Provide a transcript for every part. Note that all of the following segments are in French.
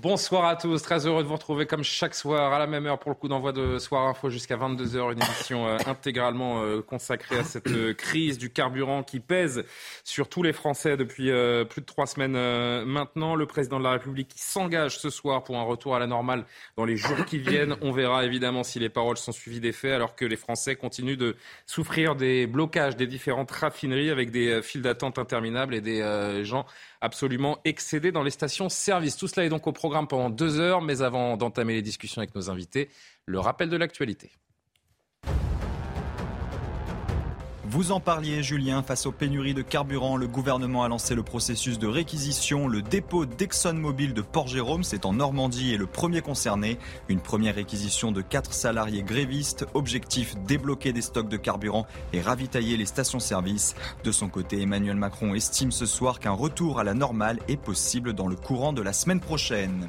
Bonsoir à tous, très heureux de vous retrouver comme chaque soir à la même heure pour le coup d'envoi de Soir Info jusqu'à 22h, une émission euh, intégralement euh, consacrée à cette euh, crise du carburant qui pèse sur tous les Français depuis plus de trois semaines maintenant. Le président de la République s'engage ce soir pour un retour à la normale dans les jours qui viennent. On verra évidemment si les paroles sont suivies des faits alors que les Français continuent de souffrir des blocages des différentes raffineries avec des files d'attente interminables et des gens absolument excédé dans les stations-service. Tout cela est donc au programme pendant deux heures, mais avant d'entamer les discussions avec nos invités, le rappel de l'actualité. Vous en parliez, Julien. Face aux pénuries de carburant, le gouvernement a lancé le processus de réquisition. Le dépôt d'ExxonMobil de Port-Jérôme, c'est en Normandie, est le premier concerné. Une première réquisition de quatre salariés grévistes. Objectif débloquer des stocks de carburant et ravitailler les stations-service. De son côté, Emmanuel Macron estime ce soir qu'un retour à la normale est possible dans le courant de la semaine prochaine.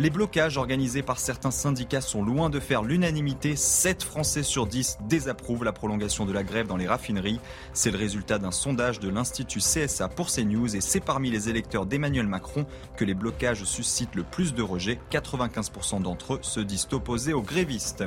Les blocages organisés par certains syndicats sont loin de faire l'unanimité. 7 Français sur 10 désapprouvent la prolongation de la grève dans les raffineries. C'est le résultat d'un sondage de l'Institut CSA pour CNews et c'est parmi les électeurs d'Emmanuel Macron que les blocages suscitent le plus de rejets. 95% d'entre eux se disent opposés aux grévistes.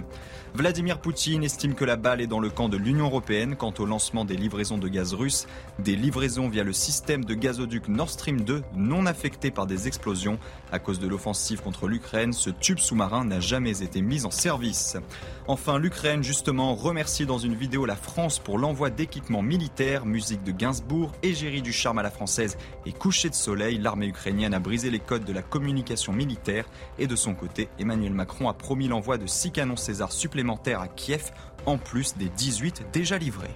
Vladimir Poutine estime que la balle est dans le camp de l'Union européenne quant au lancement des livraisons de gaz russe, des livraisons via le système de gazoduc Nord Stream 2 non affecté par des explosions. À cause de l'offensive contre l'Ukraine, ce tube sous-marin n'a jamais été mis en service. Enfin, l'Ukraine, justement, remercie dans une vidéo la France pour l'envoi d'équipements militaires, musique de Gainsbourg, égérie du charme à la française et coucher de soleil. L'armée ukrainienne a brisé les codes de la communication militaire et de son côté, Emmanuel Macron a promis l'envoi de 6 canons César supplémentaires à Kiev, en plus des 18 déjà livrés.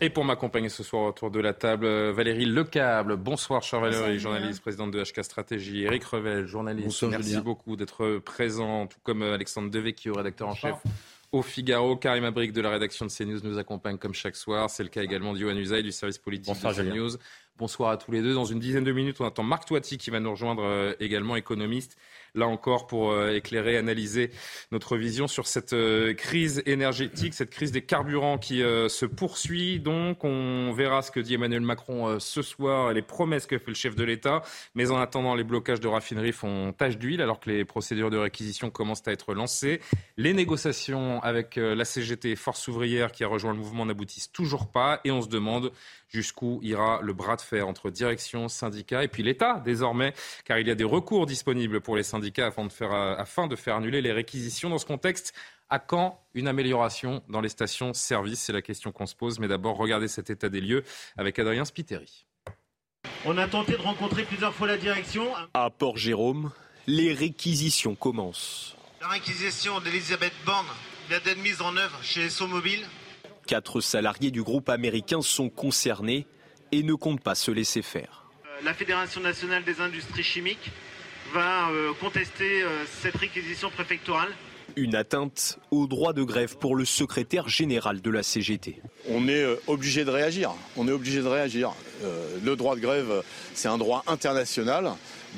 Et pour m'accompagner ce soir autour de la table, Valérie Lecable. Bonsoir, chère Valérie, journaliste, présidente de HK Stratégie. Eric Revel, journaliste. Merci beaucoup d'être présent, tout comme euh, Alexandre Devecchio, rédacteur en chef au Figaro. Karim Abric de la rédaction de CNews nous accompagne comme chaque soir. C'est le cas également d'Yohann Usaï du service politique de CNews. Bonsoir à tous les deux. Dans une dizaine de minutes, on attend Marc Toiti qui va nous rejoindre euh, également, économiste là encore pour euh, éclairer, analyser notre vision sur cette euh, crise énergétique, cette crise des carburants qui euh, se poursuit. Donc, on verra ce que dit Emmanuel Macron ce soir les promesses que fait le chef de l'État. Mais en attendant, les blocages de raffineries font tache d'huile alors que les procédures de réquisition commencent à être lancées. Les négociations avec la CGT Force ouvrière qui a rejoint le mouvement n'aboutissent toujours pas et on se demande jusqu'où ira le bras de fer entre direction, syndicats et puis l'État désormais, car il y a des recours disponibles pour les syndicats afin de faire, euh, afin de faire annuler les réquisitions. Dans ce contexte, à quand une amélioration dans les stations-service C'est la question qu'on se pose. Mais d'abord, regardez cet état des lieux avec Adrien Spiteri. On a tenté de rencontrer plusieurs fois la direction. À Port-Jérôme, les réquisitions commencent. La réquisition d'Elisabeth Borne vient d'être mise en œuvre chez Mobile. Quatre salariés du groupe américain sont concernés et ne comptent pas se laisser faire. La Fédération nationale des industries chimiques va euh, contester euh, cette réquisition préfectorale. Une atteinte au droit de grève pour le secrétaire général de la CGT. On est euh, obligé de réagir. On est obligé de réagir. Le droit de grève, c'est un droit international.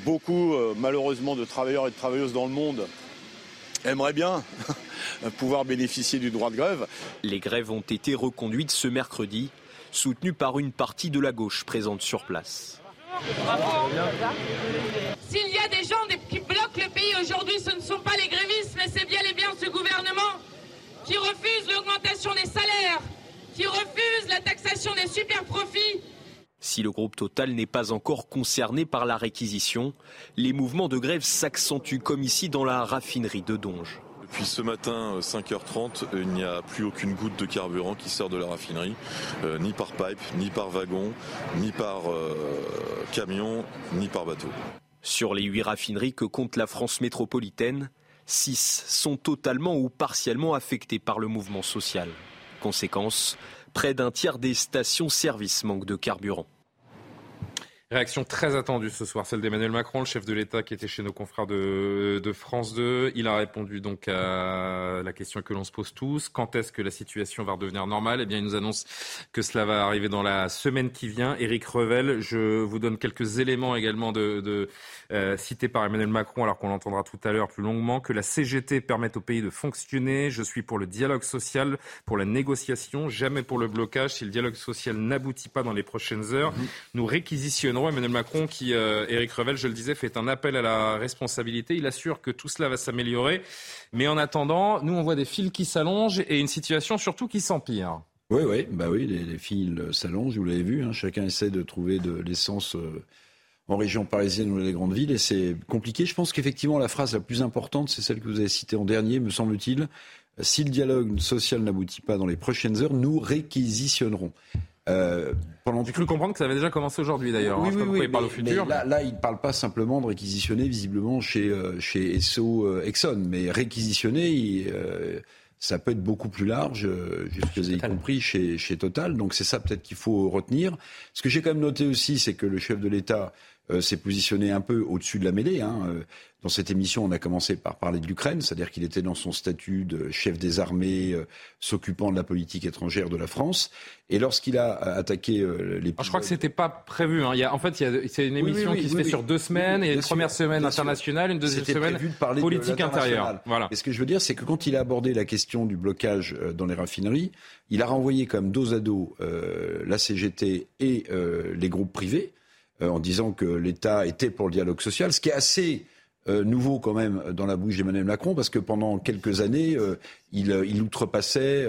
Beaucoup, malheureusement, de travailleurs et de travailleuses dans le monde aimeraient bien pouvoir bénéficier du droit de grève. Les grèves ont été reconduites ce mercredi, soutenues par une partie de la gauche présente sur place. S'il y a des gens qui bloquent le pays aujourd'hui, ce ne sont pas les grévistes, mais c'est bien et bien ce gouvernement qui refuse l'augmentation des salaires, qui refuse la taxation des super profits. Si le groupe Total n'est pas encore concerné par la réquisition, les mouvements de grève s'accentuent comme ici dans la raffinerie de Donge. Depuis ce matin, 5h30, euh, il n'y a plus aucune goutte de carburant qui sort de la raffinerie, euh, ni par pipe, ni par wagon, ni par euh, camion, ni par bateau. Sur les huit raffineries que compte la France métropolitaine, 6 sont totalement ou partiellement affectées par le mouvement social. Conséquence, Près d'un tiers des stations-service manquent de carburant. Réaction très attendue ce soir, celle d'Emmanuel Macron, le chef de l'État qui était chez nos confrères de, de, France 2. Il a répondu donc à la question que l'on se pose tous. Quand est-ce que la situation va redevenir normale? Eh bien, il nous annonce que cela va arriver dans la semaine qui vient. Éric Revel, je vous donne quelques éléments également de, de euh, cités par Emmanuel Macron, alors qu'on l'entendra tout à l'heure plus longuement, que la CGT permette au pays de fonctionner. Je suis pour le dialogue social, pour la négociation, jamais pour le blocage. Si le dialogue social n'aboutit pas dans les prochaines heures, mmh. nous réquisitionnons Emmanuel Macron qui, euh, Éric Revel, je le disais, fait un appel à la responsabilité. Il assure que tout cela va s'améliorer. Mais en attendant, nous, on voit des fils qui s'allongent et une situation surtout qui s'empire. Oui, oui, bah oui, les, fils s'allongent, vous l'avez vu. Hein. chacun essaie de trouver de l'essence euh, en région parisienne ou dans les grandes villes et c'est compliqué. Je pense qu'effectivement, la phrase la plus importante, c'est celle que vous avez citée en dernier, me semble-t-il. Si le dialogue social n'aboutit pas dans les prochaines heures, nous réquisitionnerons. Euh, pendant... J'ai cru comprendre que ça avait déjà commencé aujourd'hui d'ailleurs. Oui, hein, oui, oui, il parle au futur. là, là, il ne parle pas simplement de réquisitionner visiblement chez, euh, chez Esso euh, Exxon, mais réquisitionner, euh, ça peut être beaucoup plus large, jusque y compris chez, chez Total. Donc c'est ça peut-être qu'il faut retenir. Ce que j'ai quand même noté aussi, c'est que le chef de l'État s'est positionné un peu au-dessus de la mêlée. Hein. Dans cette émission, on a commencé par parler de l'Ukraine, c'est-à-dire qu'il était dans son statut de chef des armées, euh, s'occupant de la politique étrangère de la France. Et lorsqu'il a attaqué euh, les... Ah, je crois que c'était pas prévu. Hein. Il y a, en fait, c'est une émission qui se fait sur deux semaines, et une première semaine internationale, une deuxième semaine de politique intérieure. Voilà. Et ce que je veux dire, c'est que quand il a abordé la question du blocage euh, dans les raffineries, il a renvoyé comme dos à dos la CGT et les groupes privés, en disant que l'État était pour le dialogue social, ce qui est assez euh, nouveau quand même dans la bouche d'Emmanuel Macron, parce que pendant quelques années, euh, il, euh, il, outrepassait,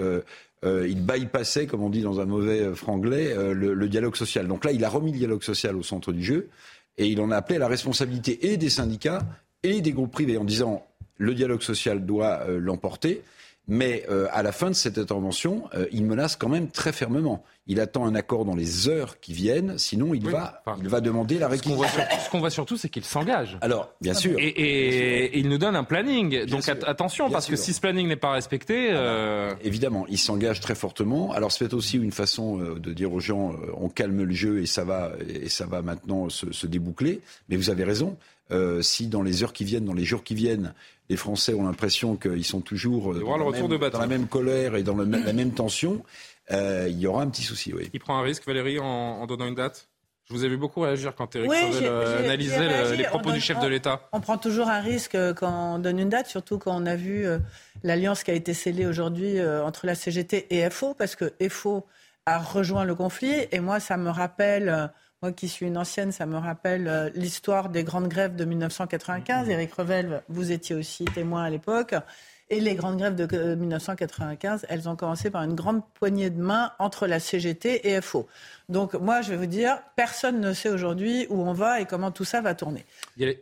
il bypassait, comme on dit dans un mauvais franglais, le, le, dialogue social. Donc là, il a remis le dialogue social au centre du jeu, et il en a appelé à la responsabilité et des syndicats et des groupes privés, en disant le dialogue social doit l'emporter. Mais euh, à la fin de cette intervention, euh, il menace quand même très fermement. Il attend un accord dans les heures qui viennent, sinon il, va, il va demander la réquisition. Ce qu'on voit surtout, c'est qu'il s'engage. Alors, bien sûr. Et, il nous donne un planning. Donc attention, parce que si ce planning n'est pas respecté... Euh... Évidemment, il s'engage très fortement. Alors c'est aussi une façon euh, de dire aux gens, on calme le jeu et ça va, et ça va maintenant se, se déboucler. Mais vous avez raison. Euh, si dans les heures qui viennent, dans les jours qui viennent, les Français ont l'impression qu'ils sont toujours euh, dans, la même, colère et dans la même tension, euh, il y aura un petit souci. Oui. Il prend un risque, Valérie, en, donnant une date? Je vous ai vu beaucoup réagir quand Eric oui, analysait les propos du chef de l'État. On prend toujours un risque quand on donne une date, surtout quand on a vu l'alliance qui a été scellée aujourd'hui entre la CGT et FO, parce que FO a rejoint le conflit. Et moi, ça me rappelle moi qui suis une ancienne, ça me rappelle euh, l'histoire des grandes grèves de 1995. Éric Revel, vous étiez aussi témoin à l'époque. Et les grandes grèves de 1995, euh, elles ont commencé par une grande poignée de main entre la CGT et FO. Donc moi, je vais vous dire, personne ne sait aujourd'hui où on va et comment tout ça va tourner.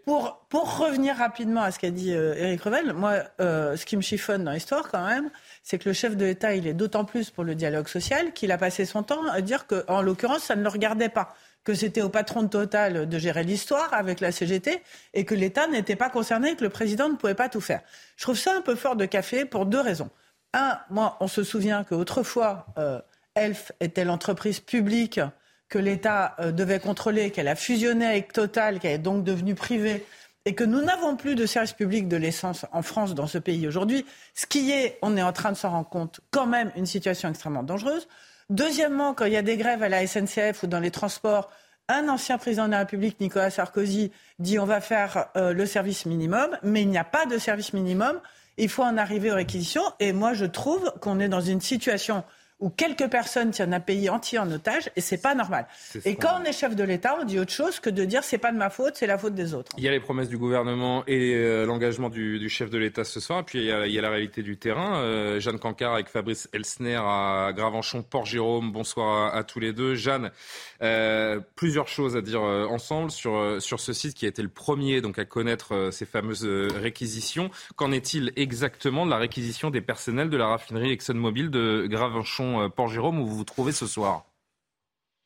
Pour, pour revenir rapidement à ce qu'a dit euh, Éric Revel, moi, ce qui me chiffonne dans l'histoire quand même, c'est que le chef de l'État, il est d'autant plus pour le dialogue social qu'il a passé son temps à dire qu'en l'occurrence, ça ne le regardait pas que c'était au patron de Total de gérer l'histoire avec la CGT et que l'État n'était pas concerné et que le président ne pouvait pas tout faire. Je trouve ça un peu fort de café pour deux raisons. Un, moi, on se souvient qu'autrefois, euh, Elf était l'entreprise publique que l'État euh, devait contrôler, qu'elle a fusionné avec Total, qu'elle est donc devenue privée, et que nous n'avons plus de service public de l'essence en France, dans ce pays aujourd'hui, ce qui est, on est en train de s'en rendre compte, quand même une situation extrêmement dangereuse. Deuxièmement, quand il y a des grèves à la SNCF ou dans les transports, un ancien président de la République, Nicolas Sarkozy, dit on va faire euh, le service minimum, mais il n'y a pas de service minimum. Il faut en arriver aux réquisitions. Et moi, je trouve qu'on est dans une situation où quelques personnes tiennent un pays entier en otage et c'est pas normal. Et quand on est chef de l'État, on dit autre chose que de dire c'est pas de ma faute, c'est la faute des autres. Il y a les promesses du gouvernement et euh, l'engagement du, chef de l'État ce soir, et puis il y a, la réalité du terrain. Euh, Jeanne Cancard avec Fabrice Elsner à Gravenchon, Port-Jérôme. Bonsoir à, tous les deux. Jeanne, euh, plusieurs choses à dire ensemble sur, sur ce site qui a été le premier donc à connaître ces fameuses réquisitions. Qu'en est-il exactement de la réquisition des personnels de la raffinerie ExxonMobil de Gravenchon euh, Port-Jérôme, où vous vous trouvez ce soir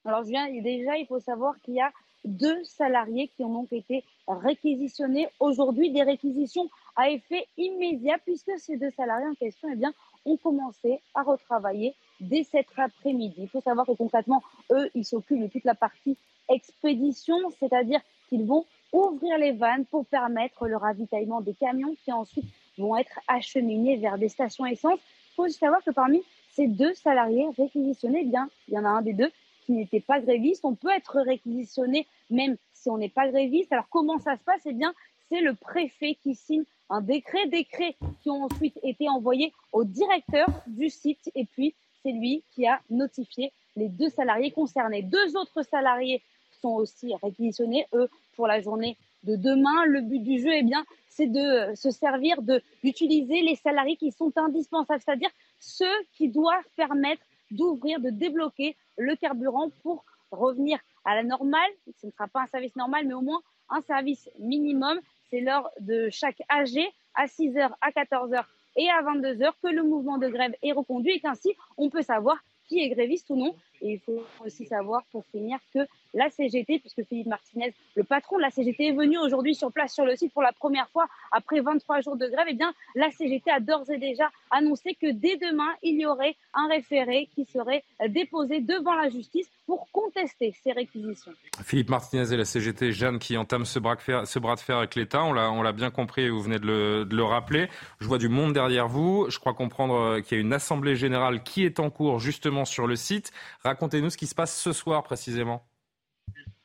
Alors, je viens, déjà, il faut savoir qu'il y a deux salariés qui ont donc été réquisitionnés aujourd'hui, des réquisitions à effet immédiat, puisque ces deux salariés en question eh bien, ont commencé à retravailler dès cet après-midi. Il faut savoir que concrètement, eux, ils s'occupent de toute la partie expédition, c'est-à-dire qu'ils vont ouvrir les vannes pour permettre le ravitaillement des camions qui ensuite vont être acheminés vers des stations essence. Il faut aussi savoir que parmi ces deux salariés réquisitionnés, bien, il y en a un des deux qui n'était pas gréviste. On peut être réquisitionné même si on n'est pas gréviste. Alors comment ça se passe? Eh bien, c'est le préfet qui signe un décret, décret qui ont ensuite été envoyés au directeur du site et puis c'est lui qui a notifié les deux salariés concernés. Deux autres salariés sont aussi réquisitionnés, eux, pour la journée de demain. Le but du jeu, eh bien, c'est de se servir de d'utiliser les salariés qui sont indispensables, c'est-à-dire ceux qui doivent permettre d'ouvrir, de débloquer le carburant pour revenir à la normale. Ce ne sera pas un service normal, mais au moins un service minimum. C'est l'heure de chaque AG à 6h, à 14h et à 22h que le mouvement de grève est reconduit et qu'ainsi on peut savoir qui est gréviste ou non. Et il faut aussi savoir, pour finir, que la CGT, puisque Philippe Martinez, le patron de la CGT, est venu aujourd'hui sur place sur le site pour la première fois après 23 jours de grève, eh bien la CGT a d'ores et déjà annoncé que dès demain, il y aurait un référé qui serait déposé devant la justice pour contester ces réquisitions. Philippe Martinez et la CGT, Jeanne, qui entament ce bras de fer, ce bras de fer avec l'État, on l'a bien compris vous venez de le, de le rappeler. Je vois du monde derrière vous. Je crois comprendre euh, qu'il y a une assemblée générale qui est en cours justement sur le site. Racontez-nous ce qui se passe ce soir précisément.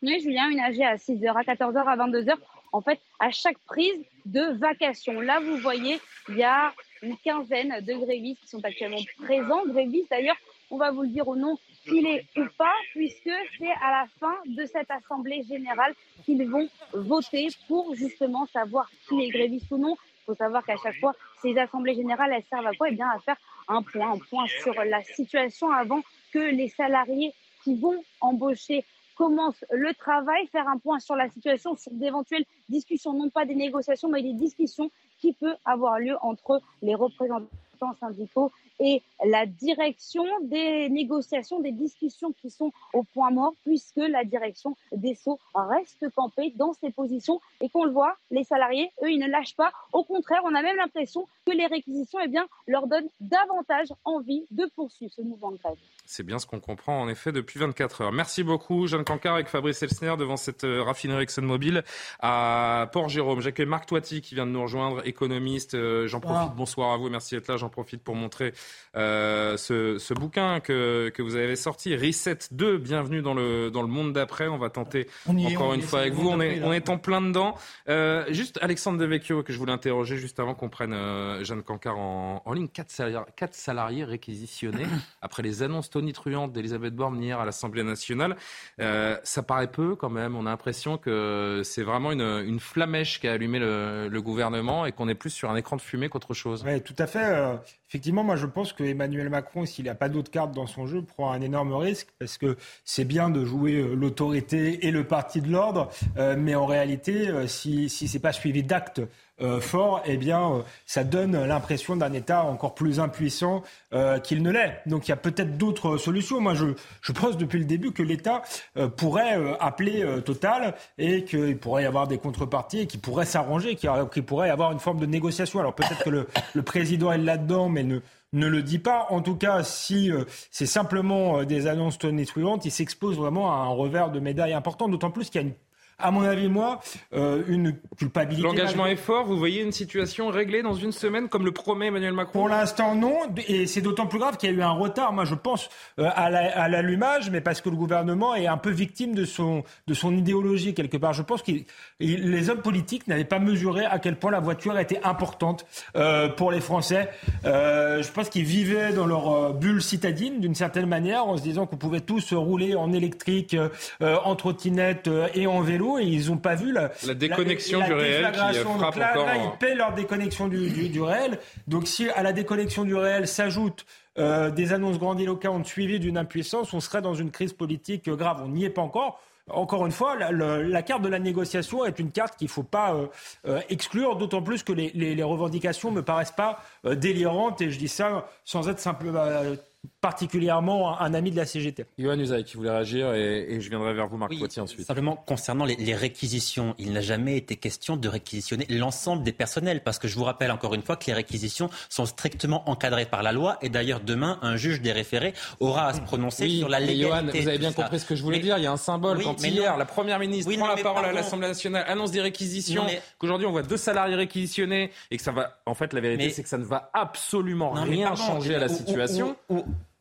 Oui, Julien, une AG à 6h, à 14h, à 22h. En fait, à chaque prise de vacation. Là, vous voyez, il y a une quinzaine de grévistes qui sont actuellement présents. Grévistes, d'ailleurs, on va vous le dire au nom qu'il est ou pas, puisque c'est à la fin de cette assemblée générale qu'ils vont voter pour justement savoir qui est gréviste ou non. Il faut savoir qu'à chaque fois, ces assemblées générales, elles servent à quoi? Eh bien, à faire un point, un point sur la situation avant que les salariés qui vont embaucher commence le travail, faire un point sur la situation, sur d'éventuelles discussions, non pas des négociations, mais des discussions qui peuvent avoir lieu entre les représentants syndicaux et la direction des négociations, des discussions qui sont au point mort, puisque la direction des Sceaux reste campée dans ses positions et qu'on le voit, les salariés, eux, ils ne lâchent pas. Au contraire, on a même l'impression que les réquisitions eh bien, leur donnent davantage envie de poursuivre ce mouvement de grève. C'est bien ce qu'on comprend en effet depuis 24 heures. Merci beaucoup, Jeanne Cancard avec Fabrice Elsner devant cette euh, raffinerie ExxonMobil à Port-Jérôme. J'accueille Marc Toiti qui vient de nous rejoindre, économiste. Euh, j'en profite, bonsoir à vous, merci d'être là. J'en profite pour montrer euh, ce, ce, bouquin que, que, vous avez sorti, Reset 2, bienvenue dans le, dans le monde d'après. On va tenter encore une fois avec vous. On est, on est en plein dedans. Euh, juste Alexandre Devecchio, que je voulais interroger juste avant qu'on prenne Jeanne Cancard en, en ligne. Quatre salariés, quatre salariés réquisitionnés après les annonces tonitruante d'Elisabeth Borne hier à l'Assemblée nationale. Euh, ça paraît peu quand même. On a l'impression que c'est vraiment une, une, flamèche qui a allumé le, gouvernement et qu'on est plus sur un écran de fumée qu'autre chose. Oui, tout à fait. Euh, effectivement, moi je pense que Emmanuel Macron, s'il n'a pas d'autres cartes dans son jeu, prend un énorme risque parce que c'est bien de jouer euh, l'autorité et le parti de l'ordre, mais en réalité, si, si c'est pas suivi d'actes euh, fort, eh bien, euh, ça donne l'impression d'un État encore plus impuissant euh, qu'il ne l'est. Donc il y a peut-être d'autres solutions. Moi, je, je pense depuis le début que l'État pourrait appeler Total et qu'il pourrait y avoir des contreparties et qu'il pourrait s'arranger, qu'il pourrait y avoir une forme de négociation. Alors peut-être que le, président est là-dedans, mais ne ne le dit pas. En tout cas, si c'est simplement des annonces tonitruantes, il s'expose vraiment à un revers de médaille important, d'autant plus qu'il y a une à mon avis, moi, euh, une culpabilité. L'engagement est fort. Vous voyez une situation réglée dans une semaine, comme le promet Emmanuel Macron Pour l'instant, non. Et c'est d'autant plus grave qu'il y a eu un retard, moi, je pense, euh, à l'allumage, mais parce que le gouvernement est un peu victime de son, de son idéologie, quelque part. Je pense que les hommes politiques n'avaient pas mesuré à quel point la voiture était importante euh, pour les Français. Je pense qu'ils vivaient dans leur bulle citadine, d'une certaine manière, en se disant qu'on pouvait tous rouler en électrique, en trottinette et en vélo et ils n'ont pas vu la, la déconnexion du réel qui frappe là, encore. Là, ils paient leur déconnexion du, du, du, réel. Donc si à la déconnexion du réel s'ajoute euh, des annonces grandiloquentes suivies d'une impuissance, on serait dans une crise politique grave. On n'y est pas encore. Encore une fois, la, la, la, carte de la négociation est une carte qu'il ne faut pas euh, euh, exclure, d'autant plus que les, les, les, revendications ne me paraissent pas euh, délirantes, et je dis ça sans être simplement particulièrement un, ami de la CGT. Yohann Usaï qui voulait réagir et, je viendrai vers vous, Marc Poitier, ensuite. Simplement, concernant les, réquisitions, il n'a jamais été question de réquisitionner l'ensemble des personnels, parce que je vous rappelle encore une fois que les réquisitions sont strictement encadrées par la loi, et d'ailleurs demain, un juge des référés aura à se prononcer sur la légalité. Yohann, vous avez bien compris ce que je voulais dire. Il y a un symbole quand hier, la première ministre prend la parole à l'Assemblée nationale, annonce des réquisitions, qu'aujourd'hui on voit deux salariés réquisitionnés, et que ça va. En fait, la vérité, c'est que ça ne va absolument rien changer à la situation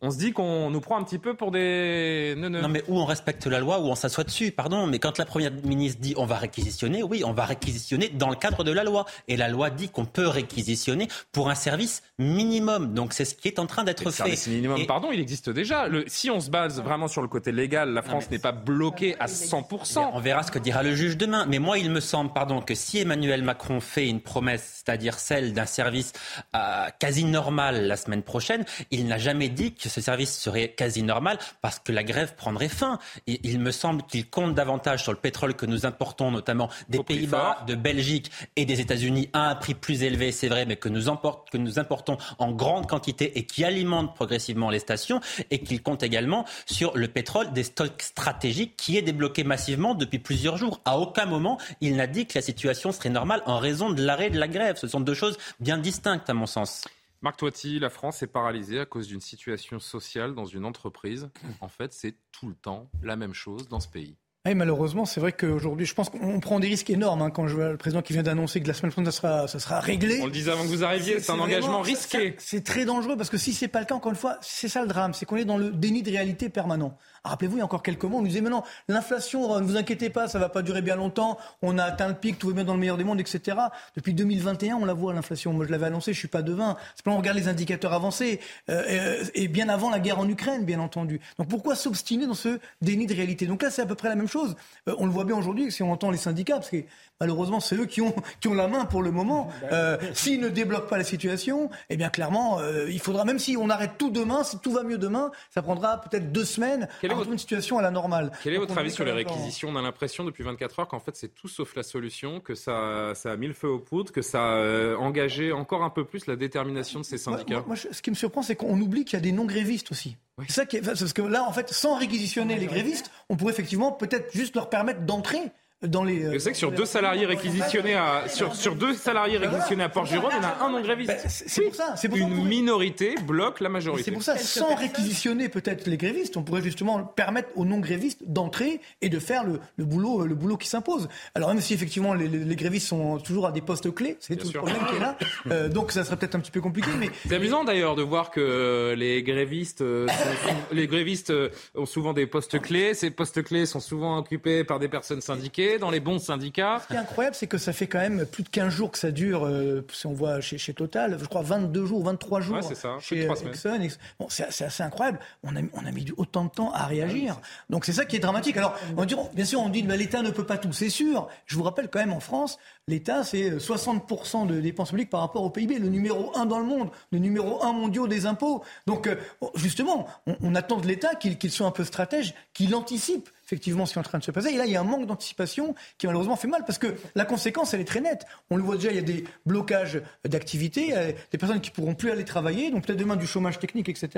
on se dit qu'on nous prend un petit peu pour des Non, mais où on respecte la loi, où on s'assoit dessus, pardon. Mais quand la première ministre dit on va réquisitionner, oui, on va réquisitionner dans le cadre de la loi. Et la loi dit qu'on peut réquisitionner pour un service minimum. Donc c'est ce qui est en train d'être fait. Service minimum, pardon, il existe déjà. Le... Si on se base vraiment sur le côté légal, la France n'est pas bloquée à 100%. On verra ce que dira le juge demain. Mais moi, il me semble, pardon, que si Emmanuel Macron fait une promesse, c'est-à-dire celle d'un service euh, quasi normal la semaine prochaine, il n'a jamais dit que ce service serait quasi normal parce que la grève prendrait fin. Et il me semble qu'il compte davantage sur le pétrole que nous importons, notamment des Pays-Bas, de Belgique et des États-Unis à un prix plus élevé, c'est vrai, mais que nous, que nous importons en grande quantité et qui alimente progressivement les stations, et qu'il compte également sur le pétrole des stocks stratégiques qui est débloqué massivement depuis plusieurs jours. À aucun moment, il n'a dit que la situation serait normale en raison de l'arrêt de la grève. Ce sont deux choses bien distinctes, à mon sens. Marc Toiti, la France est paralysée à cause d'une situation sociale dans une entreprise. En fait, c'est tout le temps la même chose dans ce pays. Oui, malheureusement, c'est vrai qu'aujourd'hui, je pense qu'on prend des risques énormes. Hein, quand je vois le président qui vient d'annoncer que la semaine prochaine, ça sera, ça sera réglé. On le disait avant que vous arriviez, c'est un engagement risqué. C'est très dangereux parce que si c'est pas le cas, encore une fois, c'est ça le drame, c'est qu'on est dans le déni de réalité permanent. Rappelez-vous, il y a encore quelques mois, on nous disait maintenant, l'inflation, ne vous inquiétez pas, ça va pas durer bien longtemps, on a atteint le pic, tout va bien dans le meilleur des mondes, etc. Depuis 2021, on la voit, l'inflation. Moi, je l'avais annoncé, je suis pas devin. C'est on regarde les indicateurs avancés, euh, et, bien avant la guerre en Ukraine, bien entendu. Donc pourquoi s'obstiner dans ce déni de réalité? Donc là, c'est à peu près la même chose. Euh, on le voit bien aujourd'hui, si on entend les syndicats, parce que malheureusement, c'est eux qui ont, qui ont la main pour le moment. Euh, S'ils ne débloquent pas la situation, eh bien clairement, euh, il faudra, même si on arrête tout demain, si tout va mieux demain, ça prendra peut-être deux semaines est votre... une situation à la normale. Quel est votre avis sur les réquisitions On a l'impression depuis 24 heures qu'en fait c'est tout sauf la solution, que ça, ça a mis le feu aux poudres, que ça a euh, engagé encore un peu plus la détermination de ces syndicats. Moi, ce qui me surprend, c'est qu'on oublie qu'il y a des non-grévistes aussi. C'est ça qui est... Parce que là, en fait, sans réquisitionner les grévistes, on pourrait effectivement peut-être juste leur permettre d'entrer dans les. Je sais que sur deux salariés réquisitionnés à sur, sur deux salariés réquisitionnés à Port-Jérôme, il y en a un non gréviste. Ben, c'est pour ça. C'est une minorité bloque la majorité. C'est pour ça. Sans réquisitionner peut-être les grévistes, on pourrait justement permettre aux non grévistes d'entrer et de faire le, le, boulot le boulot qui s'impose. Alors même si effectivement les, les, grévistes sont toujours à des postes clés, c'est tout le problème qui est là. Euh, donc ça serait peut-être un petit peu compliqué. Mais c'est amusant d'ailleurs de voir que les grévistes euh, les grévistes euh, ont souvent des postes clés. Ces postes clés sont souvent occupés par des personnes syndiquées dans les bons syndicats. Ce qui est incroyable, c'est que ça fait quand même plus de 15 jours que ça dure, euh, si on voit chez, chez, Total, je crois 22 jours, 23 jours ça, chez Exxon. Bon, c'est assez incroyable. On a, on a mis autant de temps à réagir. Donc c'est ça qui est dramatique. Alors, on dit, bien sûr, on dit que l'État ne peut pas tout, c'est sûr. Je vous rappelle quand même, en France, l'État, c'est 60% de dépenses publiques par rapport au PIB, le numéro 1 dans le monde, le numéro 1 mondial des impôts. Donc, euh, justement, on, on attend de l'État qu'il soit un peu stratège, qu'il anticipe effectivement ce qui est en train de se passer. Et là, il y a un manque d'anticipation qui malheureusement fait mal parce que la conséquence, elle est très nette. On le voit déjà, il y a des blocages d'activité, des personnes qui pourront plus aller travailler, donc peut-être demain du chômage technique, etc.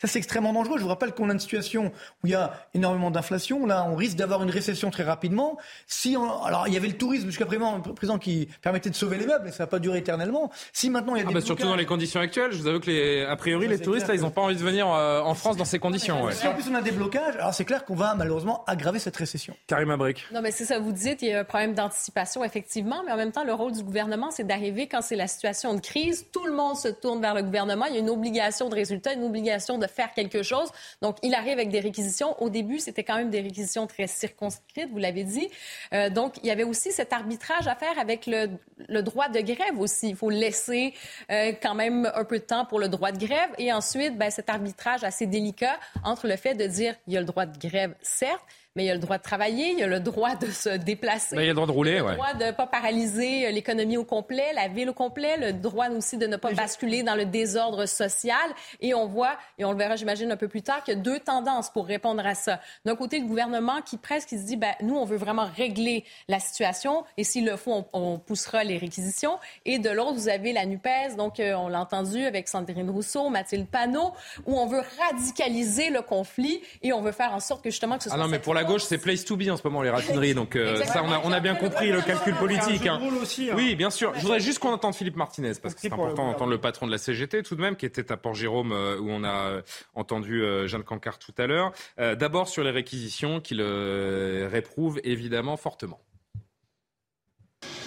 Ça, c'est extrêmement dangereux. Je vous rappelle qu'on a une situation où il y a énormément d'inflation. Là, on risque d'avoir une récession très rapidement. Si alors, il y avait le tourisme jusqu'à présent, qui permettait de sauver les meubles, et ça n'a pas duré éternellement. Si maintenant il y a ah des bah surtout dans les conditions actuelles, je vous avoue que les, a priori les touristes là, ils n'ont pas envie de venir euh, en France dans ces conditions. Si en plus on a des blocages, alors c'est clair qu'on va malheureusement aggraver cette récession. Karim Abric. Non, mais c'est ça, vous dites, il y a un problème d'anticipation, effectivement, mais en même temps, le rôle du gouvernement, c'est d'arriver quand c'est la situation de crise. Tout le monde se tourne vers le gouvernement. Il y a une obligation de résultat, une obligation de faire quelque chose. Donc, il arrive avec des réquisitions. Au début, c'était quand même des réquisitions très circonscrites, vous l'avez dit. Euh, donc, il y avait aussi cet arbitrage à faire avec le, le droit de grève aussi. Il faut laisser euh, quand même un peu de temps pour le droit de grève. Et ensuite, ben, cet arbitrage assez délicat entre le fait de dire il y a le droit de grève, certes, mais il y a le droit de travailler, il y a le droit de se déplacer. Ben, il y a le droit de rouler, Le droit de ne pas paralyser l'économie au complet, la ville au complet, le droit aussi de ne pas basculer dans le désordre social. Et on voit, et on le verra, j'imagine, un peu plus tard, qu'il y a deux tendances pour répondre à ça. D'un côté, le gouvernement qui presque qui se dit, ben, nous, on veut vraiment régler la situation, et s'il le faut, on, poussera les réquisitions. Et de l'autre, vous avez la NUPES, donc euh, on l'a entendu avec Sandrine Rousseau, Mathilde Panot, où on veut radicaliser le conflit et on veut faire en sorte que justement que ce soit... Ah non, mais pour la gauche, c'est place to be en ce moment, les raffineries. Donc euh, ça, on a, on a, bien compris le calcul politique. Hein. Hein. Oui, bien sûr. Je voudrais juste qu'on entende Philippe Martinez, parce que c'est important d'entendre le patron de la CGT tout de même, qui était à Port-Jérôme, euh, où on a entendu Jeanne Cancard tout à l'heure. D'abord sur les réquisitions qu'il réprouve évidemment fortement.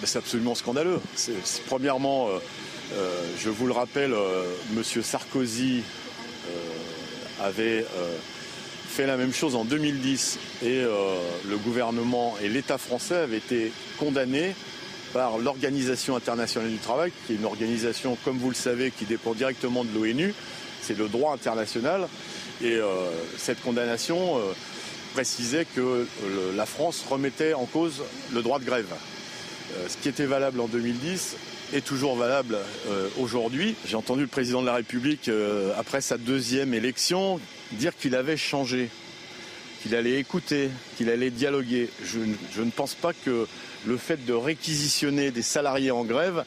C'est absolument scandaleux. C'est, premièrement, euh, euh, je vous le rappelle, euh, M. Sarkozy avait fait la même chose en 2010 et le gouvernement et l'État français avaient été condamnés par l'Organisation internationale du travail, qui est une organisation, comme vous le savez, qui dépend directement de l'ONU. C'est le droit international. Et cette condamnation précisait que la France remettait en cause le droit de grève. Euh, ce qui était valable en 2010 est toujours valable euh, aujourd'hui. J'ai entendu le président de la République, euh, après sa deuxième élection, dire qu'il avait changé, qu'il allait écouter, qu'il allait dialoguer. Je, ne pense pas que le fait de réquisitionner des salariés en grève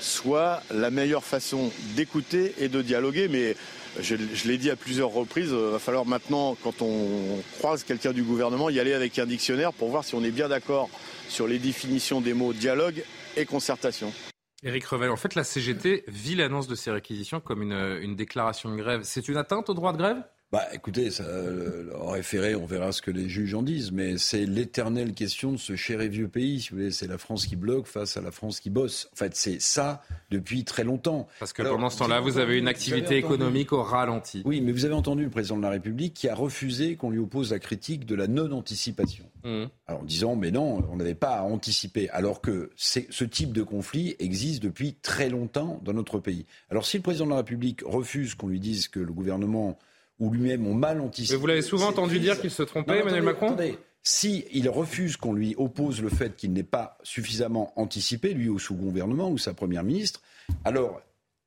soit la meilleure façon d'écouter et de dialoguer, mais je, je l'ai dit à plusieurs reprises, il va falloir maintenant, quand on croise quelqu'un du gouvernement, y aller avec un dictionnaire pour voir si on est bien d'accord sur les définitions des mots dialogue et concertation. Éric Revel, en fait, la CGT vit l'annonce de ces réquisitions comme une, une déclaration de grève. C'est une atteinte au droit de grève? Bah, écoutez, ça, euh, en référé, on verra ce que les juges en disent, mais c'est l'éternelle question de ce cher et vieux pays. Si vous voulez, c'est la France qui bloque face à la France qui bosse. En fait, c'est ça depuis très longtemps. Parce que pendant ce temps-là, vous avez une activité économique au ralenti. Oui, mais vous avez entendu le président de la République qui a refusé qu'on lui oppose la critique de la non-anticipation. Mmh. Alors, en disant, mais non, on n'avait pas à anticiper. Alors que ce type de conflit existe depuis très longtemps dans notre pays. Alors, si le président de la République refuse qu'on lui dise que le gouvernement ou lui-même ont mal anticipé. Mais vous l'avez souvent entendu dire qu'il se trompait, Emmanuel Macron attendez. Si il refuse qu'on lui oppose le fait qu'il n'ait pas suffisamment anticipé, lui ou sous gouvernement ou sa première ministre, alors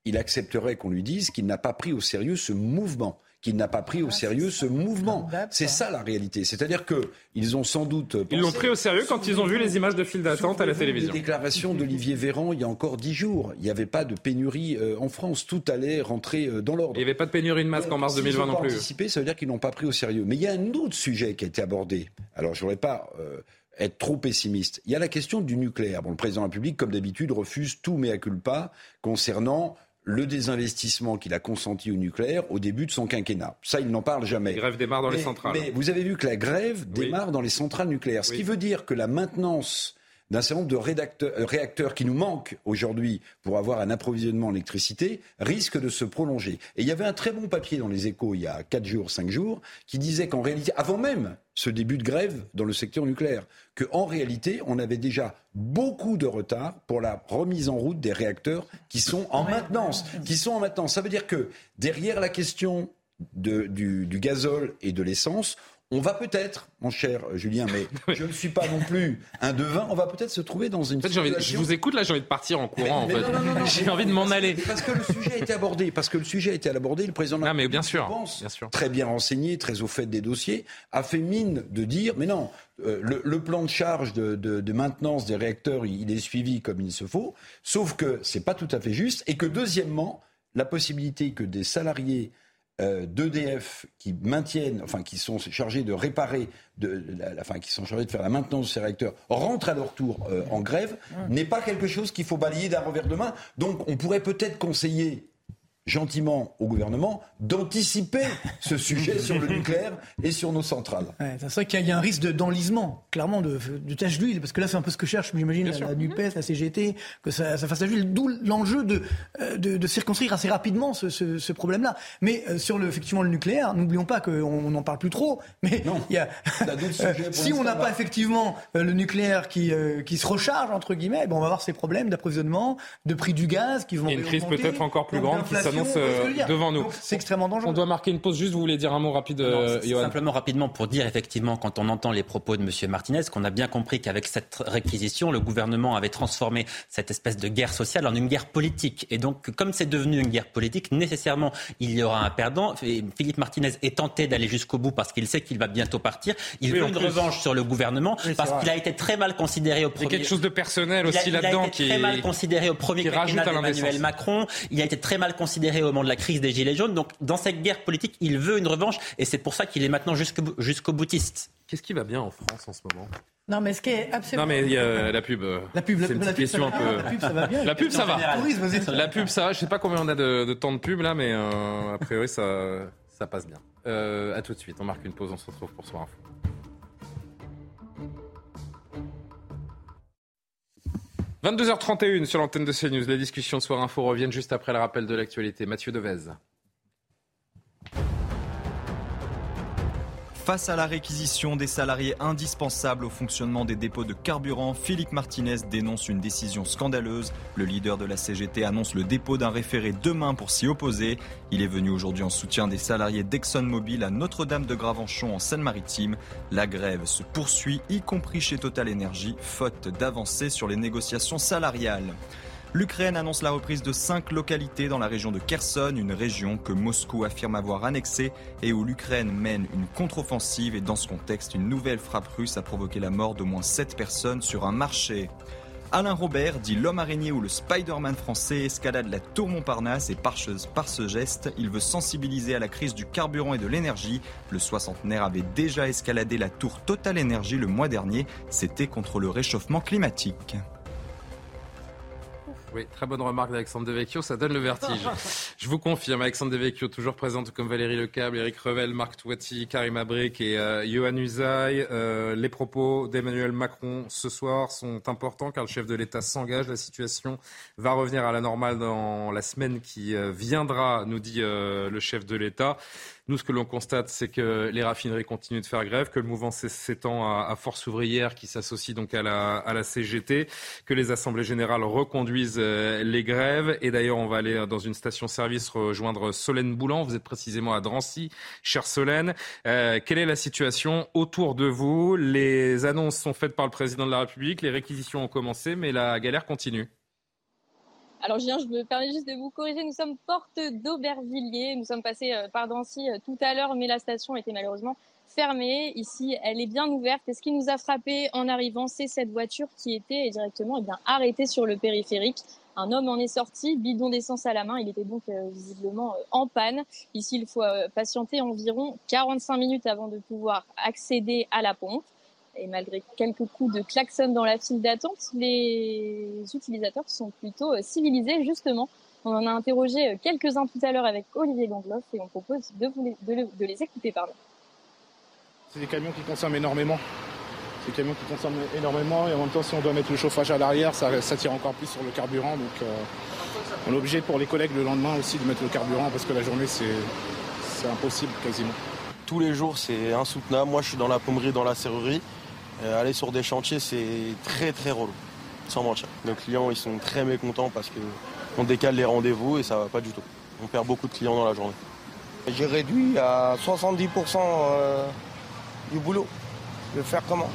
il accepterait qu'on lui dise qu'il n'a pas pris au sérieux ce mouvement qu'il n'a pas pris au sérieux ce mouvement. C'est ça la réalité. C'est-à-dire que ils ont sans doute. Ils l'ont pris au sérieux quand ils ont vu les images de file d'attente à la télévision. La déclaration d'Olivier Véran il y a encore dix jours. Il n'y avait pas de pénurie euh, en France. Tout allait rentrer euh, dans l'ordre. Il n'y avait pas de pénurie de masques en mars 2020 non plus. Anticipé, ça veut dire qu'ils n'ont pas pris au sérieux. Mais il y a un autre sujet qui a été abordé. Alors je voudrais pas. Euh, être trop pessimiste. Il y a la question du nucléaire. Bon, le président de la République, comme d'habitude, refuse tout mea culpa concernant le désinvestissement qu'il a consenti au nucléaire au début de son quinquennat. Ça, il n'en parle jamais. La grève démarre dans les centrales. Mais vous avez vu que la grève démarre dans les centrales nucléaires. Ce qui veut dire que la maintenance d'un certain nombre de euh, réacteurs qui nous manquent aujourd'hui pour avoir un approvisionnement en électricité risque de se prolonger. Et il y avait un très bon papier dans les échos il y a 4 jours, 5 jours, qui disait qu'en réalité, avant même ce début de grève dans le secteur nucléaire, qu'en réalité, on avait déjà beaucoup de retard pour la remise en route des réacteurs qui sont en maintenance. Qui sont en maintenance. Ça veut dire que derrière la question du, du gazole et de l'essence, on va peut-être, mon cher Julien, mais je ne suis pas non plus un devin, on va peut-être se trouver dans une situation... je vous écoute là, j'ai envie de partir en courant. en fait. j'ai envie de m'en aller. Parce que le sujet a été abordé, parce que le sujet a été abordé, le président. Mais bien sûr, bien sûr, très bien renseigné, très au fait des dossiers, a fait mine de dire, mais non, euh, le, plan de charge de, maintenance des réacteurs, il, est suivi comme il se faut, sauf que c'est pas tout à fait juste, et que deuxièmement, la possibilité que des salariés d'EDF qui maintiennent, enfin qui sont chargés de réparer, de, enfin qui sont chargés de faire la maintenance de ces réacteurs, rentrent à leur tour euh, en grève, n'est pas quelque chose qu'il faut balayer d'un revers de main. Donc on pourrait peut-être conseiller gentiment au gouvernement d'anticiper ce sujet sur le nucléaire et sur nos centrales. c'est vrai qu'il y a un risque d'enlisement, clairement, de, de tache d'huile, parce que là c'est un peu ce que cherche, j'imagine, la, NUPES, la CGT, que ça, ça fasse tache d'huile, d'où l'enjeu de, euh, de, de, circonscrire assez rapidement ce, ce, ce problème-là. Mais euh, sur le, effectivement le nucléaire, n'oublions pas qu'on n'en parle plus trop, mais non, il y a, euh, si on n'a pas effectivement le nucléaire qui, qui se recharge, entre guillemets, bon, on va avoir ces problèmes d'approvisionnement, de prix du gaz qui vont... Et une crise peut-être encore plus grande qui s'annonce devant nous. C'est extrêmement dangereux. On doit marquer une pause. Juste, vous voulez dire un mot rapide, Simplement rapidement pour dire effectivement, quand on entend les propos de M. Martinez, qu'on a bien compris qu'avec cette réquisition, le gouvernement avait transformé cette espèce de guerre sociale en une guerre politique. Et donc, comme c'est devenu une guerre politique, nécessairement, il y aura un perdant. Philippe Martinez est tenté d'aller jusqu'au bout parce qu'il sait qu'il va bientôt partir. Il veut une revanche sur le gouvernement parce qu'il a été très mal considéré au premier. Il y a quelque chose de personnel aussi là-dedans qui est très mal considéré au premier quinquennat d'Emmanuel Macron. Il a été très mal considéré au moment de la crise des Gilets jaunes. Donc, dans cette guerre politique, il veut une revanche et c'est pour ça qu'il est maintenant jusqu'au boutiste. Qu'est-ce qui va bien en France en ce moment? Non, mais ce qui est absolument. Non, mais il y a la pub. La pub, la, une question un peu. La pub, ça va bien. La pub, ça va. La pub, ça va. Je sais pas combien on a de, temps de pub là, mais euh, a priori, ça, ça passe bien. Euh, à tout de suite. On marque une pause. On se retrouve pour Soir Info. « 22h31 sur l'antenne de CNews. Les discussions de Soir Info reviennent juste après le rappel de l'actualité. Mathieu Devez. Face à la réquisition des salariés indispensables au fonctionnement des dépôts de carburant, Philippe Martinez dénonce une décision scandaleuse. Le leader de la CGT annonce le dépôt d'un référé demain pour s'y opposer. Il est venu aujourd'hui en soutien des salariés d'ExxonMobil à Notre-Dame de Gravenchon en Seine-Maritime. La grève se poursuit, y compris chez Total Energy, faute d'avancer sur les négociations salariales. L'Ukraine annonce la reprise de cinq localités dans la région de Kherson, une région que Moscou affirme avoir annexée et où l'Ukraine mène une contre-offensive. Et dans ce contexte, une nouvelle frappe russe a provoqué la mort d'au moins sept personnes sur un marché. Alain Robert, dit l'homme araignée ou le Spider-Man français, escalade la tour Montparnasse et par, par ce geste, il veut sensibiliser à la crise du carburant et de l'énergie. Le soixantenaire avait déjà escaladé la tour Total Energy le mois dernier. C'était contre le réchauffement climatique. Oui, très bonne remarque d'Alexandre Devecchio, ça donne le vertige. Je vous confirme, Alexandre Devecchio, toujours présente comme Valérie Lecable, Eric Revel, Marc Touati, Karim Abric et euh, Johan Usaï. Euh, les propos d'Emmanuel Macron ce soir sont importants car le chef de l'État s'engage. La situation va revenir à la normale dans la semaine qui euh, viendra, nous dit le chef de l'État. Nous, ce que l'on constate, c'est que les raffineries continuent de faire grève, que le mouvement s'étend à, Force ouvrière qui s'associe donc à la, CGT, que les assemblées générales reconduisent euh, les grèves. Et d'ailleurs, on va aller dans une station-service rejoindre Solène Boulan. Vous êtes précisément à Drancy, chère Solène. Euh, quelle est la situation autour de vous? Les annonces sont faites par le président de la République, les réquisitions ont commencé, mais la galère continue. Alors Julien, je me permets juste de vous corriger, nous sommes porte d'Aubervilliers, nous sommes passés euh, par Dancy euh, tout à l'heure, mais la station était malheureusement fermée. Ici, elle est bien ouverte. Et ce qui nous a frappé en arrivant, c'est cette voiture qui était directement eh bien, arrêtée sur le périphérique. Un homme en est sorti, bidon d'essence à la main. Il était donc euh, visiblement en panne. Ici, il faut patienter environ 45 minutes avant de pouvoir accéder à la pompe. Et malgré quelques coups de klaxon dans la file d'attente, les utilisateurs sont plutôt euh, civilisés, justement. On en a interrogé euh, quelques-uns tout à l'heure avec Olivier Gangloff et on propose de, les, de, les écouter. Pardon. C'est des camions qui consomment énormément. C'est des camions qui consomment énormément et en même temps, si on doit mettre le chauffage à l'arrière, ça, tire encore plus sur le carburant. Donc, euh, on est obligé pour les collègues le lendemain aussi de mettre le carburant parce que la journée, c'est impossible quasiment. Tous les jours, c'est insoutenable. Moi, je suis dans la pommerie, dans la serrurerie. Euh, aller sur des chantiers, c'est très très relou, sans mentir. Nos clients, ils sont très mécontents parce qu'on décale les rendez-vous et ça va pas du tout. On perd beaucoup de clients dans la journée. J'ai réduit à 70% euh, du boulot. Je vais faire comment?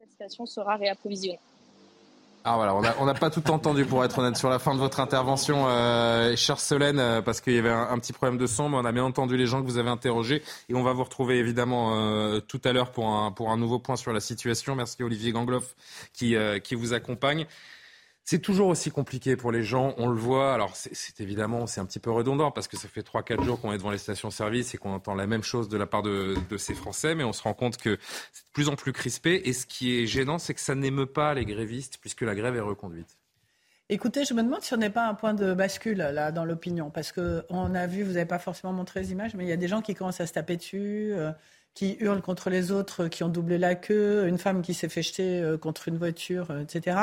Cette station sera réapprovisionnée. Ah voilà, on n'a pas tout entendu pour être honnête sur la fin de votre intervention, euh, chère Solène, euh, parce qu'il y avait un, petit problème de son, mais on a bien entendu les gens que vous avez interrogés et on va vous retrouver évidemment euh, tout à l'heure pour un, pour un nouveau point sur la situation. Merci Olivier Gangloff qui, euh, qui vous accompagne. C'est toujours aussi compliqué pour les gens, on le voit. Alors c'est évidemment c'est un petit peu redondant parce que ça fait 3-4 jours qu'on est devant les stations-service et qu'on entend la même chose de la part de, ces Français, mais on se rend compte que c'est de plus en plus crispé. Et ce qui est gênant, c'est que ça n'émeut pas les grévistes puisque la grève est reconduite. Écoutez, je me demande si on n'est pas un point de bascule là dans l'opinion, parce qu'on a vu, vous n'avez pas forcément montré les images, mais il y a des gens qui commencent à se taper dessus. Euh, qui hurlent contre les autres, qui ont doublé la queue, une femme qui s'est fait jeter euh, contre une voiture, euh, etc.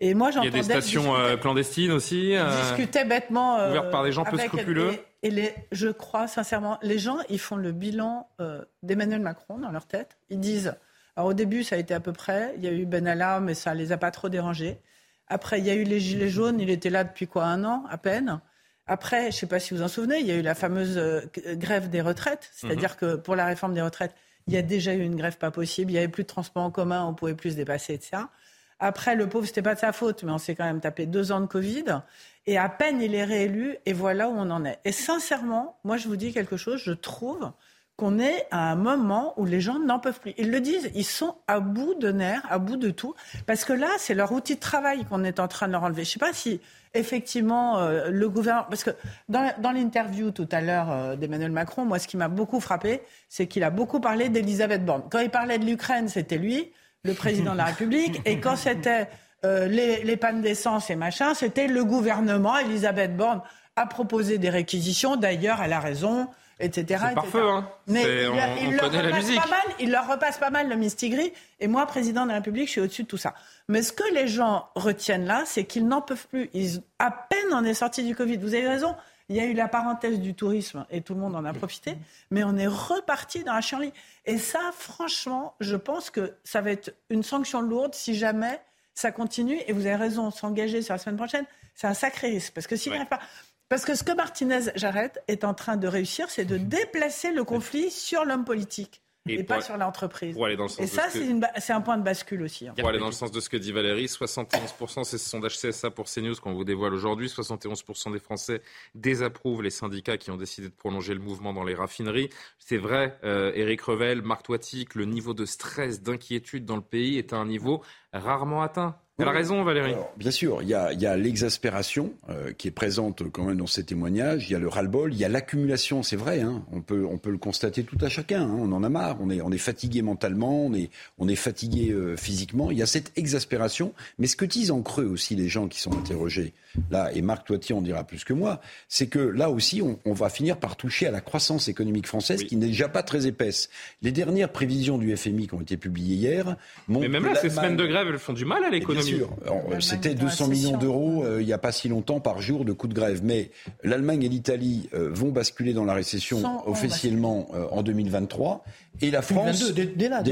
Et moi, Il y a des stations euh, clandestines aussi. Discuter bêtement. ouvertes par des gens peu scrupuleux. Et, les, je crois sincèrement, les gens, ils font le bilan d'Emmanuel Macron dans leur tête. Ils disent, alors au début, ça a été à peu près. Il y a eu Benalla, mais ça les a pas trop dérangés. Après, il y a eu les Gilets jaunes. Il était là depuis quoi, un an à peine. Après, je ne sais pas si vous vous en souvenez, il y a eu la fameuse euh, grève des retraites, c'est-à-dire mhm. que pour la réforme des retraites, il y a déjà eu une grève pas possible, il n'y avait plus de transport en commun, on pouvait plus se dépasser, etc. Après, le pauvre, c'était pas de sa faute, mais on s'est quand même tapé deux ans de Covid. Et à peine il est réélu, et voilà où on en est. Et sincèrement, moi, je vous dis quelque chose, je trouve qu'on est à un moment où les gens n'en peuvent plus. Ils le disent, ils sont à bout de nerfs, à bout de tout, parce que là, c'est leur outil de travail qu'on est en train de leur enlever. Je ne sais pas si effectivement euh, le gouvernement, parce que dans, l'interview tout à l'heure euh, d'Emmanuel Macron, moi, ce qui m'a beaucoup frappé, c'est qu'il a beaucoup parlé d'Elisabeth Borne. Quand il parlait de l'Ukraine, c'était lui, le président de la République, et quand c'était euh, les, les pannes d'essence et machin, c'était le gouvernement. Elisabeth Borne a proposé des réquisitions. D'ailleurs, elle a raison etc. C'est parfait, hein Mais il, leur la musique. Pas mal, il leur repasse pas mal le mistigris. Et moi, président de la République, je suis au-dessus de tout ça. Mais ce que les gens retiennent là, c'est qu'ils n'en peuvent plus. Ils, à peine on est sorti du Covid. Vous avez raison. Il y a eu la parenthèse du tourisme et tout le monde en a profité, mais on est reparti dans la chienlit. Et ça, franchement, je pense que ça va être une sanction lourde si jamais ça continue. Et vous avez raison, s'engager sur la semaine prochaine, c'est un sacré risque. Parce que s'il n'arrive pas. Parce que ce que Martinez Jarret est en train de réussir, c'est de déplacer le conflit sur l'homme politique. Et, pas sur l'entreprise. Et ça, c'est un point de bascule aussi. Pour aller dans le sens de ce que dit Valérie, 71%, c'est ce sondage CSA pour CNews qu'on vous dévoile aujourd'hui, 71% des Français désapprouvent les syndicats qui ont décidé de prolonger le mouvement dans les raffineries. C'est vrai, euh, Éric Revel, Marc Toiti, que le niveau de stress, d'inquiétude dans le pays est à un niveau rarement atteint. A raison, Valérie. bien sûr, il y a, l'exaspération euh, qui est présente quand même dans ces témoignages. Il y a le ras-le-bol, il y a l'accumulation, c'est vrai. Hein. on, peut, le constater tout à chacun. Hein. on en a marre. On est, fatigué mentalement, on est, on est fatigué euh, physiquement. Il y a cette exaspération. Mais ce que disent en creux aussi les gens qui sont interrogés, là, et Marc Toiti en dira plus que moi, c'est que là aussi, on, va finir par toucher à la croissance économique française qui n'est déjà pas très épaisse. Les dernières prévisions du FMI qui ont été publiées hier montrent Mais même là, ces semaines de grève, elles font du mal à l'économie. Sûr. C'était 200 millions d'euros euh, il n'y a pas si longtemps par jour de coûts de grève. Mais l'Allemagne et l'Italie euh, vont basculer dans la récession officiellement euh, en 2023. Et la France, début la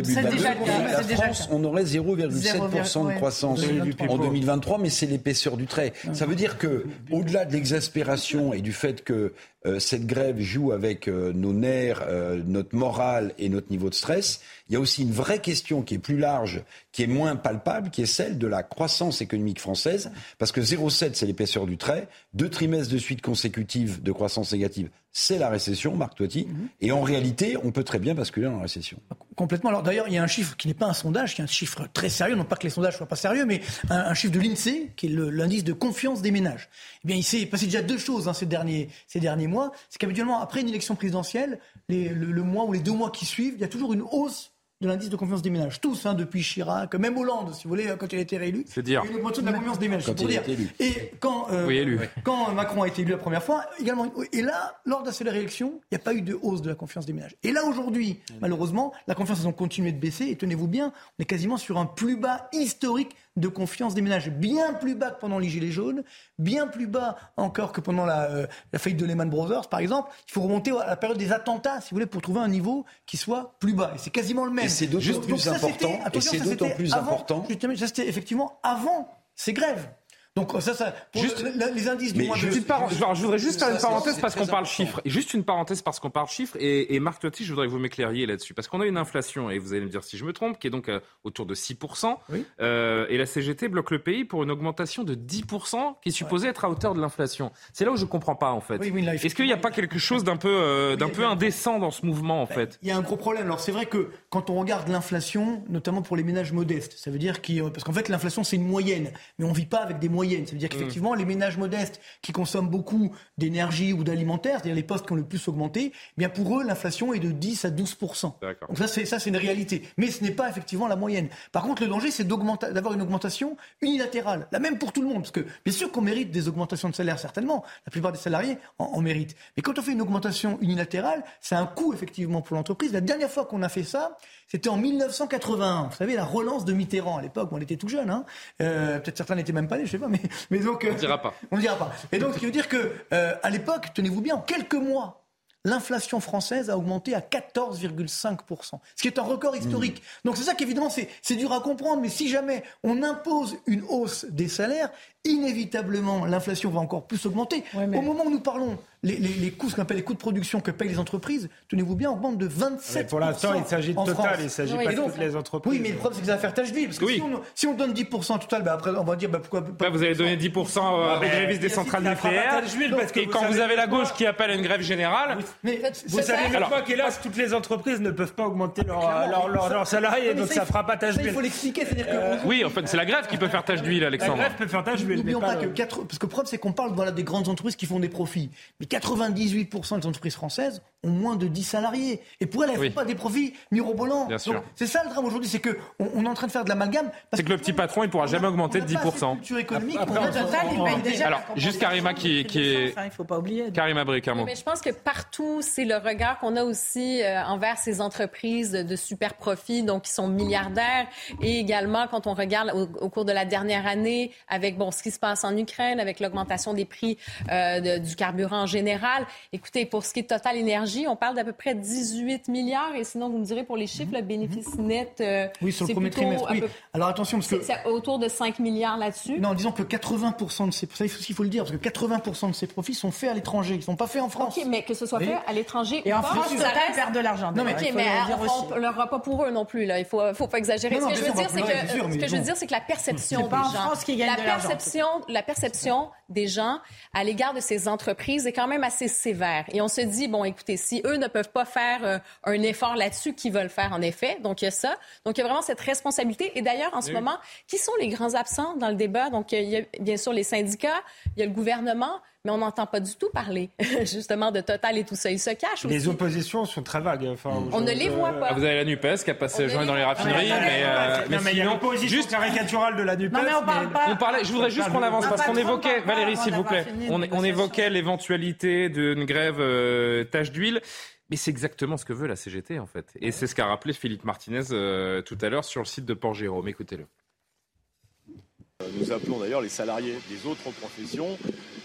France, on aurait 0,7% de croissance en 2023, mais c'est l'épaisseur du trait. Ça veut dire que, au-delà de l'exaspération et du fait que euh, cette grève joue avec euh, nos nerfs, euh, notre morale et notre niveau de stress, il y a aussi une vraie question qui est plus large, qui est moins palpable, qui est celle de la croissance économique française, parce que 0,7 c'est l'épaisseur du trait, deux trimestres de suite consécutive de croissance négative, c'est la récession, Marc Toiti. Mhm. Et en réalité, on peut très bien basculer dans la récession. Complètement. Alors d'ailleurs, il y a un chiffre qui n'est pas un sondage, qui est un chiffre très sérieux. Non pas que les sondages soient pas sérieux, mais un, chiffre de l'INSEE, qui est l'indice de confiance des ménages. Eh bien, il s'est passé déjà deux choses hein, ces, derniers, ces derniers mois. C'est qu'habituellement, après une élection présidentielle, le mois ou les deux mois qui suivent, il y a toujours une hausse de l'indice de confiance des ménages. Tous, hein, depuis Chirac, même Hollande, si vous voulez, quand il a été réélu. C'est dire. Il y a une augmentation de la confiance des ménages. Quand pour dire. Et quand, euh, quand Macron a été élu la première fois, également. Et là, lors de la réélection, il n'y a pas eu de hausse de la confiance des ménages. Et là, aujourd'hui, malheureusement, la confiance a continué de baisser. Et tenez-vous bien, on est quasiment sur un plus bas historique de confiance des ménages, bien plus bas que pendant les Gilets jaunes, bien plus bas encore que pendant la, euh, la faillite de Lehman Brothers, par exemple. Il faut remonter à la période des attentats, si vous voulez, pour trouver un niveau qui soit plus bas. Et c'est quasiment le même. Et c'est d'autant plus important. Et c'est d'autant plus important. Ça, c'était effectivement avant ces grèves. Donc ça, ça juste, les indices du mois je, je voudrais juste faire une parenthèse parce qu'on parle chiffres. Juste une parenthèse parce qu'on parle chiffres. Et, et Marc Totti, je voudrais que vous m'éclairiez là-dessus. Parce qu'on a une inflation, et vous allez me dire si je me trompe, qui est donc euh, autour de 6%. Euh, et la CGT bloque le pays pour une augmentation de 10% qui est supposée être à hauteur de l'inflation. C'est là où je ne comprends pas, en fait. Est-ce qu'il n'y a pas quelque chose d'un peu, euh, d'un peu indécent dans ce mouvement, en fait? Il y a un gros problème. Alors c'est vrai que quand on regarde l'inflation, notamment pour les ménages modestes, ça veut dire qu'il... Parce qu'en fait, l'inflation, c'est une moyenne. Mais on ne vit pas avec des moyennes moyenne. Ça veut dire Mm. qu'effectivement, les ménages modestes qui consomment beaucoup d'énergie ou d'alimentaire, c'est-à-dire les postes qui ont le plus augmenté, eh bien pour eux, l'inflation est de 10 à 12 D'accord. Donc ça, c'est ça, c'est une réalité. Mais ce n'est pas effectivement la moyenne. Par contre, le danger, c'est d'avoir une augmentation unilatérale, la même pour tout le monde, parce que bien sûr qu'on mérite des augmentations de salaire, certainement. La plupart des salariés en, en méritent. Mais quand on fait une augmentation unilatérale, c'est un coût effectivement pour l'entreprise. La dernière fois qu'on a fait ça, c'était en 1981. Vous savez, la relance de Mitterrand à l'époque, on était tout jeune. Hein. Euh, Peut-être certains n'étaient même pas nés, je sais pas. Mais, mais donc, On dira pas. on ne dira pas. Et donc, ce qui veut dire que euh, à l'époque, tenez-vous bien, en quelques mois, l'inflation française a augmenté à 14,5%, ce qui est un record historique. Donc c'est ça qu'évidemment, c'est dur à comprendre, mais si jamais on impose une hausse des salaires, inévitablement, l'inflation va encore plus augmenter. Au moment où nous parlons, les, les, les coûts, ce qu'on appelle les coûts de production que payent les entreprises, tenez-vous bien, augmentent de 27%. Mais pour l'instant, il s'agit de en Total, France. il ne s'agit pas de toutes les entreprises. Oui, mais le problème, c'est que ça va faire tâche d'huile. Parce que Oui. si, on, si on donne 10% Total, bah après, on va dire bah, pourquoi pas. Vous avez donné 10% Ah, aux mais grévistes des centrales nucléaires. frappage d'huile, parce que Et vous quand vous avez la gauche qui appelle à une grève générale, Mais Vous savez Alors- quoi qu'hélas, toutes les entreprises ne peuvent pas augmenter leurs leur, leur, leurs salariés, donc ça, fera pas tâche ça, il d'huile. faut l'expliquer. C'est-à-dire que oui, en fait, c'est la grève qui peut faire tâche d'huile, La Alexandre. grève peut faire tâche d'huile, mais N'oublions pas pas que le- 4, parce que problème c'est qu'on parle voilà, des grandes entreprises qui font des profits, mais 98% des entreprises françaises ont moins de 10 salariés. Et pour elles, elles ne Oui. font pas des profits mirobolants. Bien sûr. Donc, C'est ça le drame aujourd'hui, c'est qu'on on est en train de faire de l'amalgame. C'est que le petit patron, il pourra jamais augmenter de on n'a pas assez 10%. culture économique Après, pour on- mettre- Total, il paye déjà Alors, juste Karima qui, qui est... Il ne faut pas oublier. Karima mot. Mais je pense que partout, c'est le regard qu'on a aussi euh, envers ces entreprises de, de super profits, donc qui sont milliardaires. Et également, quand on regarde au, au cours de la dernière année, avec bon, ce qui se passe en Ukraine, avec l'augmentation des prix euh, de- du carburant en général. Écoutez, pour ce qui est de Total Énergie, on parle d'à peu près 18 milliards. Et sinon, vous me direz pour les chiffres, le bénéfice net, euh, Oui, sur le premier trimestre. à Oui. peu- Alors attention, parce que. c'est autour de 5 milliards là-dessus. Non, disons que 80% de ces. Ça, il faut, il faut le dire, parce que 80% de ces profits sont faits à l'étranger, ils ne sont pas faits en France. OK, mais que ce soit fait à l'étranger Et ou en pas, France, ça Total reste- perd de l'argent. Non, mais- d'ailleurs, OK, il faut mais le on- aussi. on ne l'aura pas pour eux non plus. Là. Il faut, faut pas exagérer. Non, non, ce que je veux dire, c'est que, ce bon. la perception C'est pas des en gens, France qu'ils gagnent la de l'argent, perception, la perception des gens à l'égard de ces entreprises est quand même assez sévère. Et on se dit, bon, écoutez, si eux ne peuvent pas faire euh, un effort là-dessus, qui veulent faire en effet? Donc il y a ça. Donc il y a vraiment cette responsabilité. Et d'ailleurs, en ce moment, qui sont les grands absents dans le débat? Donc il y a bien sûr les syndicats, il y a le gouvernement. Mais on n'entend pas du tout parler, justement, de Total et tout ça. Ils se cachent aussi. Les oppositions sont très vagues. Enfin, On ne les voit pas. Ah, vous avez la NUPES qui a passé est- dans les raffineries, mais, euh, Non, mais mais il y a sinon, l'opposition juste caricaturale de la NUPES. Non, mais on parle pas. On parlait, je voudrais juste qu'on avance parce qu'on évoquait, Valérie, s'il vous plaît, on, évoquait l'éventualité d'une grève euh, tache d'huile. Mais c'est exactement ce que veut la CGT, en fait. Et c'est ce qu'a rappelé Philippe Martinez euh, tout à l'heure sur le site de Port-Jérôme. Écoutez-le. Nous appelons d'ailleurs les salariés des autres professions,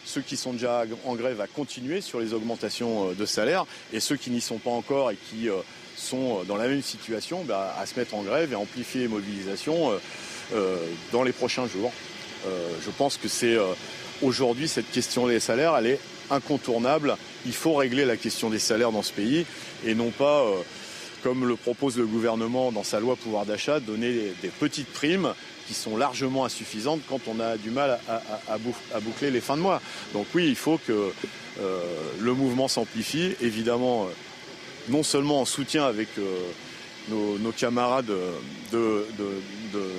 ceux qui sont déjà en grève à continuer sur les augmentations euh, de salaire et ceux qui n'y sont pas encore et qui euh, sont dans la même situation bah, à se mettre en grève et amplifier les mobilisations euh, euh, dans les prochains jours. Euh, je pense que c'est euh, aujourd'hui cette question des salaires, elle est incontournable. Il faut régler la question des salaires dans ce pays et non pas, euh, comme le propose le gouvernement dans sa loi pouvoir d'achat, donner des petites primes qui sont largement insuffisantes quand on a du mal à, boucler les fins de mois. Donc oui, il faut que euh, le mouvement s'amplifie, évidemment, euh, non seulement en soutien avec euh, nos, camarades de, de- de-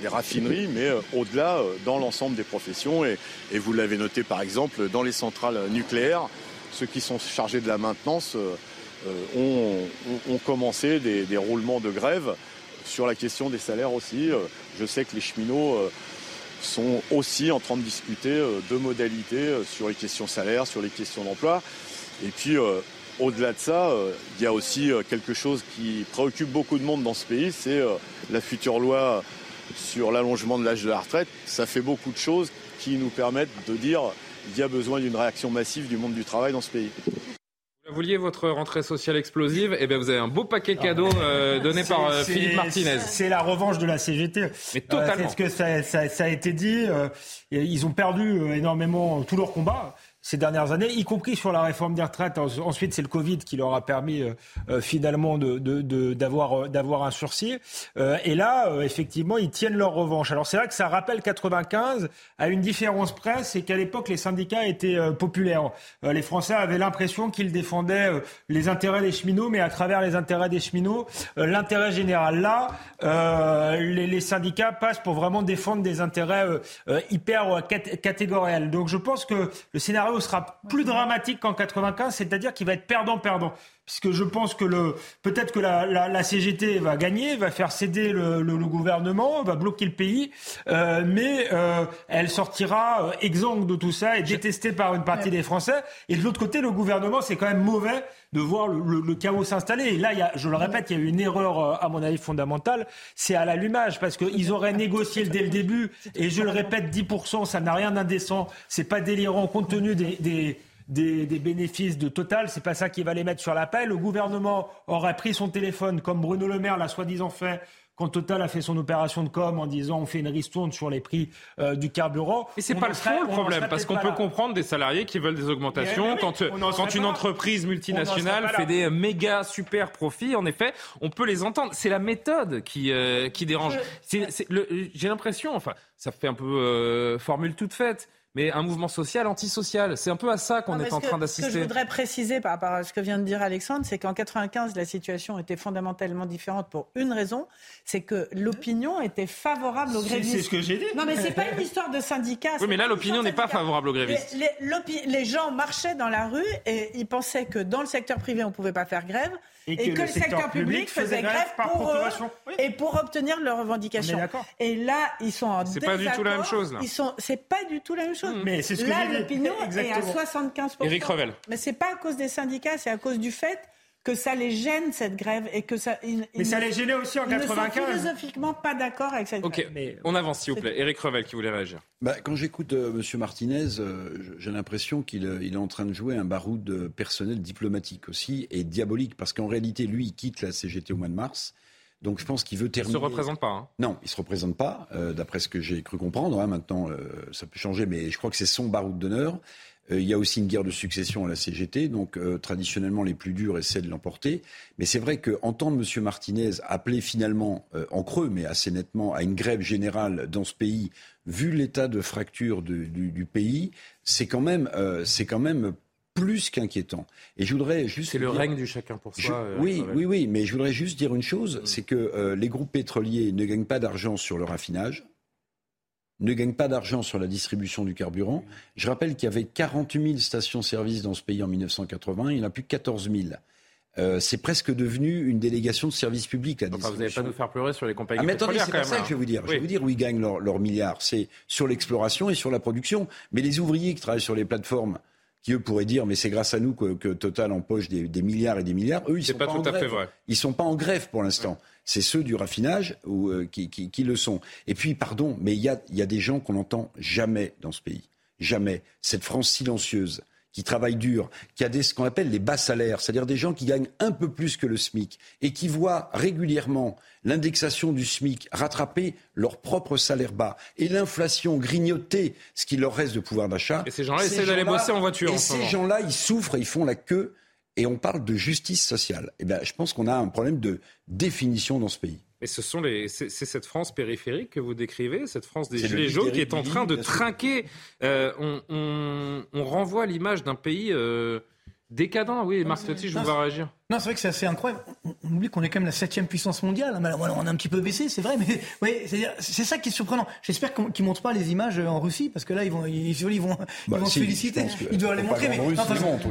des raffineries, mais au-delà, dans l'ensemble des professions. Et, vous l'avez noté par exemple, dans les centrales nucléaires, ceux qui sont chargés de la maintenance ont, commencé des roulements de grève sur la question des salaires aussi. Je sais que les cheminots euh, sont aussi en train de discuter euh, de modalités euh, sur les questions salaires, sur les questions d'emploi. Et puis, au-delà de ça, il y a aussi quelque chose qui préoccupe beaucoup de monde dans ce pays, c'est la future loi sur l'allongement de l'âge de la retraite. Ça fait beaucoup de choses qui nous permettent de dire qu'il y a besoin d'une réaction massive du monde du travail dans ce pays. Vous vouliez votre rentrée sociale explosive Eh bien, vous avez un beau paquet cadeau euh, donné par euh, Philippe Martinez. C'est la revanche de la CGT. Mais totalement. Euh, c'est ce que ça, ça- ça a été dit. euh, ils ont perdu euh, énormément tout leur combat. Ces dernières années, y compris sur la réforme des retraites. Ensuite, c'est le Covid qui leur a permis euh, euh, finalement d'avoir de, euh, un sursis. et là, effectivement, ils tiennent leur revanche. Alors c'est vrai que ça rappelle 95 à une différence près, c'est qu'à l'époque, les syndicats étaient populaires. les Français avaient l'impression qu'ils défendaient les intérêts des cheminots, mais à travers les intérêts des cheminots, l'intérêt général. Là, les, syndicats passent pour vraiment défendre des intérêts hyper catégoriels. Donc je pense que le scénario sera plus dramatique qu'en 95, c'est-à-dire qu'il va être perdant-perdant. Puisque je pense que le, peut-être que la, CGT va gagner, va faire céder le, gouvernement, va bloquer le pays, euh, mais euh, elle sortira euh, exsangue de tout ça et détestée par une partie des Français. Et de l'autre côté, le gouvernement, c'est quand même mauvais de voir le, chaos s'installer. Et là, il y a, je le répète, il y a eu une erreur, à mon avis, fondamentale. C'est à l'allumage, parce qu'ils auraient négocié dès le début. Et je le répète, 10%, ça n'a rien d'indécent. C'est pas délirant compte tenu des des, bénéfices de Total. C'est pas ça qui va les mettre sur l'appel. Le gouvernement aurait pris son téléphone, comme Bruno Le Maire l'a soi-disant fait quand Total a fait son opération de com en disant on fait une ristourne sur les prix euh, du carburant. Mais c'est pas le fond le problème, parce qu'on peut comprendre des salariés qui veulent des augmentations quand, quand une entreprise multinationale fait des méga super profits. En effet, on peut les entendre. C'est la méthode qui, euh, qui dérange. J'ai l'impression, enfin, ça fait un peu euh, formule toute faite mais un mouvement social antisocial. C'est un peu à ça qu'on est en train d'assister. Ce que je voudrais préciser par rapport à ce que vient de dire Alexandre, c'est qu'en 95, la situation était fondamentalement différente pour une raison, c'est que l'opinion était favorable aux grévistes. C'est ce que j'ai dit. Non, mais c'est pas une histoire de syndicats. Oui, mais là, l'opinion n'est pas favorable aux grévistes. Les, les, gens marchaient dans la rue et ils pensaient que dans le secteur privé, on pouvait pas faire grève et, que, le, secteur, public faisait grève, pour eux et pour obtenir leurs revendications. Et là, ils sont en C'est pas du tout la même chose. Ils sont. C'est pas du tout la même chose. Mais c'est ce que là, l'opinion est à 75 Éric Revel. Mais c'est pas à cause des syndicats, c'est à cause du fait que ça les gêne cette grève et que ça. mais ça les gênait aussi en 95. Ils ne sont philosophiquement pas d'accord avec cette Ok, on avance s'il vous plaît. Éric Revel qui voulait réagir. Bah, quand j'écoute euh, M. Martinez, euh, j'ai l'impression qu'il euh, il est en train de jouer un baroud personnel diplomatique aussi et diabolique parce qu'en réalité, lui, il quitte la CGT au mois de mars. Donc je pense qu'il veut terminer. Il ne se représente pas. Hein. Non, il ne se représente pas, d'après ce que j'ai cru comprendre. Hein. maintenant, ça peut changer, mais je crois que c'est son baroud d'honneur. Euh, il y a aussi une guerre de succession à la CGT, donc euh, traditionnellement les plus durs essaient de l'emporter. Mais c'est vrai qu'entendre M. Martinez appeler finalement, euh, en creux, mais assez nettement, à une grève générale dans ce pays, vu l'état de fracture du, pays, c'est quand même, c'est quand même plus qu'inquiétant. Et je voudrais juste. C'est le règne du chacun pour soi. oui, oui, oui, mais je voudrais juste dire une chose, c'est que les groupes pétroliers ne gagnent pas d'argent sur le raffinage ne gagne pas d'argent sur la distribution du carburant. Je rappelle qu'il y avait 40 000 stations-service dans ce pays en 1980, il n'y en a plus que 14 000. Euh, c'est presque devenu une délégation de service public. La enfin, vous n'allez pas nous faire pleurer sur les compagnies ah, mais attendez, c'est ça que je vais vous dire. Je vais vous dire où ils gagnent leurs milliards. C'est sur l'exploration et sur la production. Mais les ouvriers qui travaillent sur les plateformes, qui eux pourraient dire mais c'est grâce à nous que, Total empoche des, des, milliards et des milliards. Eux ils sont pas, tout à Fait vrai. Ils sont pas en grève pour l'instant. C'est ceux du raffinage ou, euh, qui, qui, qui, le sont. Et puis pardon, mais il y a, y a des gens qu'on n'entend jamais dans ce pays. Jamais. Cette France silencieuse qui travaillent dur, qui a des, ce qu'on appelle les bas salaires, c'est-à-dire des gens qui gagnent un peu plus que le SMIC et qui voient régulièrement l'indexation du SMIC rattraper leur propre salaire bas et l'inflation grignoter ce qui leur reste de pouvoir d'achat. Et ces gens-là essaient d'aller bosser en voiture. Et ces gens-là, ils souffrent, ils font la queue et on parle de justice sociale. Eh bien, je pense qu'on a un problème de définition dans ce pays. Mais ce sont les, c'est, cette France périphérique que vous décrivez, cette France des gilets jaunes qui est en train de trinquer. Euh, on, on, renvoie l'image d'un pays euh, décadent. Oui, Marc Totti, je vous vois réagir. Non, c'est vrai que c'est assez incroyable. On, oublie qu'on est quand même la septième puissance mondiale. on a un petit peu baissé, c'est vrai, mais oui, c'est ça qui est surprenant. J'espère qu'ils ne montrent pas les images en Russie, parce que là, ils vont, ils, ils vont, ils bah, vont se féliciter. Ils doivent les montrer. Mais,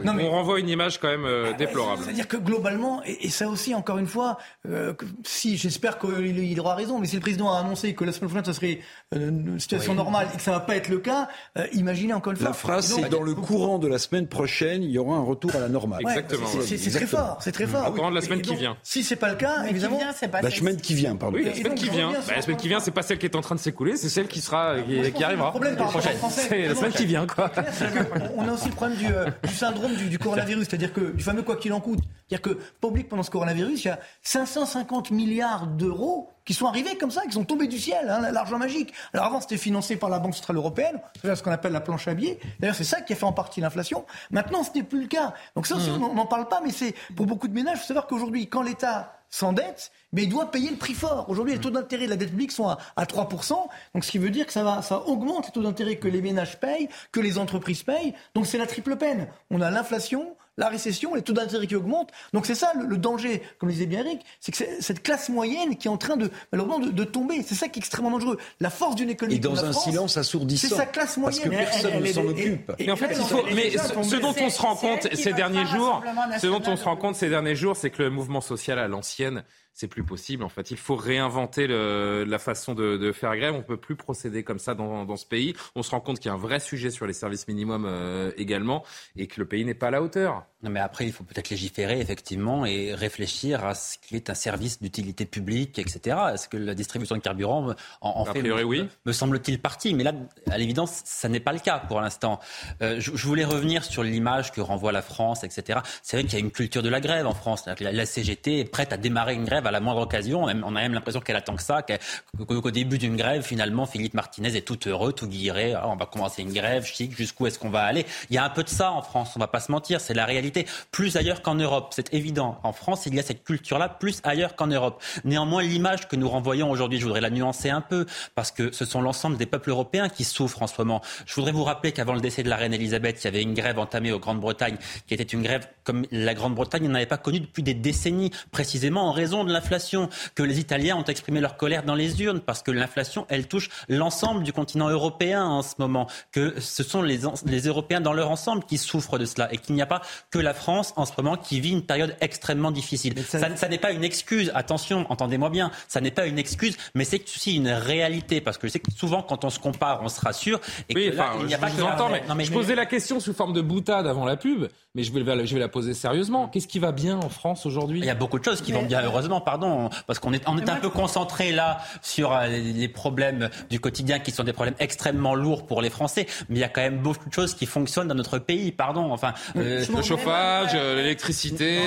non, mais, on renvoie une image quand même euh, déplorable. C'est-à-dire que globalement, et, ça aussi, encore une fois, euh, si j'espère qu'il il aura raison, mais si le président a annoncé que la semaine prochaine, ce serait euh, une situation normale et que ça ne va pas être le cas, imaginez encore une fois. La phrase, c'est dans le courant de la semaine prochaine, il y aura un retour à la normale. Exactement. C'est très fort. C'est très fort semaine qui vient. Si c'est pas le cas, évidemment. la semaine qui vient, pardon. Oui, la semaine qui vient. La semaine qui vient, c'est pas celle qui est en train de s'écouler, c'est celle qui sera, qui, arrivera. C'est la semaine qui vient, quoi. On a aussi le problème du, euh, syndrome du, coronavirus, c'est-à-dire que du fameux quoi qu'il en coûte. C'est-à-dire que public pendant ce coronavirus, il y a 550 milliards d'euros qui sont arrivés comme ça, qui sont tombés du ciel, hein, l'argent magique. Alors avant, c'était financé par la Banque Centrale Européenne, c'est ce qu'on appelle la planche à billets. D'ailleurs, c'est ça qui a fait en partie l'inflation. Maintenant, ce n'est plus le cas. Donc ça aussi, mmh. on n'en parle pas, mais c'est pour beaucoup de ménages, il faut savoir qu'aujourd'hui, quand l'État s'endette, mais il doit payer le prix fort. Aujourd'hui, les taux d'intérêt de la dette publique sont à, 3%, donc ce qui veut dire que ça, va, ça augmente les taux d'intérêt que les ménages payent, que les entreprises payent. Donc c'est la triple peine. On a l'inflation, la récession, les taux d'intérêt qui augmentent. Donc c'est ça le, danger, comme le disait bien Eric, c'est que c'est cette classe moyenne qui est en train de malheureusement de, tomber. C'est ça qui est extrêmement dangereux. La force d'une économie. Et dans un silence assourdissant. C'est sa classe moyenne. Parce que personne ne s'en occupe. Mais en fait, il faut, mais ce, dont on se rend compte ces derniers jours, ce dont on se rend compte ces derniers jours, c'est que le mouvement social à l'ancienne c'est plus possible. En fait, il faut réinventer la façon de, faire grève. On peut plus procéder comme ça dans, dans ce pays. On se rend compte qu'il y a un vrai sujet sur les services minimums euh, également et que le pays n'est pas à la hauteur. Non, mais après, il faut peut-être légiférer effectivement et réfléchir à ce qui est un service d'utilité publique, etc. Est-ce que la distribution de carburant en, en fait priori, oui. me semble-t-il partie Mais là, à l'évidence, ça n'est pas le cas pour l'instant. Euh, je, je, voulais revenir sur l'image que renvoie la France, etc. C'est vrai qu'il y a une culture de la grève en France. La, la CGT est prête à démarrer une grève à la moindre occasion. On a même l'impression qu'elle attend que ça, qu'au début d'une grève, finalement, Philippe Martinez est tout heureux, tout guiré. Ah, on va commencer une grève, chic, jusqu'où est-ce qu'on va aller? Il y a un peu de ça en France, on va pas se mentir, c'est la réalité. Plus ailleurs qu'en Europe, c'est évident. En France, il y a cette culture-là, plus ailleurs qu'en Europe. Néanmoins, l'image que nous renvoyons aujourd'hui, je voudrais la nuancer un peu, parce que ce sont l'ensemble des peuples européens qui souffrent en ce moment. Je voudrais vous rappeler qu'avant le décès de la reine Elisabeth, il y avait une grève entamée au Grande-Bretagne, qui était une grève comme la Grande-Bretagne n'avait pas connue depuis des décennies, précisément en raison de l'inflation, que les Italiens ont exprimé leur colère dans les urnes parce que l'inflation, elle touche l'ensemble du continent européen en ce moment, que ce sont les, les Européens dans leur ensemble qui souffrent de cela et qu'il n'y a pas que la France en ce moment qui vit une période extrêmement difficile. Ça, ça, n'est pas une excuse, attention, entendez-moi bien, ça n'est pas une excuse, mais c'est aussi une réalité parce que je sais que souvent quand on se compare, on se rassure et oui, que là, il n'y a pas que entends, mais, non, mais je posais la question sous forme de boutade avant la pub, mais je vais, je vais la poser sérieusement. Qu'est-ce qui va bien en France aujourd'hui? Il y a beaucoup de choses qui vont bien, heureusement, pardon, parce qu'on est, on est un peu concentré là sur euh, les problèmes du quotidien qui sont des problèmes extrêmement lourds pour les Français, mais il y a quand même beaucoup de choses qui fonctionnent dans notre pays, pardon. Enfin, euh, le chauffage, euh, l'électricité,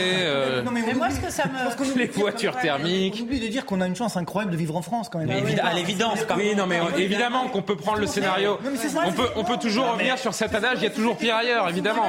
mais, moi, ce que ça me... les voitures thermiques. On oublie de dire qu'on a une chance incroyable de vivre en France quand même. Mais à l'évidence, oui, non, mais évidemment qu'on peut prendre le scénario. On peut, on peut toujours revenir sur cet adage. Il y a toujours pire ailleurs, évidemment.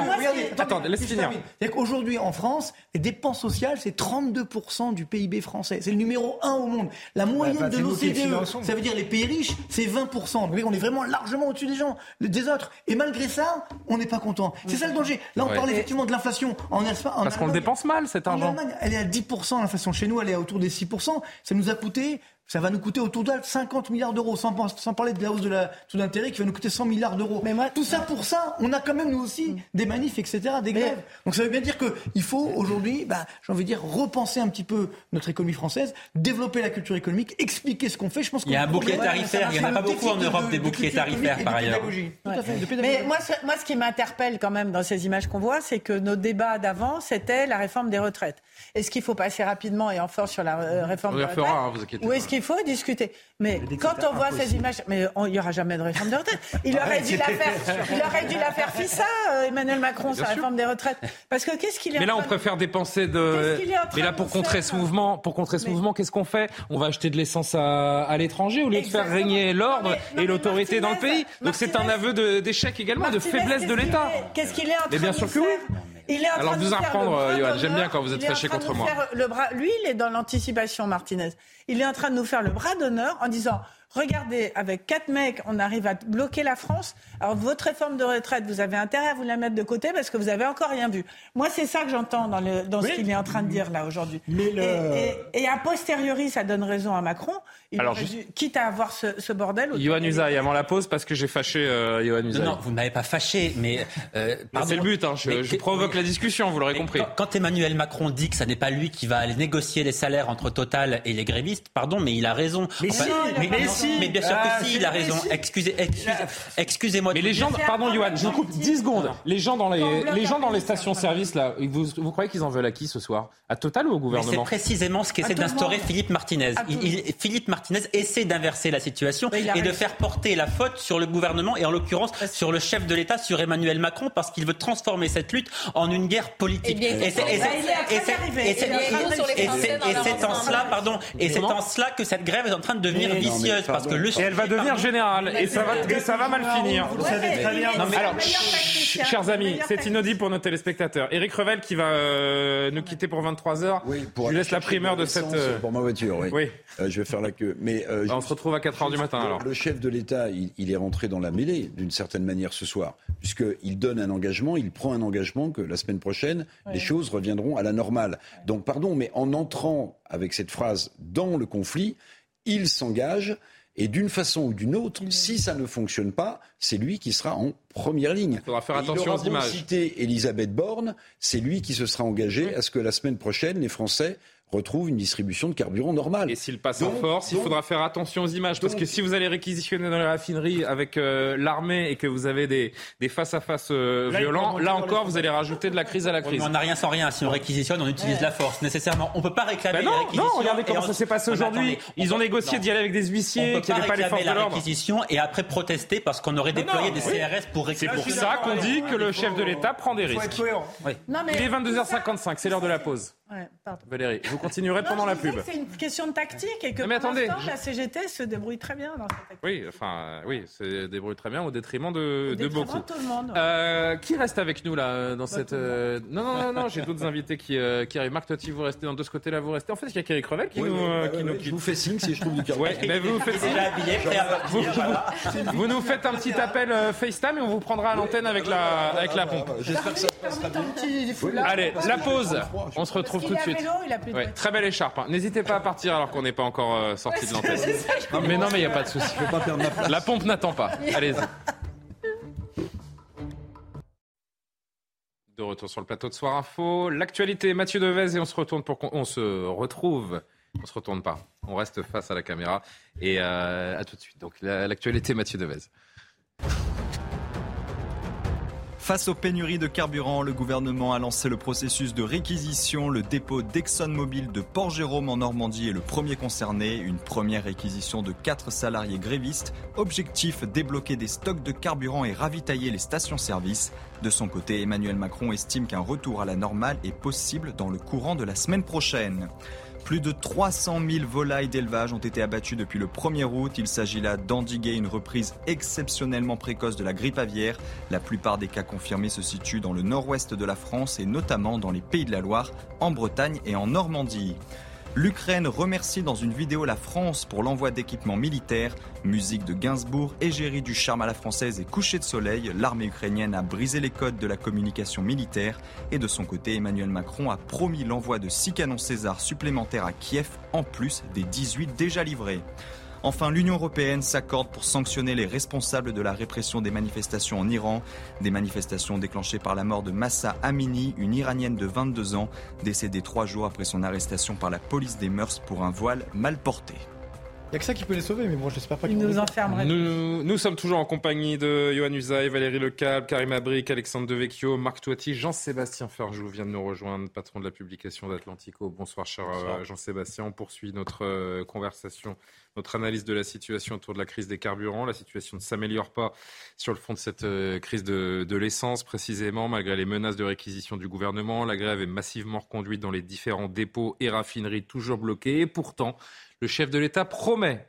Attends, laisse finir. Aujourd'hui, en France, les dépenses sociales, c'est 32% du PIB français. C'est le numéro 1 au monde. La moyenne bah, de l'OCDE, ça veut dire les pays riches, c'est 20%. Donc on est vraiment largement au-dessus des gens, des autres. Et malgré ça, on n'est pas content. C'est ça le danger. Là, on parle effectivement de l'inflation en Espagne. Parce qu'on le dépense mal, cet argent. En Allemagne, elle est à 10%, l'inflation chez nous, elle est autour des 6%. Ça nous a coûté ça va nous coûter au total 50 milliards d'euros, sans, parler de la hausse de la taux d'intérêt qui va nous coûter 100 milliards d'euros. Mais moi, tout ça pour ça, on a quand même nous aussi mm. des manifs, etc., des grèves. Donc ça veut bien dire qu'il faut aujourd'hui, bah, j'ai envie de dire, repenser un petit peu notre économie française, développer la culture économique, expliquer ce qu'on fait. Je pense il y a un bouclier tarifaire, il n'y en a pas beaucoup en Europe des boucliers tarifaires par ailleurs. Mais moi, moi, ce qui m'interpelle quand même dans ces images qu'on voit, c'est que nos débats d'avant, c'était la réforme des retraites. Est-ce qu'il faut passer rapidement et en force sur la euh, réforme des retraites hein, Ou est-ce qu'il faut discuter Mais quand on voit ces images, mais il n'y aura jamais de réforme des retraites. Il aurait, dû la faire, il aurait dû la faire FISA, euh, Emmanuel Macron, sa réforme des retraites. Parce que qu'est-ce qu'il est Mais là, on préfère dépenser de. Mais là, pour contrer ce mouvement, pour contrer ce mouvement, qu'est-ce qu'on fait? On va acheter de l'essence à, l'étranger au lieu de faire régner l'ordre et l'autorité dans le pays. Donc c'est un aveu d'échec également, de faiblesse de l'État. Qu'est-ce qu'il est en train Mais bien sûr que oui. Il est en Alors, vous apprendre, Johan. J'aime bien quand vous êtes fâché contre moi. Le bras, lui, il est dans l'anticipation, Martinez. Il est en train de nous faire le bras d'honneur en disant Regardez, avec quatre mecs, on arrive à bloquer la France. Alors, votre réforme de retraite, vous avez intérêt à vous la mettre de côté parce que vous avez encore rien vu. Moi, c'est ça que j'entends dans, le, dans ce qu'il est en train de dire là aujourd'hui. Et, et, a posteriori, ça donne raison à Macron. Il Alors, quitte à avoir ce, ce bordel. Yohann Usaï, avant la pause, parce que j'ai fâché euh, Yohann Usaï. Non, vous ne m'avez pas fâché, mais. Euh, c'est le but, hein, je, je, provoque la discussion, vous l'aurez compris. Quand, quand, Emmanuel Macron dit que ce n'est pas lui qui va aller négocier les salaires entre Total et les grévistes, pardon, mais il a raison. Mais si, mais, si. Mais bien sûr Ah, que si, c'est il a raison. si. Excusez, excusez, excusez-moi. Mais de les gens, pardon Johan, je vous coupe 10 secondes. Les gens dans les, les gens dans les stations-service là, vous, vous croyez qu'ils en veulent à qui ce soir? À Total ou au Mais c'est gouvernement? précisément ce qu'essaie d'instaurer. Philippe Martinez. Il- il- Philippe Martinez essaie d'inverser la situation et de faire porter la faute sur le gouvernement et en l'occurrence sur le chef de l'État, sur Emmanuel Macron, parce qu'il veut transformer cette lutte en une guerre politique. Et c'est- en cela, pardon, et c'est en cela que cette grève est en train de devenir vicieuse, parce pardon. que le Et elle va devenir générale et ça va, et ça va mal finir. Vous savez très bien. Non, mais- Alors, chers amis, c'est inaudible pour nos téléspectateurs. Éric Revel qui va euh, nous quitter pour 23h. Oui, Je lui laisse la primeur de cette. euh, Pour ma voiture, oui. Oui. Euh, je vais faire la queue. Mais euh, Bah, on se retrouve à 4h du matin le- alors. Le chef de l'État, il, il est rentré dans la mêlée d'une certaine manière ce soir, puisqu'il donne un engagement, il prend un engagement que la semaine prochaine, les choses reviendront à la normale. Donc, pardon, mais en entrant avec cette phrase dans le conflit, il s'engage. Et d'une façon ou d'une autre, si ça ne fonctionne pas, c'est lui qui sera en première ligne. Il faudra faire Et attention il aura aux images. citer Elisabeth Borne, c'est lui qui se sera engagé à ce que la semaine prochaine, les Français retrouvent une distribution de carburant normale. Et s'il passe en Donc- force, il faudra faire attention aux images. Parce que si vous allez réquisitionner dans les raffineries avec euh, l'armée et que vous avez des, des face-à-face euh, violents, là encore, vous allez rajouter de la crise à la Oui, crise. on n'a rien sans rien. Si on réquisitionne, on utilise la force nécessairement. On peut pas réclamer Ben non, les réquisitions. non, regardez comment en- ça s'est passé aujourd'hui. Ils on ont négocié d'y aller avec des On huissiers, qu'il n'y pas les forces réclamer de la l'ordre. réquisition et après protester parce qu'on aurait déployé des CRS pour C'est récupérer. pour ça qu'on dit que le chef de l'État prend des Il faut risques. Il est tout ça- 22h55, c'est l'heure de la pause. Ouais. Valérie, vous continuerez Non, pendant la pub. C'est une question de tactique et que mais pour attendez, je- la CGT se débrouille très bien dans cette tactique. Oui, enfin, euh, oui, c'est débrouille très bien au détriment de, Au de détriment beaucoup. de tout le monde. Euh, qui reste avec nous là dans cette euh, non non non non j'ai d'autres invités qui, euh, qui arrivent Marc Totti vous restez dans de ce côté-là vous restez en fait il y a qu'Eric Revel qui Oui, nous oui, euh, ouais, qui nous je vous fais signe si je trouve du carburant. ouais mais vous faites nous faites un petit appel euh, FaceTime et on vous prendra à l'antenne avec la avec la pompe J'espère que ça se passera bien. allez la pause on se retrouve tout de qu'il est à suite vélo, il a plus de Ouais, voiture. très belle écharpe hein. n'hésitez pas à partir alors qu'on n'est pas encore euh, sorti de l'antenne mais non mais il n'y a pas de souci Je peux pas perdre ma place. la pompe n'attend pas allez-y De retour sur le plateau de Soir Info. L'actualité, Mathieu Devez, et on se retourne pour qu'on on se retrouve. On se retourne pas. On reste face à la caméra. Et euh, à tout de suite. Donc la- l'actualité, Mathieu Devez. Face aux pénuries de carburant, le gouvernement a lancé le processus de réquisition. Le dépôt d'ExxonMobil de Port-Jérôme en Normandie est le premier concerné. Une première réquisition de quatre salariés grévistes. Objectif débloquer des stocks de carburant et ravitailler les stations-service. De son côté, Emmanuel Macron estime qu'un retour à la normale est possible dans le courant de la semaine prochaine. Plus de 300 000 volailles d'élevage ont été abattues depuis le 1er août. Il s'agit là d'endiguer une reprise exceptionnellement précoce de la grippe aviaire. La plupart des cas confirmés se situent dans le nord-ouest de la France et notamment dans les Pays de la Loire, en Bretagne et en Normandie. L'Ukraine remercie dans une vidéo la France pour l'envoi d'équipements militaires. Musique de Gainsbourg, égérie du charme à la française et coucher de soleil, l'armée ukrainienne a brisé les codes de la communication militaire. Et de son côté, Emmanuel Macron a promis l'envoi de 6 canons César supplémentaires à Kiev, en plus des 18 déjà livrés. Enfin, l'Union européenne s'accorde pour sanctionner les responsables de la répression des manifestations en Iran. Des manifestations déclenchées par la mort de Massa Amini, une Iranienne de 22 ans, décédée trois jours après son arrestation par la police des mœurs pour un voile mal porté. Il n'y a que ça qui peut les sauver, mais bon, j'espère pas Il qu'ils nous enfermerait. Nous, nous sommes toujours en compagnie de Johan Usaï, Valérie Lecable, Karim Abric, Alexandre Devecchio, Marc Toiti, Jean-Sébastien Ferjou vient de nous rejoindre, patron de la publication d'Atlantico. Bonsoir, cher euh, Jean-Sébastien. On poursuit notre euh, conversation, notre analyse de la situation autour de la crise des carburants. La situation ne s'améliore pas sur le fond de cette euh, crise de, de l'essence, précisément, malgré les menaces de réquisition du gouvernement. La grève est massivement reconduite dans les différents dépôts et raffineries toujours bloqués. Et pourtant, le chef de l'État promet,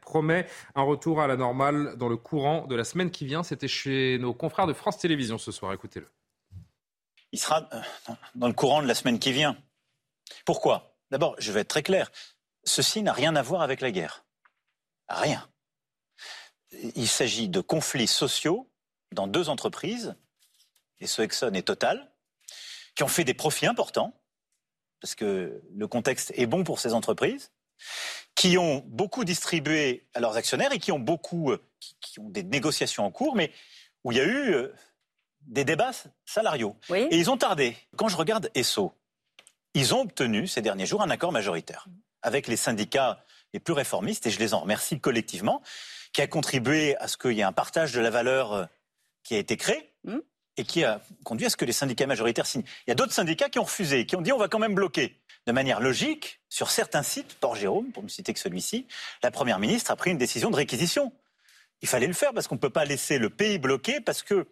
un retour à la normale dans le courant de la semaine qui vient. C'était chez nos confrères de France Télévisions ce soir. Écoutez-le. Il sera euh, dans le courant de la semaine qui vient. Pourquoi? D'abord, je vais être très clair. Ceci n'a rien à voir avec la guerre. Rien. Il s'agit de conflits sociaux dans deux entreprises, et ce Exxon et Total, qui ont fait des profits importants, parce que le contexte est bon pour ces entreprises, qui ont beaucoup distribué à leurs actionnaires et qui ont beaucoup, euh, qui, qui ont des négociations en cours, mais où il y a eu euh, des débats salariaux. Et ils ont tardé. Quand je regarde ESSO, ils ont obtenu ces derniers jours un accord majoritaire avec les syndicats les plus réformistes, et je les en remercie collectivement, qui a contribué à ce qu'il y ait un partage de la valeur euh, qui a été créé. Hmm et qui a conduit à ce que les syndicats majoritaires signent. Il y a d'autres syndicats qui ont refusé, qui ont dit on va quand même bloquer. De manière logique, sur certains sites, Port-Jérôme, pour ne citer que celui-ci, la Première ministre a pris une décision de réquisition. Il fallait le faire parce qu'on ne peut pas laisser le pays bloqué parce qu'il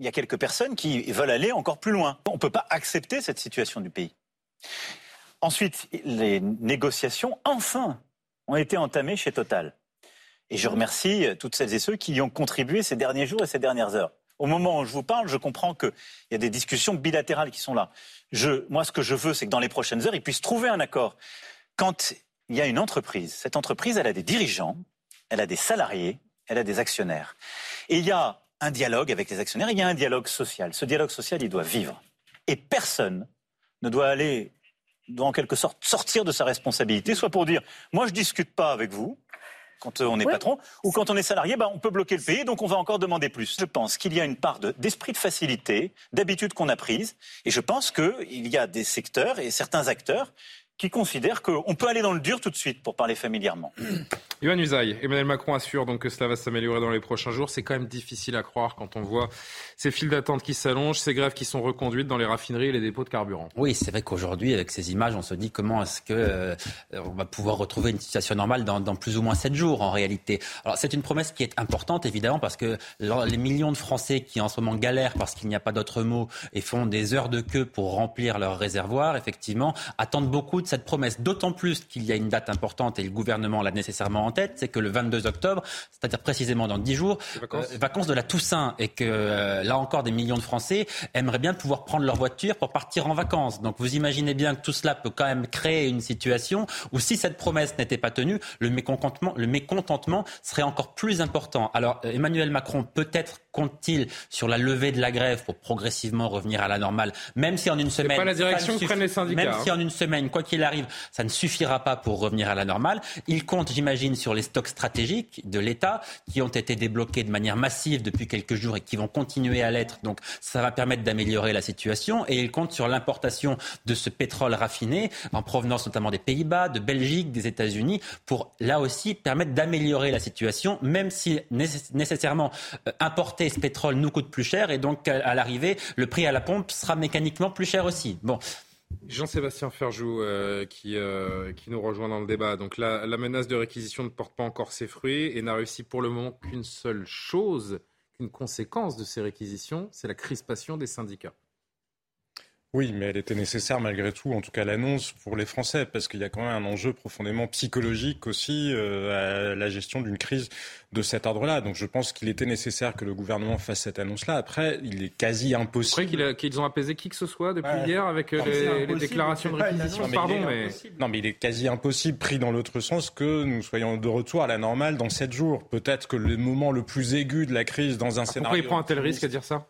y a quelques personnes qui veulent aller encore plus loin. On ne peut pas accepter cette situation du pays. Ensuite, les négociations, enfin, ont été entamées chez Total. Et je remercie toutes celles et ceux qui y ont contribué ces derniers jours et ces dernières heures. Au moment où je vous parle, je comprends qu'il y a des discussions bilatérales qui sont là. moi, ce que je veux, c'est que dans les prochaines heures, ils puissent trouver un accord. Quand il y a une entreprise, cette entreprise, elle a des dirigeants, elle a des salariés, elle a des actionnaires. Et il y a un dialogue avec les actionnaires, il y a un dialogue social. Ce dialogue social, il doit vivre. Et personne ne doit aller, doit en quelque sorte sortir de sa responsabilité, soit pour dire, moi je discute pas avec vous, quand euh, on est patron, ou quand on est salarié, bah, on peut bloquer le pays, donc on va encore demander plus. Je pense qu'il y a une part d'esprit de, facilité, d'habitude qu'on a prise, et je pense qu'il y a des secteurs et certains acteurs qui considèrent qu'on peut aller dans le dur tout de suite, pour parler familièrement. Yohann Usaï, Emmanuel Macron assure donc que cela va s'améliorer dans les prochains jours. C'est quand même difficile à croire quand on voit ces files d'attente qui s'allongent, ces grèves qui sont reconduites dans les raffineries et les dépôts de carburant. Oui, c'est vrai qu'aujourd'hui, avec ces images, on se dit comment est-ce que euh, on va pouvoir retrouver une situation normale dans, dans plus ou moins sept jours en réalité. Alors c'est une promesse qui est importante évidemment parce que les millions de Français qui en ce moment galèrent parce qu'il n'y a pas d'autre mot et font des heures de queue pour remplir leur réservoir, effectivement, attendent beaucoup cette promesse, d'autant plus qu'il y a une date importante et le gouvernement l'a nécessairement en tête, c'est que le 22 octobre, c'est-à-dire précisément dans 10 jours, vacances. Euh, vacances. de la Toussaint, et que euh, là encore des millions de Français aimeraient bien pouvoir prendre leur voiture pour partir en vacances. Donc vous imaginez bien que tout cela peut quand même créer une situation où si cette promesse n'était pas tenue, le mécontentement, le mécontentement serait encore plus important. Alors euh, Emmanuel Macron peut-être compte-t-il sur la levée de la grève pour progressivement revenir à la normale, même si en une semaine, pas la direction prennent les syndicats. Même si hein. en une semaine, quoi qu'il arrive, ça ne suffira pas pour revenir à la normale. Il compte, j'imagine, sur les stocks stratégiques de l'État qui ont été débloqués de manière massive depuis quelques jours et qui vont continuer à l'être. Donc, ça va permettre d'améliorer la situation. Et il compte sur l'importation de ce pétrole raffiné en provenance notamment des Pays-Bas, de Belgique, des États-Unis, pour là aussi permettre d'améliorer la situation, même si nécessairement euh, importer ce pétrole nous coûte plus cher et donc à, l'arrivée, le prix à la pompe sera mécaniquement plus cher aussi. Bon. Jean-Sébastien Ferjou euh, qui, euh, qui nous rejoint dans le débat. Donc la, la, menace de réquisition ne porte pas encore ses fruits et n'a réussi pour le moment qu'une seule chose, qu'une conséquence de ces réquisitions, c'est la crispation des syndicats. Oui, mais elle était nécessaire malgré tout, en tout cas l'annonce pour les Français, parce qu'il y a quand même un enjeu profondément psychologique aussi euh, à la gestion d'une crise de cet ordre-là. Donc je pense qu'il était nécessaire que le gouvernement fasse cette annonce-là. Après, il est quasi impossible. qu'ils ont apaisé qui que ce soit depuis hier avec euh, les, déclarations de réquisition. Pardon, mais... Non, mais il est quasi impossible, pris dans l'autre sens, que nous soyons de retour à la normale dans sept jours. Peut-être que le moment le plus aigu de la crise dans un scénario... Pourquoi il prend un tel risque à dire ça?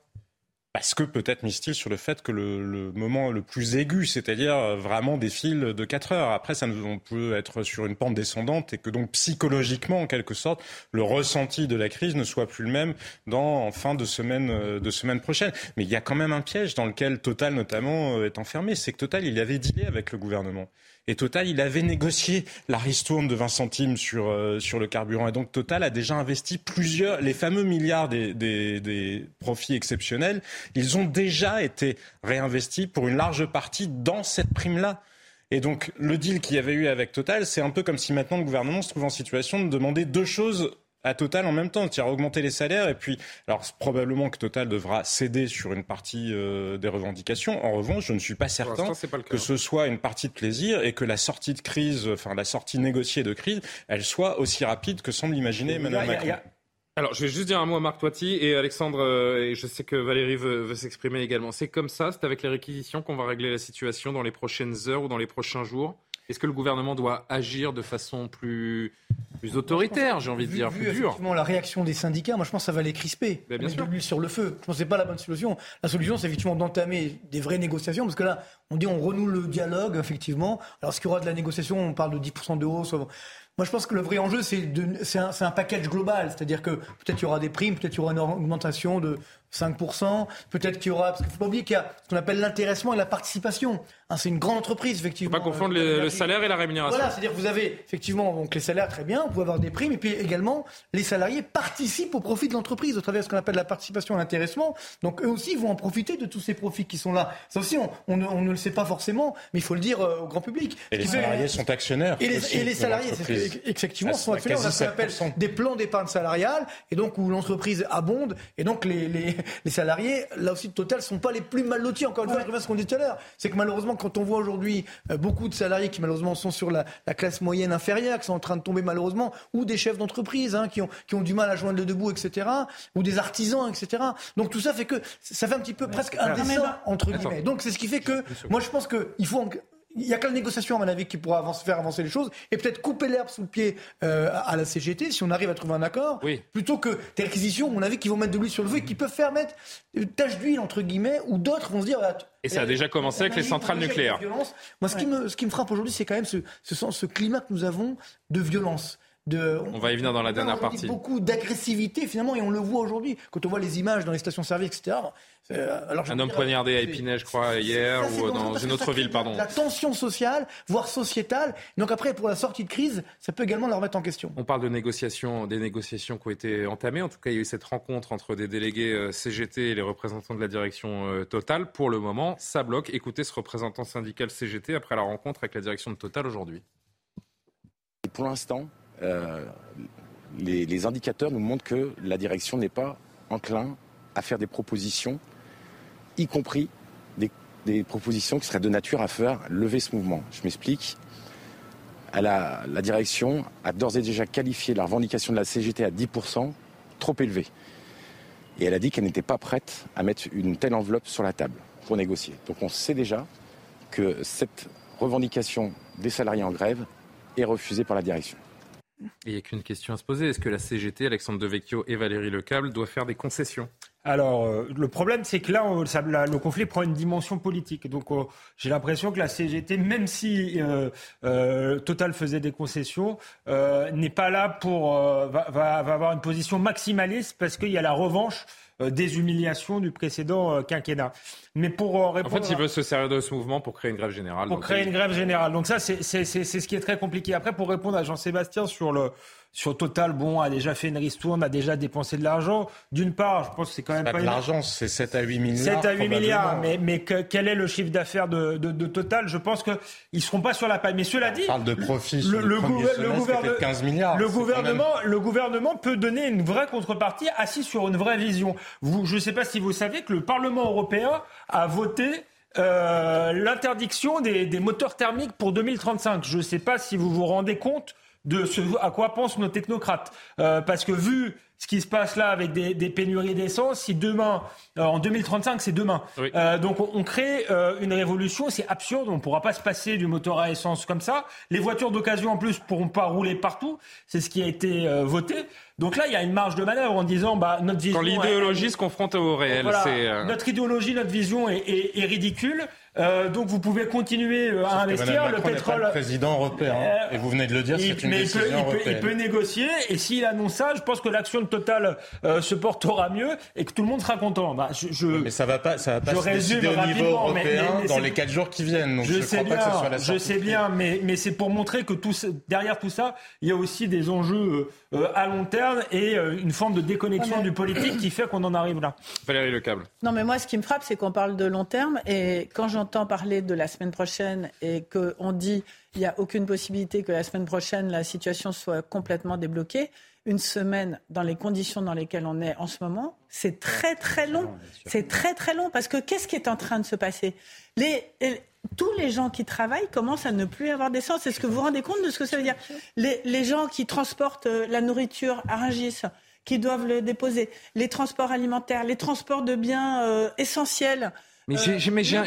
Parce que peut-être mise-t-il sur le fait que le, moment le plus aigu, c'est-à-dire euh, vraiment des fils de 4 heures. Après, ça on peut être sur une pente descendante et que donc psychologiquement, en quelque sorte, le ressenti de la crise ne soit plus le même dans en fin de semaine euh, de semaine prochaine. Mais il y a quand même un piège dans lequel Total notamment euh, est enfermé, c'est que Total il avait dealé avec le gouvernement. Et Total, il avait négocié la ristourne de 20 centimes sur, euh, sur le carburant. Et donc Total a déjà investi plusieurs, les fameux milliards des, des, des profits exceptionnels, ils ont déjà été réinvestis pour une large partie dans cette prime-là. Et donc, le deal qu'il y avait eu avec Total, c'est un peu comme si maintenant le gouvernement se trouve en situation de demander deux choses à Total en même temps, c'est-à-dire augmenter les salaires. Et puis, alors probablement que Total devra céder sur une partie euh, des revendications. En revanche, je ne suis pas certain que ce soit une partie de plaisir et que la sortie de crise, enfin la sortie négociée de crise, elle soit aussi rapide que semble imaginer Emmanuel Macron. Alors, je vais juste dire un mot à Marc Toiti et Alexandre, euh, et je sais que Valérie veut, veut s'exprimer également. C'est comme ça, c'est avec les réquisitions qu'on va régler la situation dans les prochaines heures ou dans les prochains jours est-ce que le gouvernement doit agir de façon plus, plus autoritaire, j'ai envie de dire, plus dure? la réaction des syndicats, moi je pense que ça va les crisper. Mais bien sûr. l'huile sur le feu. Je pense que ce pas la bonne solution. La solution, c'est effectivement d'entamer des vraies négociations, parce que là, on dit on renoue le dialogue, effectivement. Alors, ce qu'il y aura de la négociation, on parle de 10% de hausse. Moi, je pense que le vrai enjeu, c'est un, un, package global. C'est-à-dire que peut-être il y aura des primes, peut-être il y aura une augmentation de 5%. Peut-être qu'il y aura, parce qu'il ne faut pas oublier qu'il y a ce qu'on appelle l'intéressement et la participation. Hein, c'est une grande entreprise, effectivement. Faut pas confondre le, salaire et la rémunération. Voilà, c'est-à-dire que vous avez effectivement donc les salaires très bien, vous pouvez avoir des primes, et puis également les salariés participent au profit de l'entreprise au travers de ce qu'on appelle la participation et l'intéressement. Donc eux aussi vont en profiter de tous ces profits qui sont là. Ça aussi, on, ne, le sait pas forcément, mais il faut le dire euh, au grand public. Et les salariés sont actionnaires. Et les, et les salariés, effectivement, sont actionnaires. On a ce qu'on appelle des plans d'épargne salariale, et donc où l'entreprise abonde, et donc les, les, les salariés, là aussi, Total, sont pas les plus mal lotis. Encore une fois, je reviens à ce qu'on dit tout à l'heure. C'est que malheureusement, quand on voit aujourd'hui euh, beaucoup de salariés qui malheureusement sont sur la, classe moyenne inférieure, qui sont en train de tomber malheureusement, ou des chefs d'entreprise hein, qui, ont, qui ont du mal à joindre le debout, etc., ou des artisans, etc. Donc tout ça fait que ça fait un petit peu presque indécent, entre guillemets. Donc c'est ce qui fait que moi je pense qu'il faut il n'y a que la négociation, à mon avis, qui pourra faire avancer les choses et peut-être couper l'herbe sous le pied euh, à la CGT si on arrive à trouver un accord, plutôt que des réquisitions, à mon avis, qui vont mettre de l'huile sur le feu et qui peuvent faire mettre une tache d'huile, entre guillemets, ou d'autres vont se dire. et ça a déjà commencé avec les centrales nucléaires. Moi, ce, qui me, ce qui me frappe aujourd'hui, c'est quand même ce, ce, ce climat que nous avons de violence. De, on, va y venir dans la dernière partie. Beaucoup d'agressivité finalement, et on le voit aujourd'hui quand on voit les images dans les stations-service, etc. Euh, un homme poignardé à Épinay, je crois, hier, ou dans une autre ville, pardon. La tension sociale, voire sociétale. Donc après, pour la sortie de crise, ça peut également la remettre en question. On parle de négociations, des négociations qui ont été entamées. En tout cas, il y a eu cette rencontre entre des délégués euh, CGT et les représentants de la direction euh, Total. Pour le moment, ça bloque. Écoutez ce représentant syndical CGT après la rencontre avec la direction de Total aujourd'hui. Pour l'instant, les, les indicateurs nous montrent que la direction n'est pas enclin à faire des propositions y compris des, propositions qui seraient de nature à faire lever ce mouvement. Je m'explique. La direction a d'ores et déjà qualifié la revendication de la CGT à 10% trop élevée. Et elle a dit qu'elle n'était pas prête à mettre une telle enveloppe sur la table pour négocier. Donc on sait déjà que cette revendication des salariés en grève est refusée par la direction. Il n'y a qu'une question à se poser. Est-ce que la CGT, Alexandre Devecchio et Valérie Lecable doivent faire des concessions? Alors, euh, le problème, c'est que là, le conflit prend une dimension politique. Donc, euh, j'ai l'impression que la CGT, même si euh, Total faisait des concessions, n'est pas là pour va, va, avoir une position maximaliste parce qu'il y a la revanche des humiliations du précédent quinquennat. Mais pour répondre. En fait, il veut se servir de ce mouvement pour créer une grève générale. Pour créer une grève générale. Donc, ça, c'est ce qui est très compliqué. Après, pour répondre à Jean-Sébastien sur le, sur Total, bon, a déjà fait une ristourne, a déjà dépensé de l'argent. D'une part, je pense que c'est quand même pas, pas de l'argent, c'est 7 à 8 milliards. 7 à 8 milliards, mais, mais quel est le chiffre d'affaires de, de, Total? Je pense qu'ils ne seront pas sur la paille. Mais cela dit, On parle de profit le, le, le, 15 milliards. Le gouvernement, le gouvernement peut donner une vraie contrepartie assis sur une vraie vision. Vous, je ne sais pas si vous savez que le Parlement européen a voté euh, l'interdiction des, des moteurs thermiques pour 2035. Je ne sais pas si vous vous rendez compte de ce à quoi pensent nos technocrates. Euh, parce que vu ce qui se passe là avec des, des pénuries d'essence, si demain, euh, en 2035, c'est demain. Euh, donc on, crée euh, une révolution, c'est absurde, on ne pourra pas se passer du moteur à essence comme ça. Les voitures d'occasion en plus pourront pas rouler partout, c'est ce qui a été euh, voté. Donc là, il y a une marge de manœuvre en disant, bah, notre vision... Quand l'idéologie se confronte au réel, c'est... Notre idéologie, notre vision est, est, est ridicule. Euh, donc vous pouvez continuer euh, à investir. Le pétrole. Pas le président européen. Euh, et vous venez de le dire, c'est une mais décision il peut, il, peut, négocier. Et s'il annonce ça, je pense que l'action de Total euh, se portera mieux et que tout le monde sera content. Bah, je, je, mais ça va pas, ça va pas se décider au niveau européen mais, mais, dans les quatre jours qui viennent. Donc je, je sais bien, pas que ce soit la je sais bien, mais, mais c'est pour montrer que tout, derrière tout ça, il y a aussi des enjeux euh, à long terme et une forme de déconnexion du politique qui fait qu'on en arrive là. Valérie Le Câble. Non, mais moi, ce qui me frappe, c'est qu'on parle de long terme et quand j'entends parler de la semaine prochaine et qu'on dit il n'y a aucune possibilité que la semaine prochaine la situation soit complètement débloquée, une semaine dans les conditions dans lesquelles on est en ce moment, c'est très très long. C'est très très long parce que qu'est-ce qui est en train de se passer? Les, tous les gens qui travaillent commencent à ne plus avoir d'essence. Est-ce que vous vous rendez compte de ce que ça veut dire? Les, les, gens qui transportent euh, la nourriture à Rungis, qui doivent le déposer, les transports alimentaires, les transports de biens euh, essentiels, mais j'ai, mais j'ai,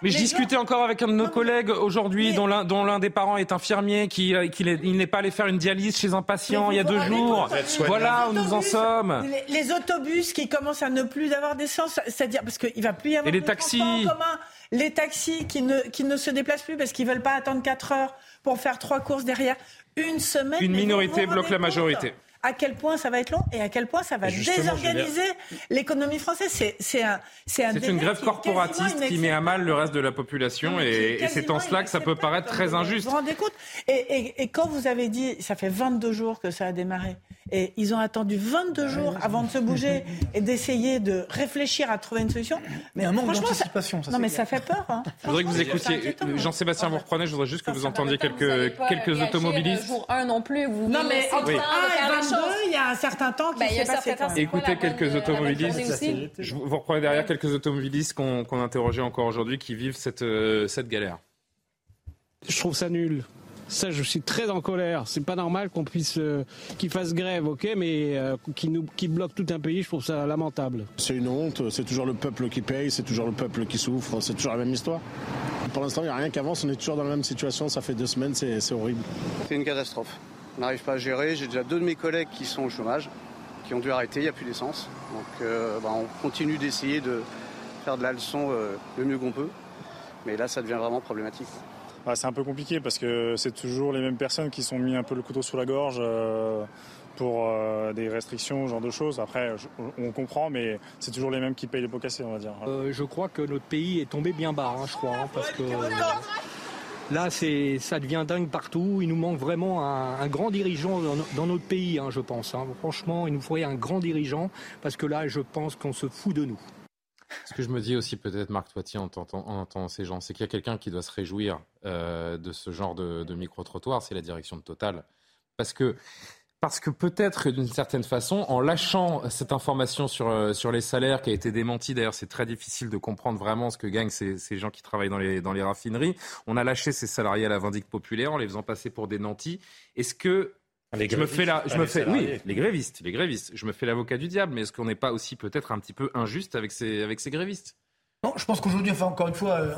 mais je discutais encore avec un de nos collègues aujourd'hui, dont l'un, dont l'un des parents est infirmier, qui, euh, qui il n'est pas allé faire une dialyse chez un patient il y a deux jours. Voilà où nous en sommes. Les, autobus qui commencent à ne plus avoir d'essence, c'est-à-dire parce qu'il va plus y avoir Et les taxis. En commun, les taxis qui ne, qui ne se déplacent plus parce qu'ils veulent pas attendre 4 heures pour faire trois courses derrière. Une semaine. Une minorité bloque la majorité. À quel point ça va être long et à quel point ça va désorganiser l'économie française. C'est un, c'est une grève corporatiste qui met à mal le reste de la population et, c'est en cela que ça peut paraître très injuste. Vous vous rendez compte? Et, et, quand vous avez dit, ça fait 22 jours que ça a démarré et ils ont attendu 22 jours avant de se bouger et d'essayer de réfléchir à trouver une solution. Mais un manque d'anticipation. Ça, non, mais ça fait peur. Hein. Je voudrais que vous écoutiez. Jean-Sébastien, vous reprenez. Je voudrais juste que vous entendiez quelques, quelques automobilistes. Jour 1 non plus. Vous non, mais entre 1 et 22, il y a un certain temps qui s'est passé. Écoutez quelques automobilistes. Je vous reprenez derrière quelques automobilistes qu'on interrogeait encore aujourd'hui qui vivent cette, euh, cette galère. Je trouve ça nul. Ça, je suis très en colère. C'est pas normal qu'on puisse, euh, qu'ils fassent grève, ok, mais euh, qui nous, qui bloque tout un pays, je trouve ça lamentable. C'est une honte. C'est toujours le peuple qui paye, c'est toujours le peuple qui souffre, c'est toujours la même histoire. Pour l'instant, il n'y a rien qui avance. On est toujours dans la même situation. Ça fait deux semaines, c'est horrible. C'est une catastrophe. On n'arrive pas à gérer. J'ai déjà deux de mes collègues qui sont au chômage, qui ont dû arrêter. Il n'y a plus d'essence. Donc, euh, bah, on continue d'essayer de faire de la leçon le mieux qu'on peut. Mais là, ça devient vraiment problématique. Bah, c'est un peu compliqué parce que c'est toujours les mêmes personnes qui sont mis un peu le couteau sous la gorge euh, pour euh, des restrictions, ce genre de choses. Après, on comprend, mais c'est toujours les mêmes qui payent les pots cassés, on va dire. Euh, je crois que notre pays est tombé bien bas, hein, je crois, hein, parce que là, c'est, ça devient dingue partout. Il nous manque vraiment un, grand dirigeant dans, notre pays, hein, je pense. Franchement, il nous faudrait un grand dirigeant, parce que là, je pense qu'on se fout de nous. Ce que je me dis aussi peut-être, Marc Toitier, en, entendant ces gens, c'est qu'il y a quelqu'un qui doit se réjouir euh, de ce genre de, micro-trottoir, c'est la direction de Total. Parce que, parce que peut-être d'une certaine façon, en lâchant cette information sur, euh, sur les salaires qui a été démentie, d'ailleurs c'est très difficile de comprendre vraiment ce que gagnent ces, ces, gens qui travaillent dans les, dans les raffineries, on a lâché ces salariés à la vindicte populaire en les faisant passer pour des nantis. Est-ce que je me fais la, je me fais, oui, les grévistes, les grévistes. Je me fais l'avocat du diable, mais est-ce qu'on n'est pas aussi peut-être un petit peu injuste avec ces, avec ces grévistes? Non, je pense qu'aujourd'hui, enfin encore une fois, euh,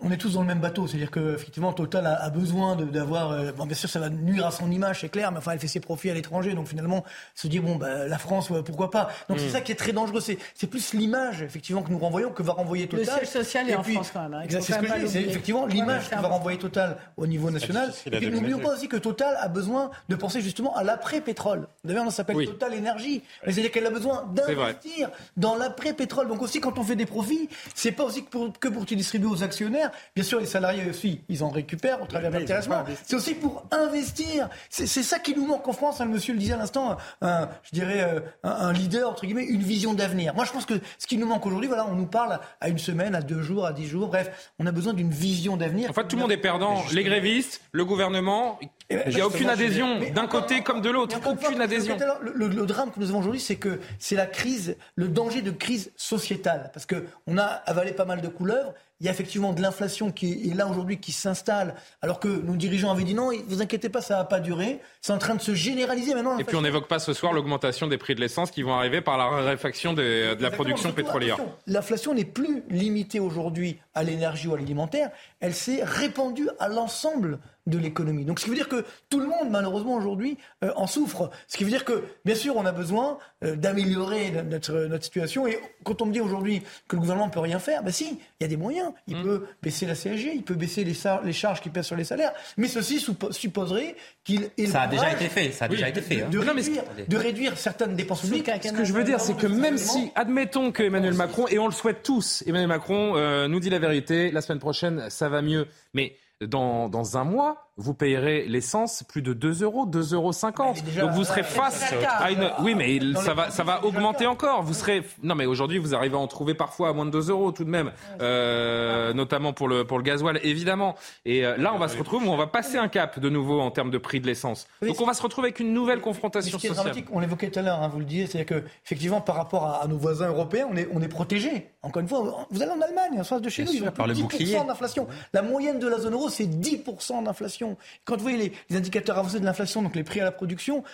on est tous dans le même bateau. C'est-à-dire qu'effectivement, Total a, besoin d'avoir. Euh, bon, bien sûr, ça va nuire à son image, c'est clair, mais enfin, elle fait ses profits à l'étranger, donc finalement, se dit bon, bah, la France, pourquoi pas. Donc c'est mm. ça qui est très dangereux. C'est plus l'image, effectivement, que nous renvoyons que va renvoyer Total. Le siège social est en France quand même. Hein. C'est ce que je dis. C'est effectivement l'image que va renvoyer Total au niveau national. Et n'oublions pas aussi que Total a besoin de penser justement à l'après-pétrole. D'ailleurs, on s'appelle Total Énergie. C'est-à-dire qu'elle a besoin d'investir dans l'après-pétrole. Donc aussi, quand on fait des profits, c'est pas aussi que pour, que pour distribuer aux actionnaires. Bien sûr, les salariés aussi, ils en récupèrent au travers de l'intéressement. C'est aussi pour investir. C'est ça qui nous manque en France. Hein, le monsieur le disait à l'instant, je dirais euh, un, leader entre guillemets, une vision d'avenir. Moi, je pense que ce qui nous manque aujourd'hui, voilà, on nous parle à une semaine, à deux jours, à dix jours. Bref, on a besoin d'une vision d'avenir. En fait, tout le monde est perdant. Les grévistes, le gouvernement. Ben, Il n'y a aucune adhésion d'un côté comme de l'autre. Aucune adhésion. Le, le, drame que nous avons aujourd'hui, c'est que c'est la crise, le danger de crise sociétale. Parce qu'on a avalé pas mal de couleuvres. Il y a effectivement de l'inflation qui est là aujourd'hui, qui s'installe, alors que nos dirigeants avaient dit non, vous inquiétez pas, ça va pas durer. C'est en train de se généraliser maintenant. Et puis on n'évoque pas ce soir l'augmentation des prix de l'essence qui vont arriver par la raréfaction de la production pétrolière. L'inflation n'est plus limitée aujourd'hui à l'énergie ou à l'alimentaire, elle s'est répandue à l'ensemble de l'économie. Donc ce qui veut dire que tout le monde, malheureusement, aujourd'hui, euh, en souffre. Ce qui veut dire que, bien sûr, on a besoin euh, d'améliorer notre, notre, situation. Et quand on me dit aujourd'hui que le gouvernement ne peut rien faire, ben si, il y a des moyens. Il mm. peut baisser la CSG, il peut baisser les, les, charges qui pèsent sur les salaires. Mais ceci supposerait qu'il Ça a déjà été fait, ça a déjà été fait. Hein. De, réduire, de, réduire, certaines dépenses publiques. Ce que je veux dire, c'est que même si, admettons que Emmanuel Macron, et on le souhaite tous, Emmanuel Macron euh, nous dit la vérité, la semaine prochaine, ça va mieux. Mais dans, dans un mois, vous payerez l'essence plus de 2 euros, 2,50 euros. Donc vous serez face à une. Oui, mais ça va, ça va augmenter encore. Vous serez. Non, mais aujourd'hui, vous arrivez à en trouver parfois à moins de 2 euros tout de même, euh, notamment pour le, pour le gasoil, évidemment. Et euh, là, on va se retrouver, on va passer un cap de nouveau en termes de prix de l'essence. Donc on va se retrouver avec une nouvelle confrontation ce qui est Dramatique, on l'évoquait tout à l'heure, hein, vous le disiez, c'est-à-dire qu'effectivement, par rapport à, nos voisins européens, on est, on est protégé. Encore une fois, vous allez en Allemagne, en face de chez nous, il y a plus de 10% d'inflation. La moyenne de la zone euro, c'est 10% d'inflation. Quand vous voyez les, les indicateurs avancés de l'inflation, donc les prix à la production,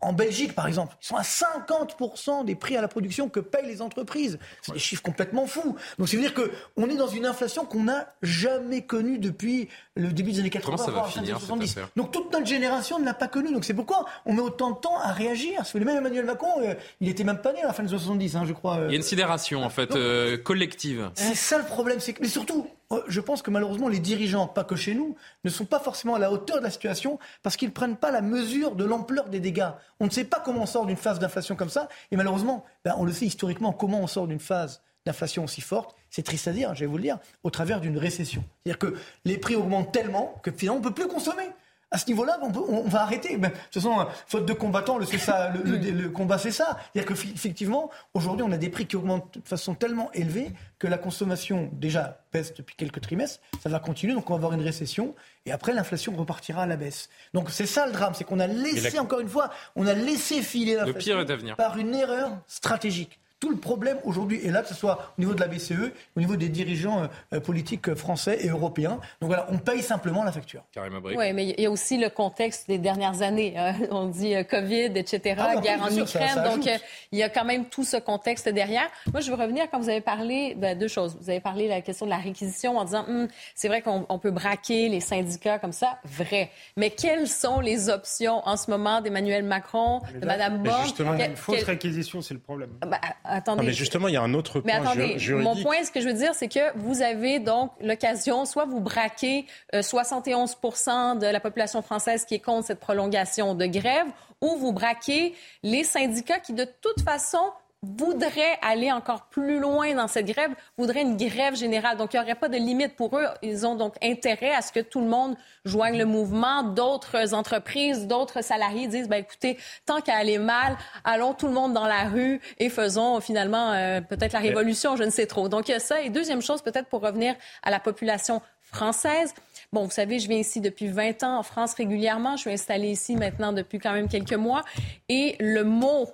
en Belgique, par exemple, ils sont à 50% des prix à la production que payent les entreprises. C'est des chiffres complètement fous. Donc, ça veut dire qu'on est dans une inflation qu'on n'a jamais connue depuis le début des années 80, ça va finir, 70. Donc, toute notre génération ne l'a pas connue. Donc, c'est pourquoi on met autant de temps à réagir. Le même Emmanuel Macron, euh, il était même pas né à la fin des 70, hein, je crois. il y a une sidération, en fait, euh, collective. C'est ça le problème. c'est que, Mais surtout, euh, je pense que malheureusement, les dirigeants, pas que chez nous, ne sont pas forcément à la hauteur de la situation parce qu'ils ne prennent pas la mesure de l'ampleur des dégâts. On ne sait pas comment on sort d'une phase d'inflation comme ça. Et malheureusement, ben, on le sait historiquement, comment on sort d'une phase d'inflation aussi forte, c'est triste à dire, je vais vous le dire, au travers d'une récession. C'est-à-dire que les prix augmentent tellement que finalement on ne peut plus consommer à ce niveau-là, on, va arrêter. de toute façon, faute de combattants, le, ça, le, combat, c'est ça. C'est-à-dire qu'effectivement, aujourd'hui, on a des prix qui augmentent de façon tellement élevée que la consommation, déjà, baisse depuis quelques trimestres. Ça va continuer, donc on va avoir une récession. Et après, l'inflation repartira à la baisse. Donc c'est ça le drame, c'est qu'on a laissé, encore une fois, on a laissé filer l'inflation par une erreur stratégique tout le problème aujourd'hui est là, que ce soit au niveau de la BCE, au niveau des dirigeants euh, politiques français et européens. Donc voilà, on paye simplement la facture. Oui, mais il y a aussi le contexte des dernières années. Hein. On dit euh, Covid, etc., ah guerre en Ukraine. donc euh, il y a quand même tout ce contexte derrière. Moi, je veux revenir quand vous avez parlé de ben, deux choses. Vous avez parlé de la question de la réquisition en disant, hum, c'est vrai qu'on peut braquer les syndicats comme ça. Vrai. Mais quelles sont les options en ce moment d'Emmanuel Macron, de Mme Borne? Justement, une fausse réquisition, c'est le problème. Ben, attendez. mais justement, il y a un autre point mais attendez, Mon point, ce que je veux dire, c'est que vous avez donc l'occasion, soit vous braquez 71% euh, de la population française qui est contre cette prolongation de grève, ou vous braquez les syndicats qui, de toute façon, voudraient aller encore plus loin dans cette grève, voudraient une grève générale. Donc, il n'y aurait pas de limite pour eux. Ils ont donc intérêt à ce que tout le monde joigne le mouvement. D'autres entreprises, d'autres salariés disent, ben, écoutez, tant qu'à aller mal, allons tout le monde dans la rue et faisons finalement euh, peut-être la révolution, je ne sais trop. Donc, il y a ça. Et deuxième chose, peut-être pour revenir à la population française. Bon, vous savez, je viens ici depuis 20 ans en France régulièrement. Je suis installée ici maintenant depuis quand même quelques mois. Et le mot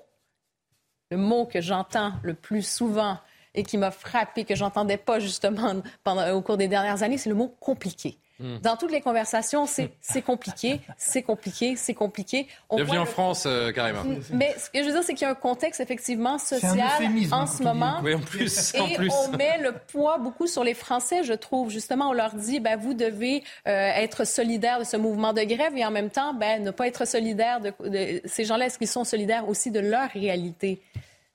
le mot que j'entends le plus souvent et qui m'a frappé, que j'entendais pas justement au cours des dernières années, c'est le mot compliqué. Hmm. Dans toutes les conversations, c'est compliqué, c'est compliqué, c'est compliqué. Bienvenue en France, euh, Mais ce que je veux dire, c'est qu'il y a un contexte effectivement social en ce moment. Oui, en plus, et en plus. on met le poids beaucoup sur les Français, je trouve. Justement, on leur dit, ben, vous devez euh, être solidaire de ce mouvement de grève et en même temps, ben, ne pas être solidaire de, de ces gens-là. Est-ce qu'ils sont solidaires aussi de leur réalité?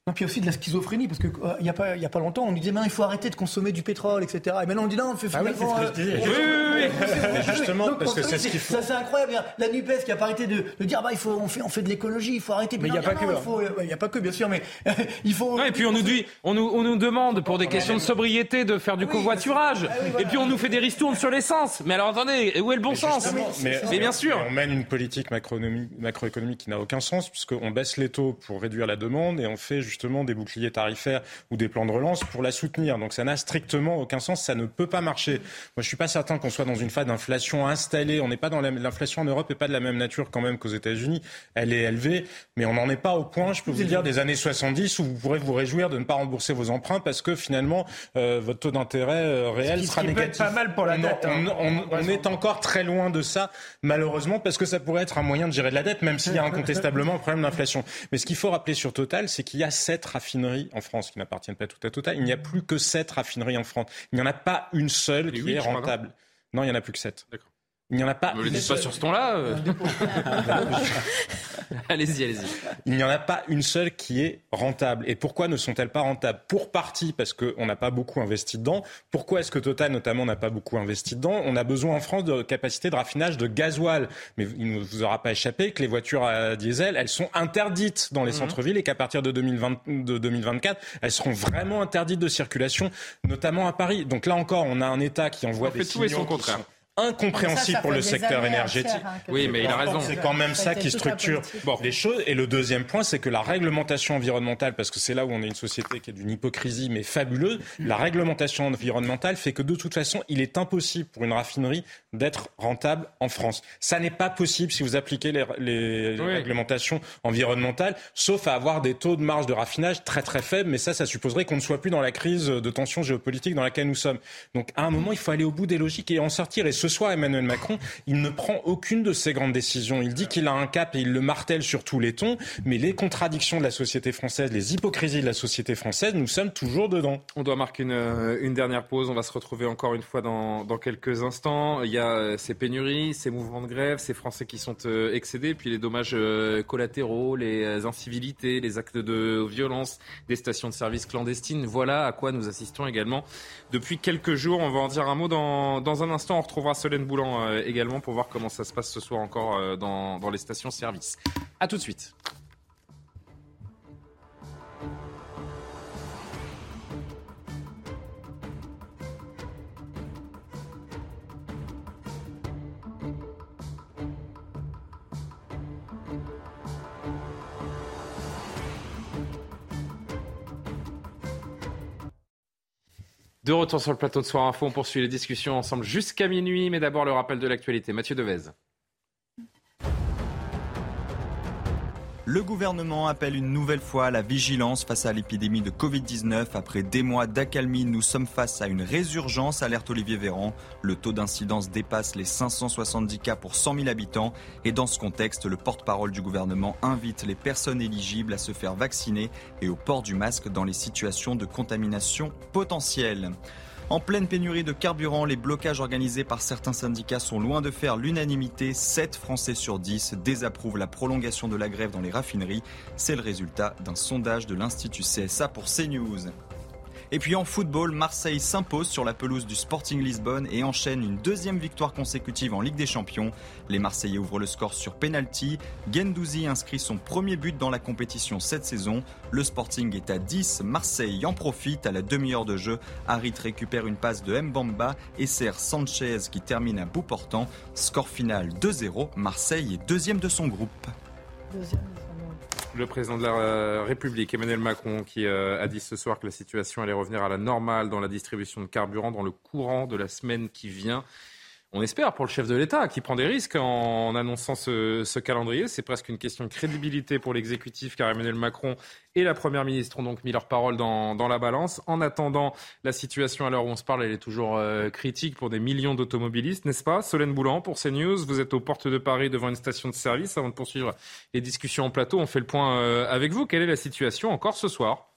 Non, puis aussi de la schizophrénie, parce qu'il euh, n'y a, pas, y a pas longtemps, on nous disait, il faut arrêter de consommer du pétrole, etc. Et maintenant, on dit, non, on fait ah oui, c'est ce que je disais. oui, oui, oui. justement, parce que c'est ce qu'il faut. Ça, c'est incroyable. La NUPES qui a pas arrêté de, de dire, bah, il faut, on, fait, on fait de l'écologie, il faut arrêter. Mais il n'y a pas que. Il n'y a pas que, bien sûr, mais il faut. et puis on nous dit, on nous, on nous demande, pour des questions de sobriété, de faire du covoiturage. Ah et puis on nous fait des ristournes sur l'essence. Mais alors, attendez, où est le bon sens? mais, bien sûr. On mène une politique macroéconomique qui n'a aucun sens, puisqu'on baisse les taux pour réduire la demande et on fait justement des boucliers tarifaires ou des plans de relance pour la soutenir. Donc ça n'a strictement aucun sens, ça ne peut pas marcher. Moi, je suis pas certain qu'on soit dans une phase d'inflation installée. On n'est pas dans l'inflation en Europe n'est pas de la même nature quand même qu'aux États-Unis. Elle est élevée, mais on n'en est pas au point, je peux vous dire, des années 70 où vous pourrez vous réjouir de ne pas rembourser vos emprunts parce que finalement euh, votre taux d'intérêt euh, réel sera négatif. pas mal pour la dette. On, hein. on, est encore très loin de ça, malheureusement, parce que ça pourrait être un moyen de gérer de la dette, même s'il y a incontestablement un problème d'inflation. Mais ce qu'il faut rappeler sur Total, c'est qu'il y a sept raffineries en France qui n'appartiennent pas tout à Total. Il n'y a plus que 7 raffineries en France. Il n'y en a pas une seule qui est rentable. Non, il n'y en a plus que 7. D'accord. Il n'y en a pas. Ne le dites pas sur ce ton-là. Euh. allez-y, allez-y. Il n'y en a pas une seule qui est rentable. Et pourquoi ne sont-elles pas rentables? Pour partie parce qu'on n'a pas beaucoup investi dedans. Pourquoi est-ce que Total, notamment, n'a pas beaucoup investi dedans? On a besoin en France de capacité de raffinage de gasoil. Mais il ne vous aura pas échappé que les voitures à diesel, elles sont interdites dans les mhm. centres-villes et qu'à partir de, 2020, de 2024, elles seront vraiment interdites de circulation, notamment à Paris. Donc là encore, on a un État qui envoie des signaux tout et son contraire incompréhensible pour le secteur énergétique. Hein, oui, mais il a raison. C'est quand même ça qui structure les choses. Et le deuxième point, c'est que la réglementation environnementale, parce que c'est là où on est une société qui est d'une hypocrisie mais fabuleuse, la réglementation environnementale fait que de toute façon, il est impossible pour une raffinerie d'être rentable en France. Ça n'est pas possible si vous appliquez les, réglementations environnementales, sauf à avoir des taux de marge de raffinage très très faibles. Mais ça, ça supposerait qu'on ne soit plus dans la crise de tension géopolitique dans laquelle nous sommes. Donc à un moment, il faut aller au bout des logiques et en sortir. Et ce soir, Emmanuel Macron, il ne prend aucune de ces grandes décisions. Il dit qu'il a un cap et il le martèle sur tous les tons, mais les contradictions de la société française, les hypocrisies de la société française, nous sommes toujours dedans. On doit marquer une, euh, dernière pause. On va se retrouver encore une fois dans, dans, quelques instants. Il y a euh, ces pénuries, ces mouvements de grève, ces Français qui sont euh, excédés, puis les dommages collatéraux, les incivilités, les actes de violence des stations de service clandestines. Voilà à quoi nous assistons également depuis quelques jours. On va en dire un mot dans, dans un instant. On retrouvera Solène Boulan également pour voir comment ça se passe ce soir encore dans, dans les stations-service. A tout de suite. De retour sur le plateau de Soir Info, on poursuit les discussions ensemble jusqu'à minuit, mais d'abord le rappel de l'actualité. Mathieu Devez. Le gouvernement appelle une nouvelle fois à la vigilance face à l'épidémie de Covid-19. Après des mois d'accalmie, nous sommes face à une résurgence, alerte Olivier Véran. Le taux d'incidence dépasse les 570 cas pour 100 000 habitants. Et dans ce contexte, le porte-parole du gouvernement invite les personnes éligibles à se faire vacciner et au port du masque dans les situations de contamination potentielle. En pleine pénurie de carburant, les blocages organisés par certains syndicats sont loin de faire l'unanimité. 7 Français sur 10 désapprouvent la prolongation de la grève dans les raffineries. C'est le résultat d'un sondage de l'Institut CSA pour CNews. Et puis en football, Marseille s'impose sur la pelouse du Sporting Lisbonne et enchaîne une deuxième victoire consécutive en Ligue des Champions. Les Marseillais ouvrent le score sur penalty. Gendouzi inscrit son premier but dans la compétition cette saison. Le Sporting est à 10. Marseille en profite à la demi-heure de jeu. Harit récupère une passe de Mbamba et sert Sanchez qui termine à bout portant. Score final 2-0. Marseille est deuxième de son groupe. Le président de la euh, République, Emmanuel Macron, qui euh, a dit ce soir que la situation allait revenir à la normale dans la distribution de carburant dans le courant de la semaine qui vient. On espère pour le chef de l'État qui prend des risques en annonçant ce, calendrier. C'est presque une question de crédibilité pour l'exécutif car Emmanuel Macron et la Première ministre ont donc mis leur parole dans, la balance. En attendant, la situation à l'heure où on se parle, elle est toujours euh, critique pour des millions d'automobilistes, n'est-ce pas? Solène Boulan pour CNews, vous êtes aux portes de Paris devant une station de service. Avant de poursuivre les discussions en plateau, on fait le point euh, avec vous. Quelle est la situation encore ce soir?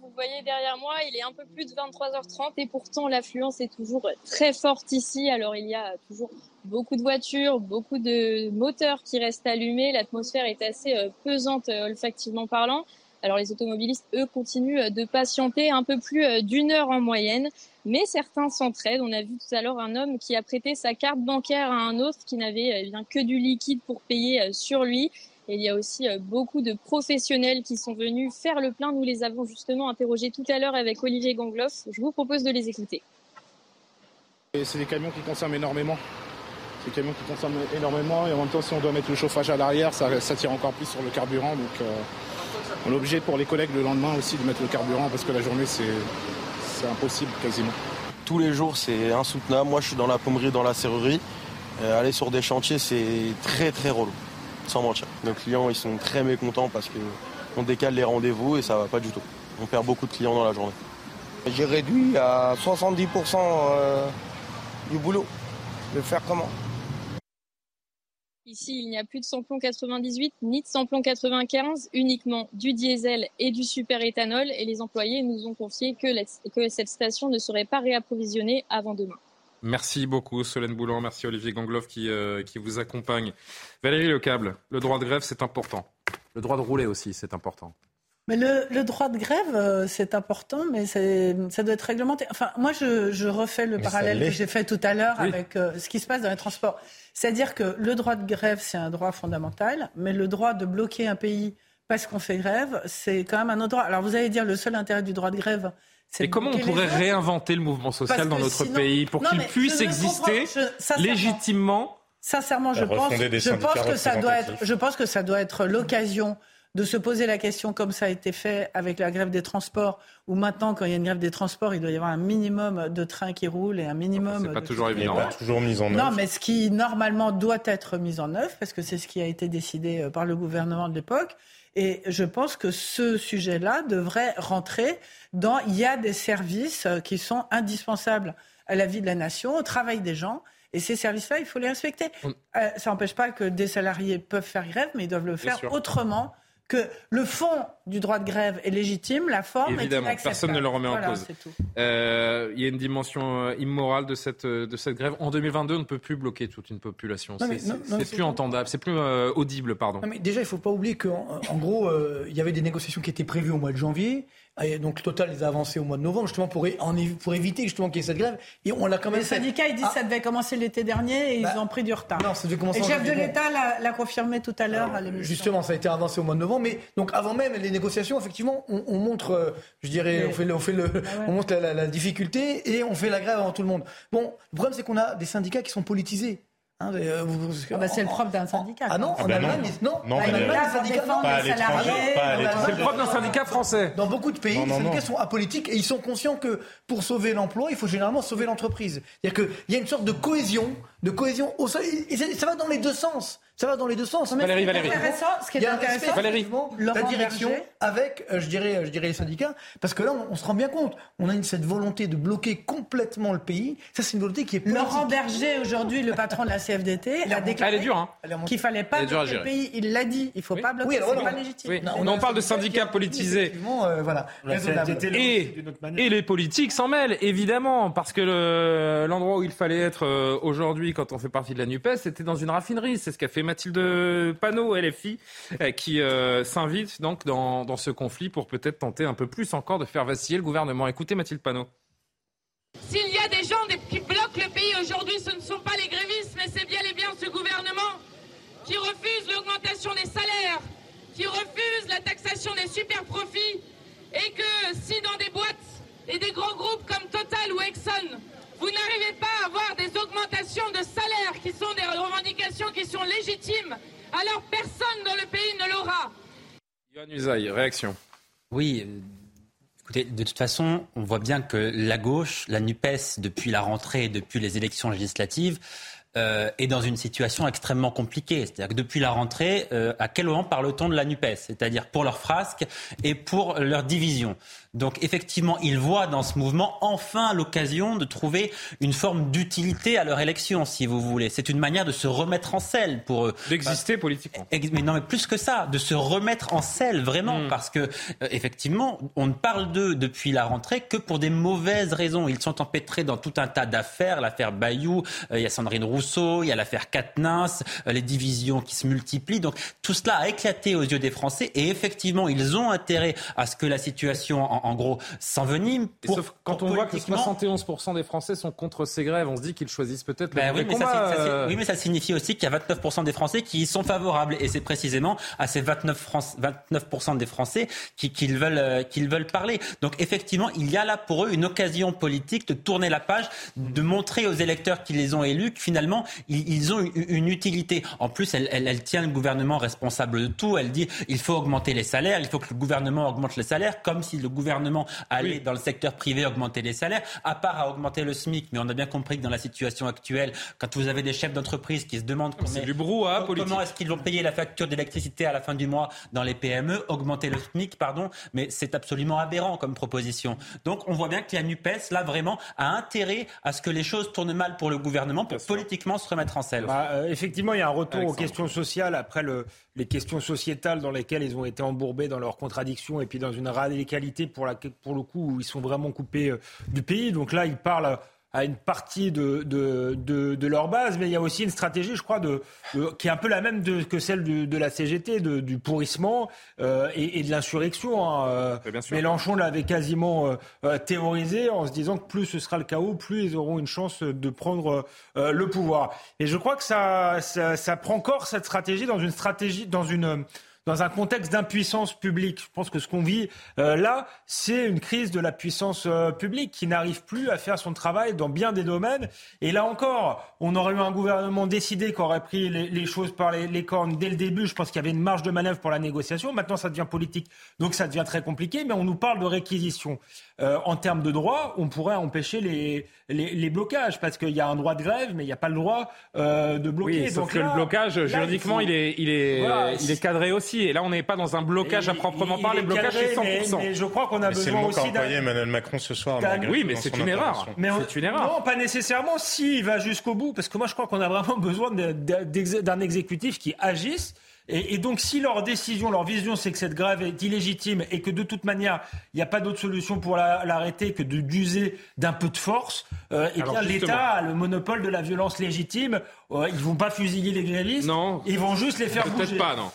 Vous voyez derrière moi, il est un peu plus de 23h30 et pourtant l'affluence est toujours très forte ici. Alors il y a toujours beaucoup de voitures, beaucoup de moteurs qui restent allumés. L'atmosphère est assez euh, pesante euh, olfactivement parlant. Alors les automobilistes, eux, continuent euh, de patienter un peu plus d'une heure en moyenne, mais certains s'entraident. On a vu tout à l'heure un homme qui a prêté sa carte bancaire à un autre qui n'avait eh bien que du liquide pour payer sur lui il y a aussi euh, beaucoup de professionnels qui sont venus faire le plein. Nous les avons justement interrogés tout à l'heure avec Olivier Gangloff. Je vous propose de les écouter. C'est des camions qui consomment énormément. C'est des camions qui consomment énormément et en même temps si on doit mettre le chauffage à l'arrière, ça, tire encore plus sur le carburant. Donc euh, on est obligé pour les collègues le lendemain aussi de mettre le carburant parce que la journée c'est impossible quasiment. Tous les jours c'est insoutenable. Moi je suis dans la pommerie, dans la serrurerie. Euh, aller sur des chantiers c'est très très relou sans mentir. Nos clients, ils sont très mécontents parce qu'on décale les rendez-vous et ça va pas du tout. On perd beaucoup de clients dans la journée. J'ai réduit à 70% euh, du boulot. Je vais faire comment? Ici, il n'y a plus de samplon 98 ni de samplon 95, uniquement du diesel et du superéthanol. Et les employés nous ont confié que, que cette station ne serait pas réapprovisionnée avant demain. Merci beaucoup Solène Boulan, merci Olivier Gangloff qui, euh, qui vous accompagne. Valérie Lecable, le droit de grève c'est important. Le droit de rouler aussi c'est important. Mais le, droit de grève, euh, c'est important, mais ça doit être réglementé. Enfin, moi, je, refais le parallèle que j'ai fait tout à l'heure avec euh, ce qui se passe dans les transports. C'est-à-dire que le droit de grève, c'est un droit fondamental, mais le droit de bloquer un pays parce qu'on fait grève, c'est quand même un autre droit. Alors, vous allez dire, le seul intérêt du droit de grève, et comment on pourrait réinventer le mouvement social dans notre pays pour qu'il puisse exister légitimement Sincèrement, je pense, je pense que ça doit être, je pense que ça doit être l'occasion de se poser la question comme ça a été fait avec la grève des transports, où maintenant, quand il y a une grève des transports, il doit y avoir un minimum de trains qui roulent et un minimum. C'est pas de toujours évident. Pas toujours mis en œuvre. non, mais ce qui normalement doit être mis en œuvre, parce que c'est ce qui a été décidé euh, par le gouvernement de l'époque. Et je pense que ce sujet-là devrait rentrer dans. Il y a des services euh, qui sont indispensables à la vie de la nation, au travail des gens. Et ces services-là, il faut les respecter. Euh, ça n'empêche pas que des salariés peuvent faire grève, mais ils doivent le faire autrement que le fond du droit de grève est légitime, la forme Évidemment, est personne ne le remet en Voilà, cause. c'est tout. Euh, il y a une dimension euh, immorale de cette, euh, de cette grève. En 2022, on ne peut plus bloquer toute une population. C'est- plus entendable, c'est plus euh, audible, pardon. Non, mais déjà, il ne faut pas oublier qu'en en gros, euh, il y avait des négociations qui étaient prévues au mois de janvier. Et donc, Total les a avancées au mois de novembre, justement, pour, en pour éviter justement qu'il y ait cette grève. Et on l'a quand même Les syndicats, ils disent que ça devait commencer l'été dernier et Bah, ils ont pris du retard. Non, ça devait commencer Et le chef de l'État l'a confirmé tout à l'heure. Justement, ça a été avancé au mois de novembre, mais donc avant même les négociations, effectivement, on, on montre, euh, je dirais, Mais- on fait, le, on, fait le, ouais. on montre la, la- la difficulté et on fait la grève avant tout le monde. Bon, le problème c'est qu'on a des syndicats qui sont politisés. Hein, euh, Ah bah, c'est le propre d'un syndicat. Ah non, en même. Allemagne, ils- non, Non, en Allemagne, les syndicats, non. Pas les salariés. à En. Allemagne, C'est le propre d'un syndicat français. Dans beaucoup de pays, Non, non, les syndicats non. sont apolitiques et ils sont conscients que pour sauver l'emploi, il faut généralement sauver l'entreprise. C'est-à-dire qu'il y a une sorte de cohésion, de cohésion au sein. Et ça, ça va dans les deux sens. Ça va dans les deux sens. Mais Valérie, ce qui est Valérie. intéressant, ce qui est intéressant, Valérie. la direction Berger. avec, euh, je, dirais, je dirais, les syndicats, parce que là, on, on se rend bien compte, on a une, cette volonté de bloquer complètement le pays. Ça, c'est une volonté qui est politique. Laurent Berger, aujourd'hui le patron de la CFDT, Il a déclaré hein. Qu'il fallait pas bloquer le gérer. pays. Il l'a dit, il faut Oui. pas bloquer, Oui, alors pas légitime. Oui. Non, on, a un parle de syndicats a- politisés. Euh, voilà, La raisonnable. CFDT le Et-. Et les politiques s'en mêlent, évidemment, parce que le- l'endroit où il fallait être euh, quand on fait partie de la NUPES, c'était dans une raffinerie. C'est ce qu'a fait Mathilde Panot, LFI, euh, qui euh, s'invite donc dans, ce conflit pour peut-être tenter un peu plus encore de faire vaciller le gouvernement. Écoutez Mathilde Panot. S'il y a des gens qui bloquent le pays aujourd'hui, ce ne sont pas les grévistes, mais c'est bien et bien ce gouvernement qui refuse l'augmentation des salaires, qui refuse la taxation des super profits, et que si dans des boîtes et des grands groupes comme Total ou Exxon, vous n'arrivez pas à avoir des augmentations de salaires qui sont des revendications qui sont légitimes, alors personne dans le pays ne l'aura. Yohann Usaï, réaction. Oui, euh, écoutez, de toute façon, on voit bien que la gauche, la NUPES, depuis la rentrée et depuis les élections législatives, euh, est dans une situation extrêmement compliquée. C'est-à-dire que depuis la rentrée, euh, à quel moment parle-t-on de la NUPES? C'est-à-dire pour leur frasque et pour leur division. Donc effectivement, ils voient dans ce mouvement enfin l'occasion de trouver une forme d'utilité à leur élection, si vous voulez. C'est une manière de se remettre en selle pour eux. D'exister politiquement. Mais non, mais plus que ça, de se remettre en selle vraiment, parce que euh, effectivement, on ne parle d'eux depuis la rentrée que pour des mauvaises raisons. Ils sont empêtrés dans tout un tas d'affaires, l'affaire Bayou, euh, il y a Sandrine Rousseau, il y a l'affaire Katnins, euh, les divisions qui se multiplient. Donc tout cela a éclaté aux yeux des Français, et effectivement, ils ont intérêt à ce que la situation, en, en gros, s'envenime. Sauf quand pour on voit que politiquement- 71% des Français sont contre ces grèves, on se dit qu'ils choisissent peut-être le Ben oui, mais ça, combat. euh. oui, mais ça signifie aussi qu'il y a 29% des Français qui y sont favorables. Et c'est précisément à ces 29%, France- 29 des Français qui- qu'ils veulent, euh, qu'ils veulent parler. Donc effectivement, il y a là pour eux une occasion politique de tourner la page, de montrer aux électeurs qui les ont élus que finalement, ils, ils ont une, une utilité. En plus, elle, elle- elle tient le gouvernement responsable de tout. Elle dit il faut augmenter les salaires, il faut que le gouvernement augmente les salaires, comme si le gouvernement allait dans le secteur privé augmenter les salaires, à part à augmenter le SMIC. Mais on a bien compris que dans la situation actuelle, quand vous avez des chefs d'entreprise qui se demandent C'est du brouhaha politique. comment est-ce qu'ils vont payer la facture d'électricité à la fin du mois dans les PME, augmenter le SMIC, pardon, mais c'est absolument aberrant comme proposition. Donc on voit bien que la NUPES, là vraiment, a intérêt à ce que les choses tournent mal pour le gouvernement pour politiquement se remettre en selle. Bah, euh, effectivement, il y a un retour aux Alexandre. questions sociales après le, les questions sociétales dans lesquelles ils ont été embourbés dans leurs contradictions et puis dans une radicalité pour, la, pour le coup ils sont vraiment coupés euh, du pays. Donc là, ils parlent à une partie de, de, de, de leur base, mais il y a aussi une stratégie, je crois, de, qui est un peu la même que celle de, la CGT, du pourrissement euh, et, et de l'insurrection. hein. Euh. Mélenchon l'avait quasiment euh, euh, théorisé en se disant que plus ce sera le chaos, plus ils auront une chance de prendre euh, le pouvoir. Et je crois que ça, ça, ça prend corps cette stratégie dans une stratégie, dans une dans un contexte d'impuissance publique. Je pense que ce qu'on vit euh, là, c'est une crise de la puissance euh, publique qui n'arrive plus à faire son travail dans bien des domaines. Et là encore, on aurait eu un gouvernement décidé qui aurait pris les, choses par les, les, cornes dès le début. Je pense qu'il y avait une marge de manœuvre pour la négociation. Maintenant, ça devient politique, donc ça devient très compliqué. Mais on nous parle de réquisition. Euh, en termes de droit, on pourrait empêcher les, les, blocages parce qu'il y a un droit de grève, mais il n'y a pas le droit euh, de bloquer. Oui, sauf que le blocage, juridiquement, il, est, il, est, il est cadré aussi. Et là, on n'est pas dans un blocage à proprement parler. Le blocage est 100%. Mais, je crois qu'on a besoin aussi d'un. Emmanuel Macron ce soir. Oui, mais c'est une erreur. C'est une erreur. Non, pas nécessairement s'il va jusqu'au bout, parce que moi, je crois qu'on a vraiment besoin d'un exécutif qui agisse et, donc, si leur décision, leur vision, c'est que cette grève est illégitime et que de toute manière, il n'y a pas d'autre solution pour l'arrêter que d'user d'un peu de force, euh, eh bien l'État a le monopole de la violence légitime. Euh, ils vont pas fusiller les grévistes. Non. Ils vont juste les faire bouger. Peut-être pas, non.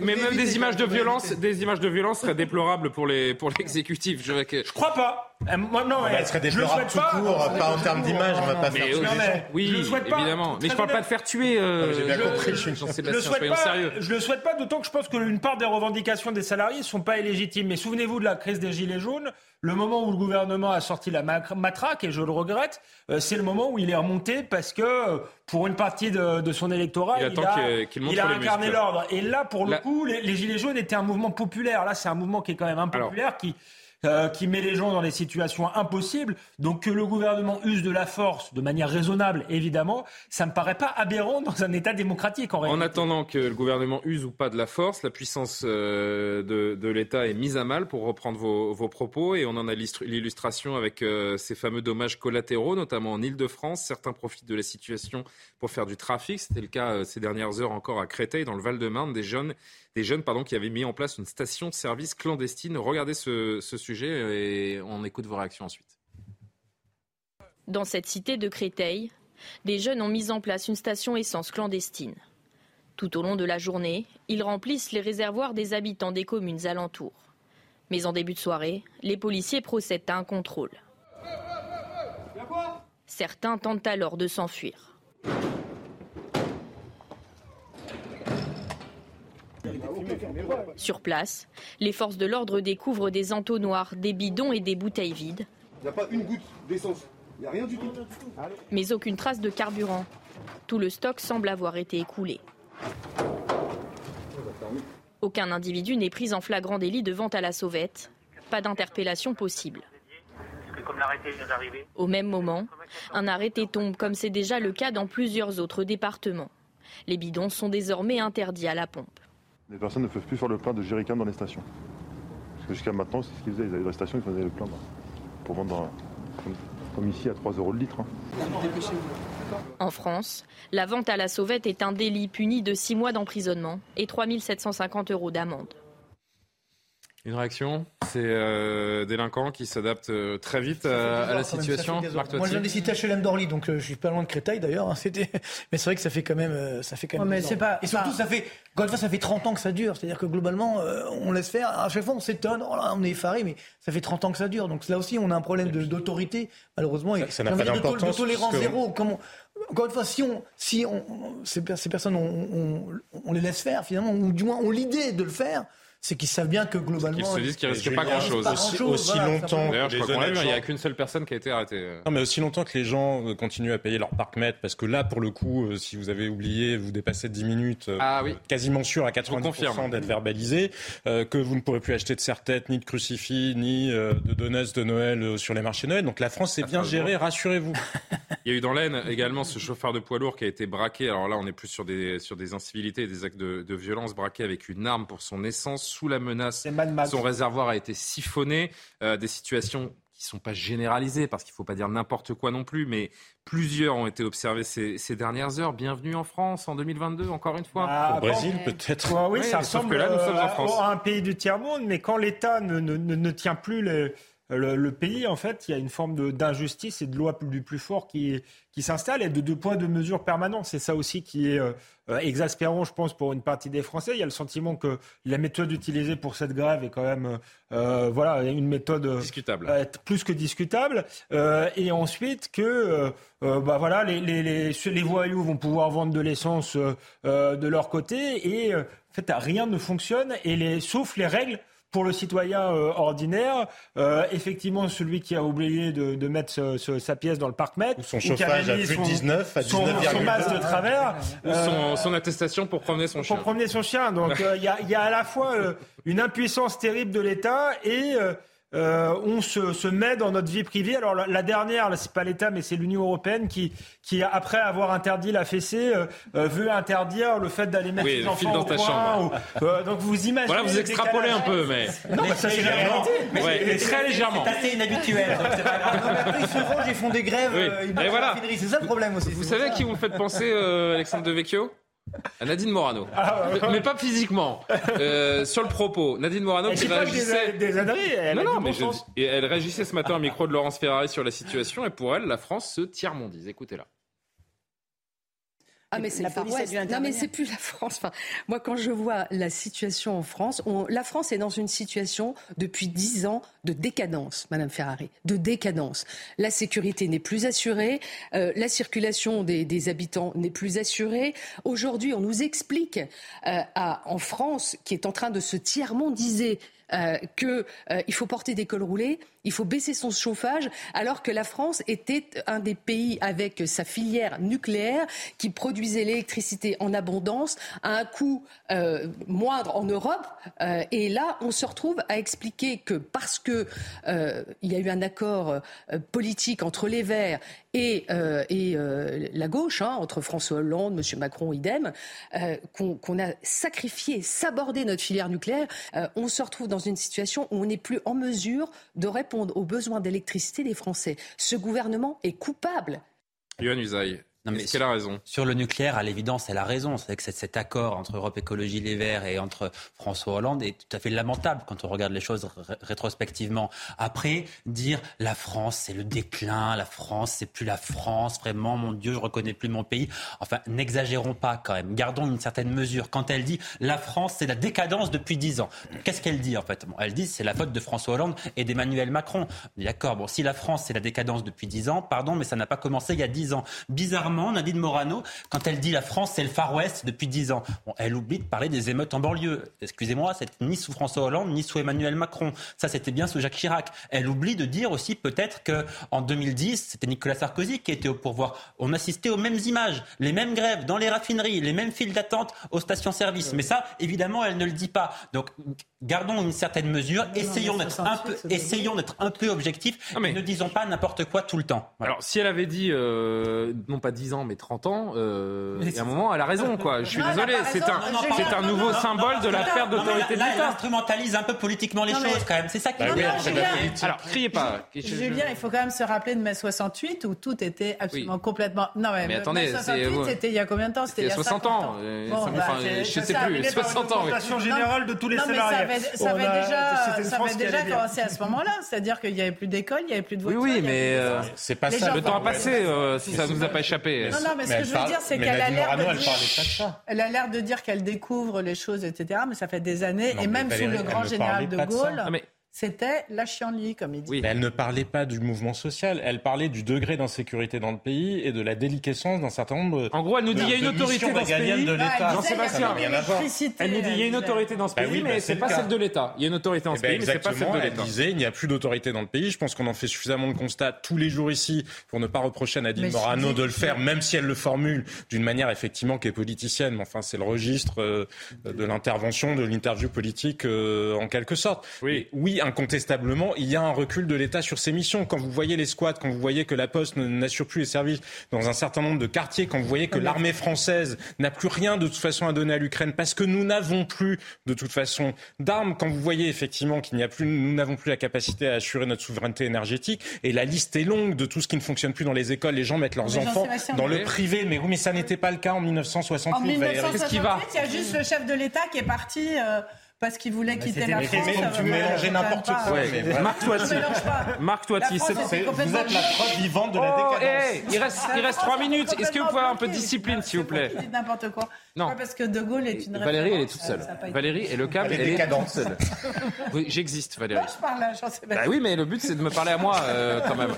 mais même des images de violence, des images de violence seraient déplorables pour les pour l'exécutif. Je, je crois pas. Euh, moi, non, elle serait déplorable tout court, pas, en termes d'image, on va pas faire tuer. Oui, évidemment. Mais je parle pas de faire tuer. Euh, J'ai bien compris. Je, le souhaite pas. Sérieux. Je le souhaite pas, d'autant que je pense qu'une part des revendications des salariés sont pas illégitimes. Mais souvenez-vous de la crise des gilets jaunes. Le moment où le gouvernement a sorti la matraque, et je le regrette, euh, c'est le moment où il est remonté parce que pour une partie de, son électorat, il, a, incarné l'ordre. Et là, pour le coup, les, les, Gilets jaunes étaient un mouvement populaire. Là, c'est un mouvement qui est quand même impopulaire, qui euh, qui met les gens dans des situations impossibles. Donc que le gouvernement use de la force de manière raisonnable, évidemment, ça me paraît pas aberrant dans un État démocratique en réalité. En attendant que le gouvernement use ou pas de la force, la puissance euh, de, de l'État est mise à mal, pour reprendre vos, vos propos, et on en a l'illustration avec euh, ces fameux dommages collatéraux, notamment en Ile-de-France. Certains profitent de la situation pour faire du trafic. C'était le cas ces dernières heures encore à Créteil, dans le Val-de-Marne, des jeunes des jeunes pardon, qui avaient mis en place une station de service clandestine. Regardez ce, sujet et on écoute vos réactions ensuite. Dans cette cité de Créteil, des jeunes ont mis en place une station essence clandestine. Tout au long de la journée, ils remplissent les réservoirs des habitants des communes alentours. Mais en début de soirée, les policiers procèdent à un contrôle. Certains tentent alors de s'enfuir. Sur place, les forces de l'ordre découvrent des entonnoirs, des bidons et des bouteilles vides. Il n'y a pas une goutte d'essence. Il n'y a rien du tout. Mais aucune trace de carburant. Tout le stock semble avoir été écoulé. Aucun individu n'est pris en flagrant délit de vente à la sauvette. Pas d'interpellation possible. Au même moment, un arrêté tombe comme c'est déjà le cas dans plusieurs autres départements. Les bidons sont désormais interdits à la pompe. Les personnes ne peuvent plus faire le plein de jerrycans dans les stations. Parce que jusqu'à maintenant, c'est ce qu'ils faisaient. Ils avaient des stations, ils faisaient le plein pour vendre comme, ici à 3 euros le litre. Hein. En France, la vente à la sauvette est un délit puni de 6 mois d'emprisonnement et 3 750 euros d'amende. Une réaction C'est euh, délinquants qui s'adaptent euh, très vite à, la situation. Marc Moi, j'en ai cité HLM d'Orly, donc euh, je suis pas loin de Créteil d'ailleurs. Hein, mais c'est vrai que ça fait quand même, ça fait quand même. mais c'est pas. Et surtout, ça fait, encore une fois, ça fait 30 ans que ça dure. C'est-à-dire que globalement, on laisse faire. À chaque fois, on s'étonne, oh on est effaré, mais ça fait 30 ans que ça dure. Donc là aussi, on a un problème d'autorité, malheureusement. Ça n'a pas d'importance. De tolérance zéro. Encore une fois, si, on, si on, ces, personnes, on, on, les laisse faire, finalement, ou du moins ont l'idée de le faire, c'est qu'ils savent bien que globalement. Ils se disent qu'il ne risque pas grand-chose. Aussi, longtemps. D'ailleurs, je crois qu'on il n'y a qu'une seule personne qui a été arrêtée. Non, mais aussi longtemps que les gens euh, continuent à payer leur parc-mètre, parce que là, pour le coup, euh, si vous avez oublié, vous dépassez 10 minutes, euh, ah, oui. quasiment sûr à 90% d'être verbalisé, que vous ne pourrez plus acheter de serre-tête, ni de crucifix, ni de donuts de Noël sur les marchés Noël. Donc la France est bien gérée, rassurez-vous. Il y a eu dans l'Aisne également ce chauffeur de poids lourd qui a été braqué. Alors là, on est plus sur des, sur des incivilités et des actes de, de violence, braqué avec une arme pour son essence sous la menace son réservoir a été siphonné. Euh, des situations qui ne sont pas généralisées, parce qu'il ne faut pas dire n'importe quoi non plus, mais plusieurs ont été observés ces, dernières heures. Bienvenue en France en 2022, encore une fois. Ah, Au Brésil, peut-être. oui, ça ressemble là, nous sommes en euh, France. à un pays du tiers-monde, mais quand l'État ne, ne, ne, tient plus les le, pays, en fait, il y a une forme d'injustice et de loi du plus fort qui, qui s'installe et de deux poids, deux mesures permanents. C'est ça aussi qui est euh, exaspérant, je pense, pour une partie des Français. Il y a le sentiment que la méthode utilisée pour cette grève est quand même, euh, voilà, une méthode discutable, plus que discutable. et ensuite que, bah voilà, les, les, les, les, voyous vont pouvoir vendre de l'essence de leur côté et en fait, rien ne fonctionne et les, sauf les règles pour le citoyen euh, ordinaire, euh, effectivement, celui qui a oublié de, de mettre ce, ce, sa pièce dans le parc-mètre, son chauffage à plus de 19, à 19, son, son masque de travers, ou son, son, attestation pour promener son chien. Pour promener son chien. Donc il y, a, y, a, à la fois une impuissance terrible de l'État et euh, on se, se, met dans notre vie privée. Alors la, la dernière, c'est pas l'État, mais c'est l'Union européenne qui, qui, après avoir interdit la fessée, euh, euh veut interdire le fait d'aller mettre oui, les enfants dans au ta coin. chambre. Ou, euh, donc vous imaginez. Voilà, vous extrapolez un peu, mais. Non, mais ça c'est. Mais ouais, très légèrement. C'est assez inhabituel. donc c'est pas grave. Non, mais après, ils se rangent, ils font des grèves, Oui. euh, ils Et voilà. C'est ça le problème aussi. Vous savez à qui vous me faites penser, euh, Alexandre Devecchio? Nadine Morano. mais, mais pas physiquement. Euh, sur le propos. Nadine Morano qui réagissait. des, elle non, non, mais je- et elle réagissait ce matin au micro de Laurence Ferrari sur la situation et pour elle, la France se tiers-mondise. Écoutez-la. Ah mais c'est La le Far West. Non mais c'est plus la France. Enfin, moi quand je vois la situation en France, on- la France est dans une situation depuis dix ans de décadence, Madame Ferrari, de décadence. La sécurité n'est plus assurée, euh, la circulation des, des habitants n'est plus assurée. Aujourd'hui, on nous explique euh, à- en France, qui est en train de se tiers-mondiser, euh, que euh, il faut porter des cols roulés, il faut baisser son chauffage, alors que la France était un des pays avec sa filière nucléaire qui produisait l'électricité en abondance à un coût euh, moindre en Europe. Euh, et là, on se retrouve à expliquer que parce que euh, il y a eu un accord euh, politique entre les Verts et, et la gauche, hein, entre François Hollande, M. Macron, idem, qu'on a sacrifié, sabordé notre filière nucléaire, on se retrouve dans une situation où on n'est plus en mesure de répondre aux besoins d'électricité des Français. Ce gouvernement est coupable. Non, mais Est-ce qu'elle a raison Sur le nucléaire, à l'évidence, elle a raison. C'est que cet- accord entre Europe Écologie Les Verts et entre François Hollande est tout à fait lamentable quand on regarde les choses ré- rétrospectivement. Après, dire la France, c'est le déclin, la France, c'est plus la France, vraiment, mon Dieu, je reconnais plus mon pays. Enfin, n'exagérons pas quand même. Gardons une certaine mesure. Quand elle dit la France, c'est la décadence depuis dix ans, qu'est-ce qu'elle dit en fait? Bon, Elle dit c'est la faute de François Hollande et d'Emmanuel Macron. D'accord, bon, si la France, c'est la décadence depuis dix ans, pardon, mais ça n'a pas commencé il y a dix ans. Bizarrement, Nadine Morano, quand elle dit la France, c'est le Far West depuis dix ans, bon, elle oublie de parler des émeutes en banlieue. Excusez-moi, c'est ni sous François Hollande, ni sous Emmanuel Macron. Ça, c'était bien sous Jacques Chirac. Elle oublie de dire aussi peut-être que en 2010, c'était Nicolas Sarkozy qui était au pouvoir. On assistait aux mêmes images, les mêmes grèves dans les raffineries, les mêmes files d'attente aux stations-service. Mais ça, évidemment, elle ne le dit pas. Donc, gardons une certaine mesure. Essayons d'être un peu, essayons d'être un peu objectifs. et ne disons pas n'importe quoi tout le temps. Voilà. Alors, si elle avait dit, euh, non pas 10 ans, mais 30 ans, euh, Mais il y a un moment, elle a raison, quoi. Je suis Non, désolé, c'est un, c'est un nouveau non, symbole de la perte d'autorité de l'État. instrumentalise un peu politiquement les Non, mais- choses, quand même. C'est ça qui Bah est oui. Alors, criez pas. Je- je- Julien, il faut quand même se rappeler de mai 68 où tout était absolument complètement. Non, mais, Mais mai attendez, 68, c'est- c'était il y a combien de temps? C'était il y a 60 ans. Euh, bah, je sais plus, arrivé par 60 ans. oui. augmentation générale de tous les salariés. ça avait, a- déjà, commencé à ce moment-là. C'est-à-dire qu'il n'y avait plus d'école, il n'y avait plus de Oui, voitures. oui, avait mais euh, C'est pas ça. le temps a passé, euh, si ça ne vous a pas échappé. Non, non, mais ce Mais que je veux parle- dire, c'est qu'elle a l'air de dire. de qu'elle découvre les choses, etc. Mais ça fait des années, Non, et même sous le grand général de. Gaulle, c'était la chienlit, comme il dit. Mais elle ne parlait pas du mouvement social, elle parlait du degré d'insécurité dans le pays et de la déliquescence d'un certain nombre. En gros, elle nous dit de- il y a une autorité dans ce pays. de l'État. elle Non, disait, Sébastien, il y avait rien à voir. l'électricité, Elle nous dit il y a une autorité dans ce Bah pays, oui, bah, mais c'est pas cas. celle de l'État. Il y a une autorité dans Eh ce ben, pays, mais c'est pas celle de elle l'État. disait il n'y a plus d'autorité dans le pays. Je pense qu'on en fait suffisamment de constats tous les jours ici pour ne pas reprocher à Nadine Mais Morano de le faire, même si elle le formule d'une manière effectivement qui est politicienne. Mais enfin, c'est le registre euh, de l'intervention, de l'interview politique euh, en quelque sorte. Oui. Oui, incontestablement, il y a un recul de l'État sur ses missions. Quand vous voyez les squats, quand vous voyez que la Poste n'assure plus les services dans un certain nombre de quartiers, quand vous voyez que l'armée française n'a plus rien de toute façon à donner à l'Ukraine parce que nous n'avons plus de toute façon d'armes, quand vous voyez effectivement qu'il n'y a plus, nous n'avons plus la capacité à assurer notre souveraineté énergétique, et la liste est longue de tout ce qui ne fonctionne plus dans les écoles, les gens mettent leurs Mais enfants dans le privé. Mais oui, mais ça n'était pas le cas en En 1968, Valérie. 1968, il y a juste le chef de l'État qui est parti euh, parce qu'il voulait quitter la France. Tu mélangeais n'importe quoi. Marc Toiti. Marc Toiti, vous êtes la preuve vivante de la oh, décadence. il reste, il reste trois minutes. Est-ce que vous pouvez avoir un peu de discipline, s'il vous plaît N'importe quoi. Non. parce que De Gaulle est une Valérie, elle est toute seule. Valérie et le câble, elle, est toute seule. Oui, j'existe, Valérie. je parle pas. Bah oui, mais le but, c'est de me parler à moi, euh, quand même.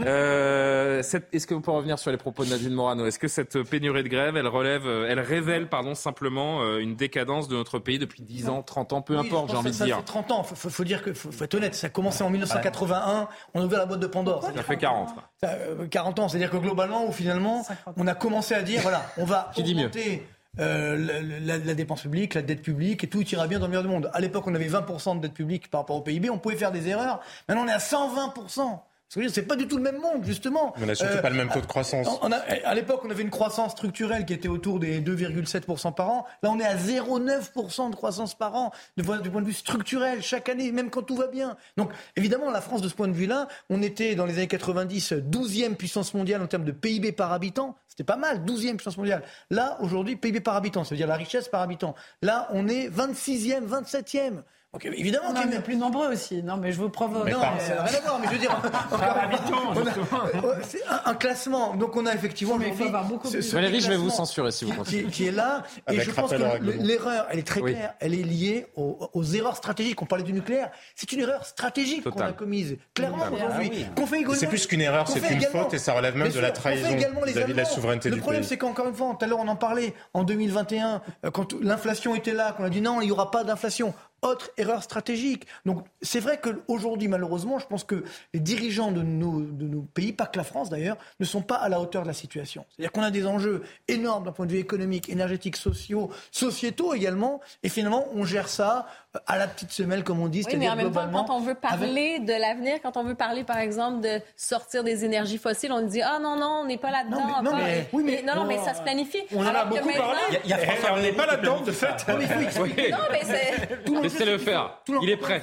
Euh, Est-ce que vous pouvez revenir sur les propos de Nadine Morano? Est-ce que cette pénurie de grève, elle relève, euh, elle révèle, pardon, simplement une décadence de notre pays depuis 10 ans, 30 ans, peu Oui, importe, j'ai envie de ça dire. fait 30 ans, faut, faut, faut dire que faut, faut être honnête, ça a commencé en 1981, on a ouvert la boîte de Pandore. Ça fait 40. quoi. Ça, euh, 40 ans, c'est-à-dire que globalement, ou finalement, on a commencé à dire, voilà, on va Qui dit mieux augmenter euh, la, la- la dépense publique, la dette publique, et tout ira bien dans le meilleur du monde. À l'époque, on avait 20% de dette publique par rapport au PIB, on pouvait faire des erreurs. Maintenant, on est à 120%. C'est pas du tout le même monde, justement. On n'a surtout Euh, pas le même taux de croissance. on a- à l'époque, on avait une croissance structurelle qui était autour des 2,7% par an. Là, on est à 0,9% de croissance par an du point de vue structurel chaque année, même quand tout va bien. Donc, évidemment, la France, de ce point de vue-là, on était dans les années 90 12e puissance mondiale en termes de PIB par habitant. C'était pas mal, 12e puissance mondiale. Là, aujourd'hui, PIB par habitant, ça veut dire la richesse par habitant. Là, on est 26e, 27e. Donc, évidemment, qu'il y a est plus nombreux aussi. Non, mais je vous provoque. non, ça n'a rien à voir, mais je veux dire, on a- c'est un, un classement. Donc on a effectivement Mais il beaucoup ce- plus. ce Valérie, je vais vous censurer si vous continuez. qui est là. Et je pense que l'erreur, elle est très Oui. claire. Elle est liée aux, aux erreurs stratégiques. On parlait du nucléaire. C'est une erreur stratégique qu'on a commise. Clairement aujourd'hui. Ah oui. Qu'on fait également- C'est plus qu'une erreur, c'est une faute et ça relève même de la trahison vis-à-vis de la souveraineté Le du problème, pays. c'est qu'encore une fois, tout à l'heure on en parlait, en 2021, euh, quand l'inflation était là, qu'on a dit non, il n'y aura pas d'inflation. Autre erreur stratégique. Donc c'est vrai qu'aujourd'hui, malheureusement, je pense que les dirigeants de nos, de nos pays, pas que la France d'ailleurs, ne sont pas à la hauteur de la situation. C'est-à-dire qu'on a des enjeux énormes d'un point de vue économique, énergétique, sociaux, sociétaux également, et finalement on gère ça à la petite semelle, comme on dit. Oui, mais en même temps, quand on veut parler de l'avenir, quand on veut parler, par exemple, de sortir des énergies fossiles, on dit ah non non, on n'est pas là-dedans. Non, mais- non, pas- mais- oui, mais- non, non, mais ça se planifie. On en a beaucoup parlé. Il y a- il y a Eh, François on n'est pas là-dedans, de fait. Non, mais expliquer. Non, mais c'est. C'est- faire. tout Il est prêt.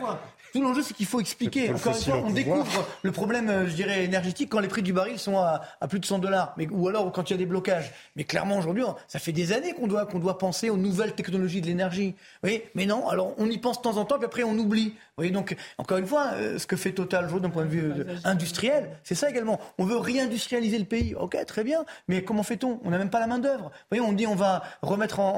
Tout l'enjeu, c'est qu'il faut expliquer. Encore une fois, on pouvoir. découvre le problème, euh, je dirais, énergétique quand les prix du baril sont à, à plus de 100 dollars, mais ou alors quand il y a des blocages. Mais clairement, aujourd'hui, ça fait des années qu'on doit qu'on doit penser aux nouvelles technologies de l'énergie. Vous voyez? Mais non. Alors, on y pense de temps en temps, puis après, on oublie. Vous voyez? Donc, encore une fois, euh, ce que fait Total aujourd'hui d'un point de vue euh, industriel, c'est ça également. On veut réindustrialiser le pays. Ok, très bien. Mais comment fait-on? On n'a même pas la main d'œuvre. Vous voyez, on dit on va remettre en,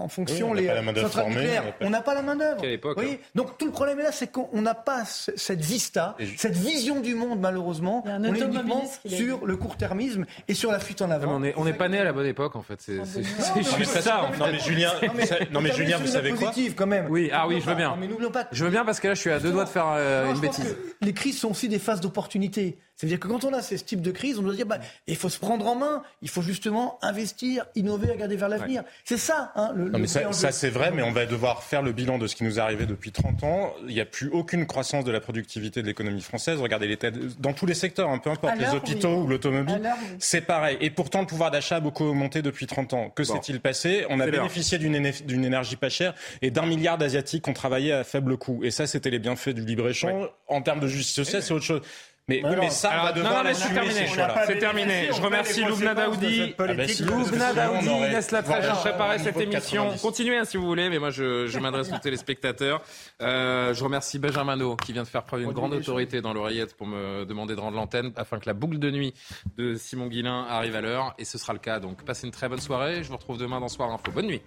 en- en fonction Oui, on n'a les pas la main-d'œuvre centrales nucléaires. on n'a pas- pas la main d'œuvre. Quelle époque, Vous voyez? Donc tout le problème est là, c'est qu'on n'a pas ce- cette vista, je- cette vision du monde malheureusement. On est uniquement sur le court-termisme et sur la fuite en avant. on est- on n'est pas né à la bonne époque en fait. C'est juste ça. Non mais Julien, Non mais, on Julien, vous savez quoi positive, quand même. Oui, ah oui, je veux bien. Je veux bien parce que là, je suis à deux doigts de faire euh, une bêtise. Les crises sont aussi des phases d'opportunité. C'est-à-dire que quand on a ce type de crise, on doit dire bah, il faut se prendre en main, il faut justement investir, innover, regarder vers l'avenir. C'est ça, hein, le, Non, le mais ça, c'est vrai, mais on va devoir faire le bilan de ce qui nous est arrivé depuis 30 ans. Il n'y a plus aucune croissance de la productivité de l'économie française. Regardez l'état dans tous les secteurs, hein, peu importe, les hôpitaux oui. ou l'automobile. oui. C'est pareil. Et pourtant, le pouvoir d'achat a beaucoup augmenté depuis 30 ans. Que Bon. s'est-il passé? On a bénéficié d'une éne- d'une énergie pas chère et d'un milliard d'Asiatiques qui ont travaillé à faible coût. Et ça, c'était les bienfaits du libre-échange. En termes de justice sociale, c'est autre chose. Mais, oui, mais ça, on Alors, va non, devoir non, mais c'est terminé. C'est terminé. Je remercie Loubna Daoudi. Ah bah si, Loubna Daoudi, Nesla préparé au cette émission. 90. Continuez hein, si vous voulez, mais moi je, je m'adresse aux téléspectateurs. Euh, je remercie Benjamin No qui vient de faire preuve d'une grande autorité dans l'oreillette pour me demander de rendre l'antenne afin que la boucle de nuit de Simon Guillain arrive à l'heure. Et ce sera le cas. Donc passez une très bonne soirée. Je vous retrouve demain dans Soir Info. Bonne nuit.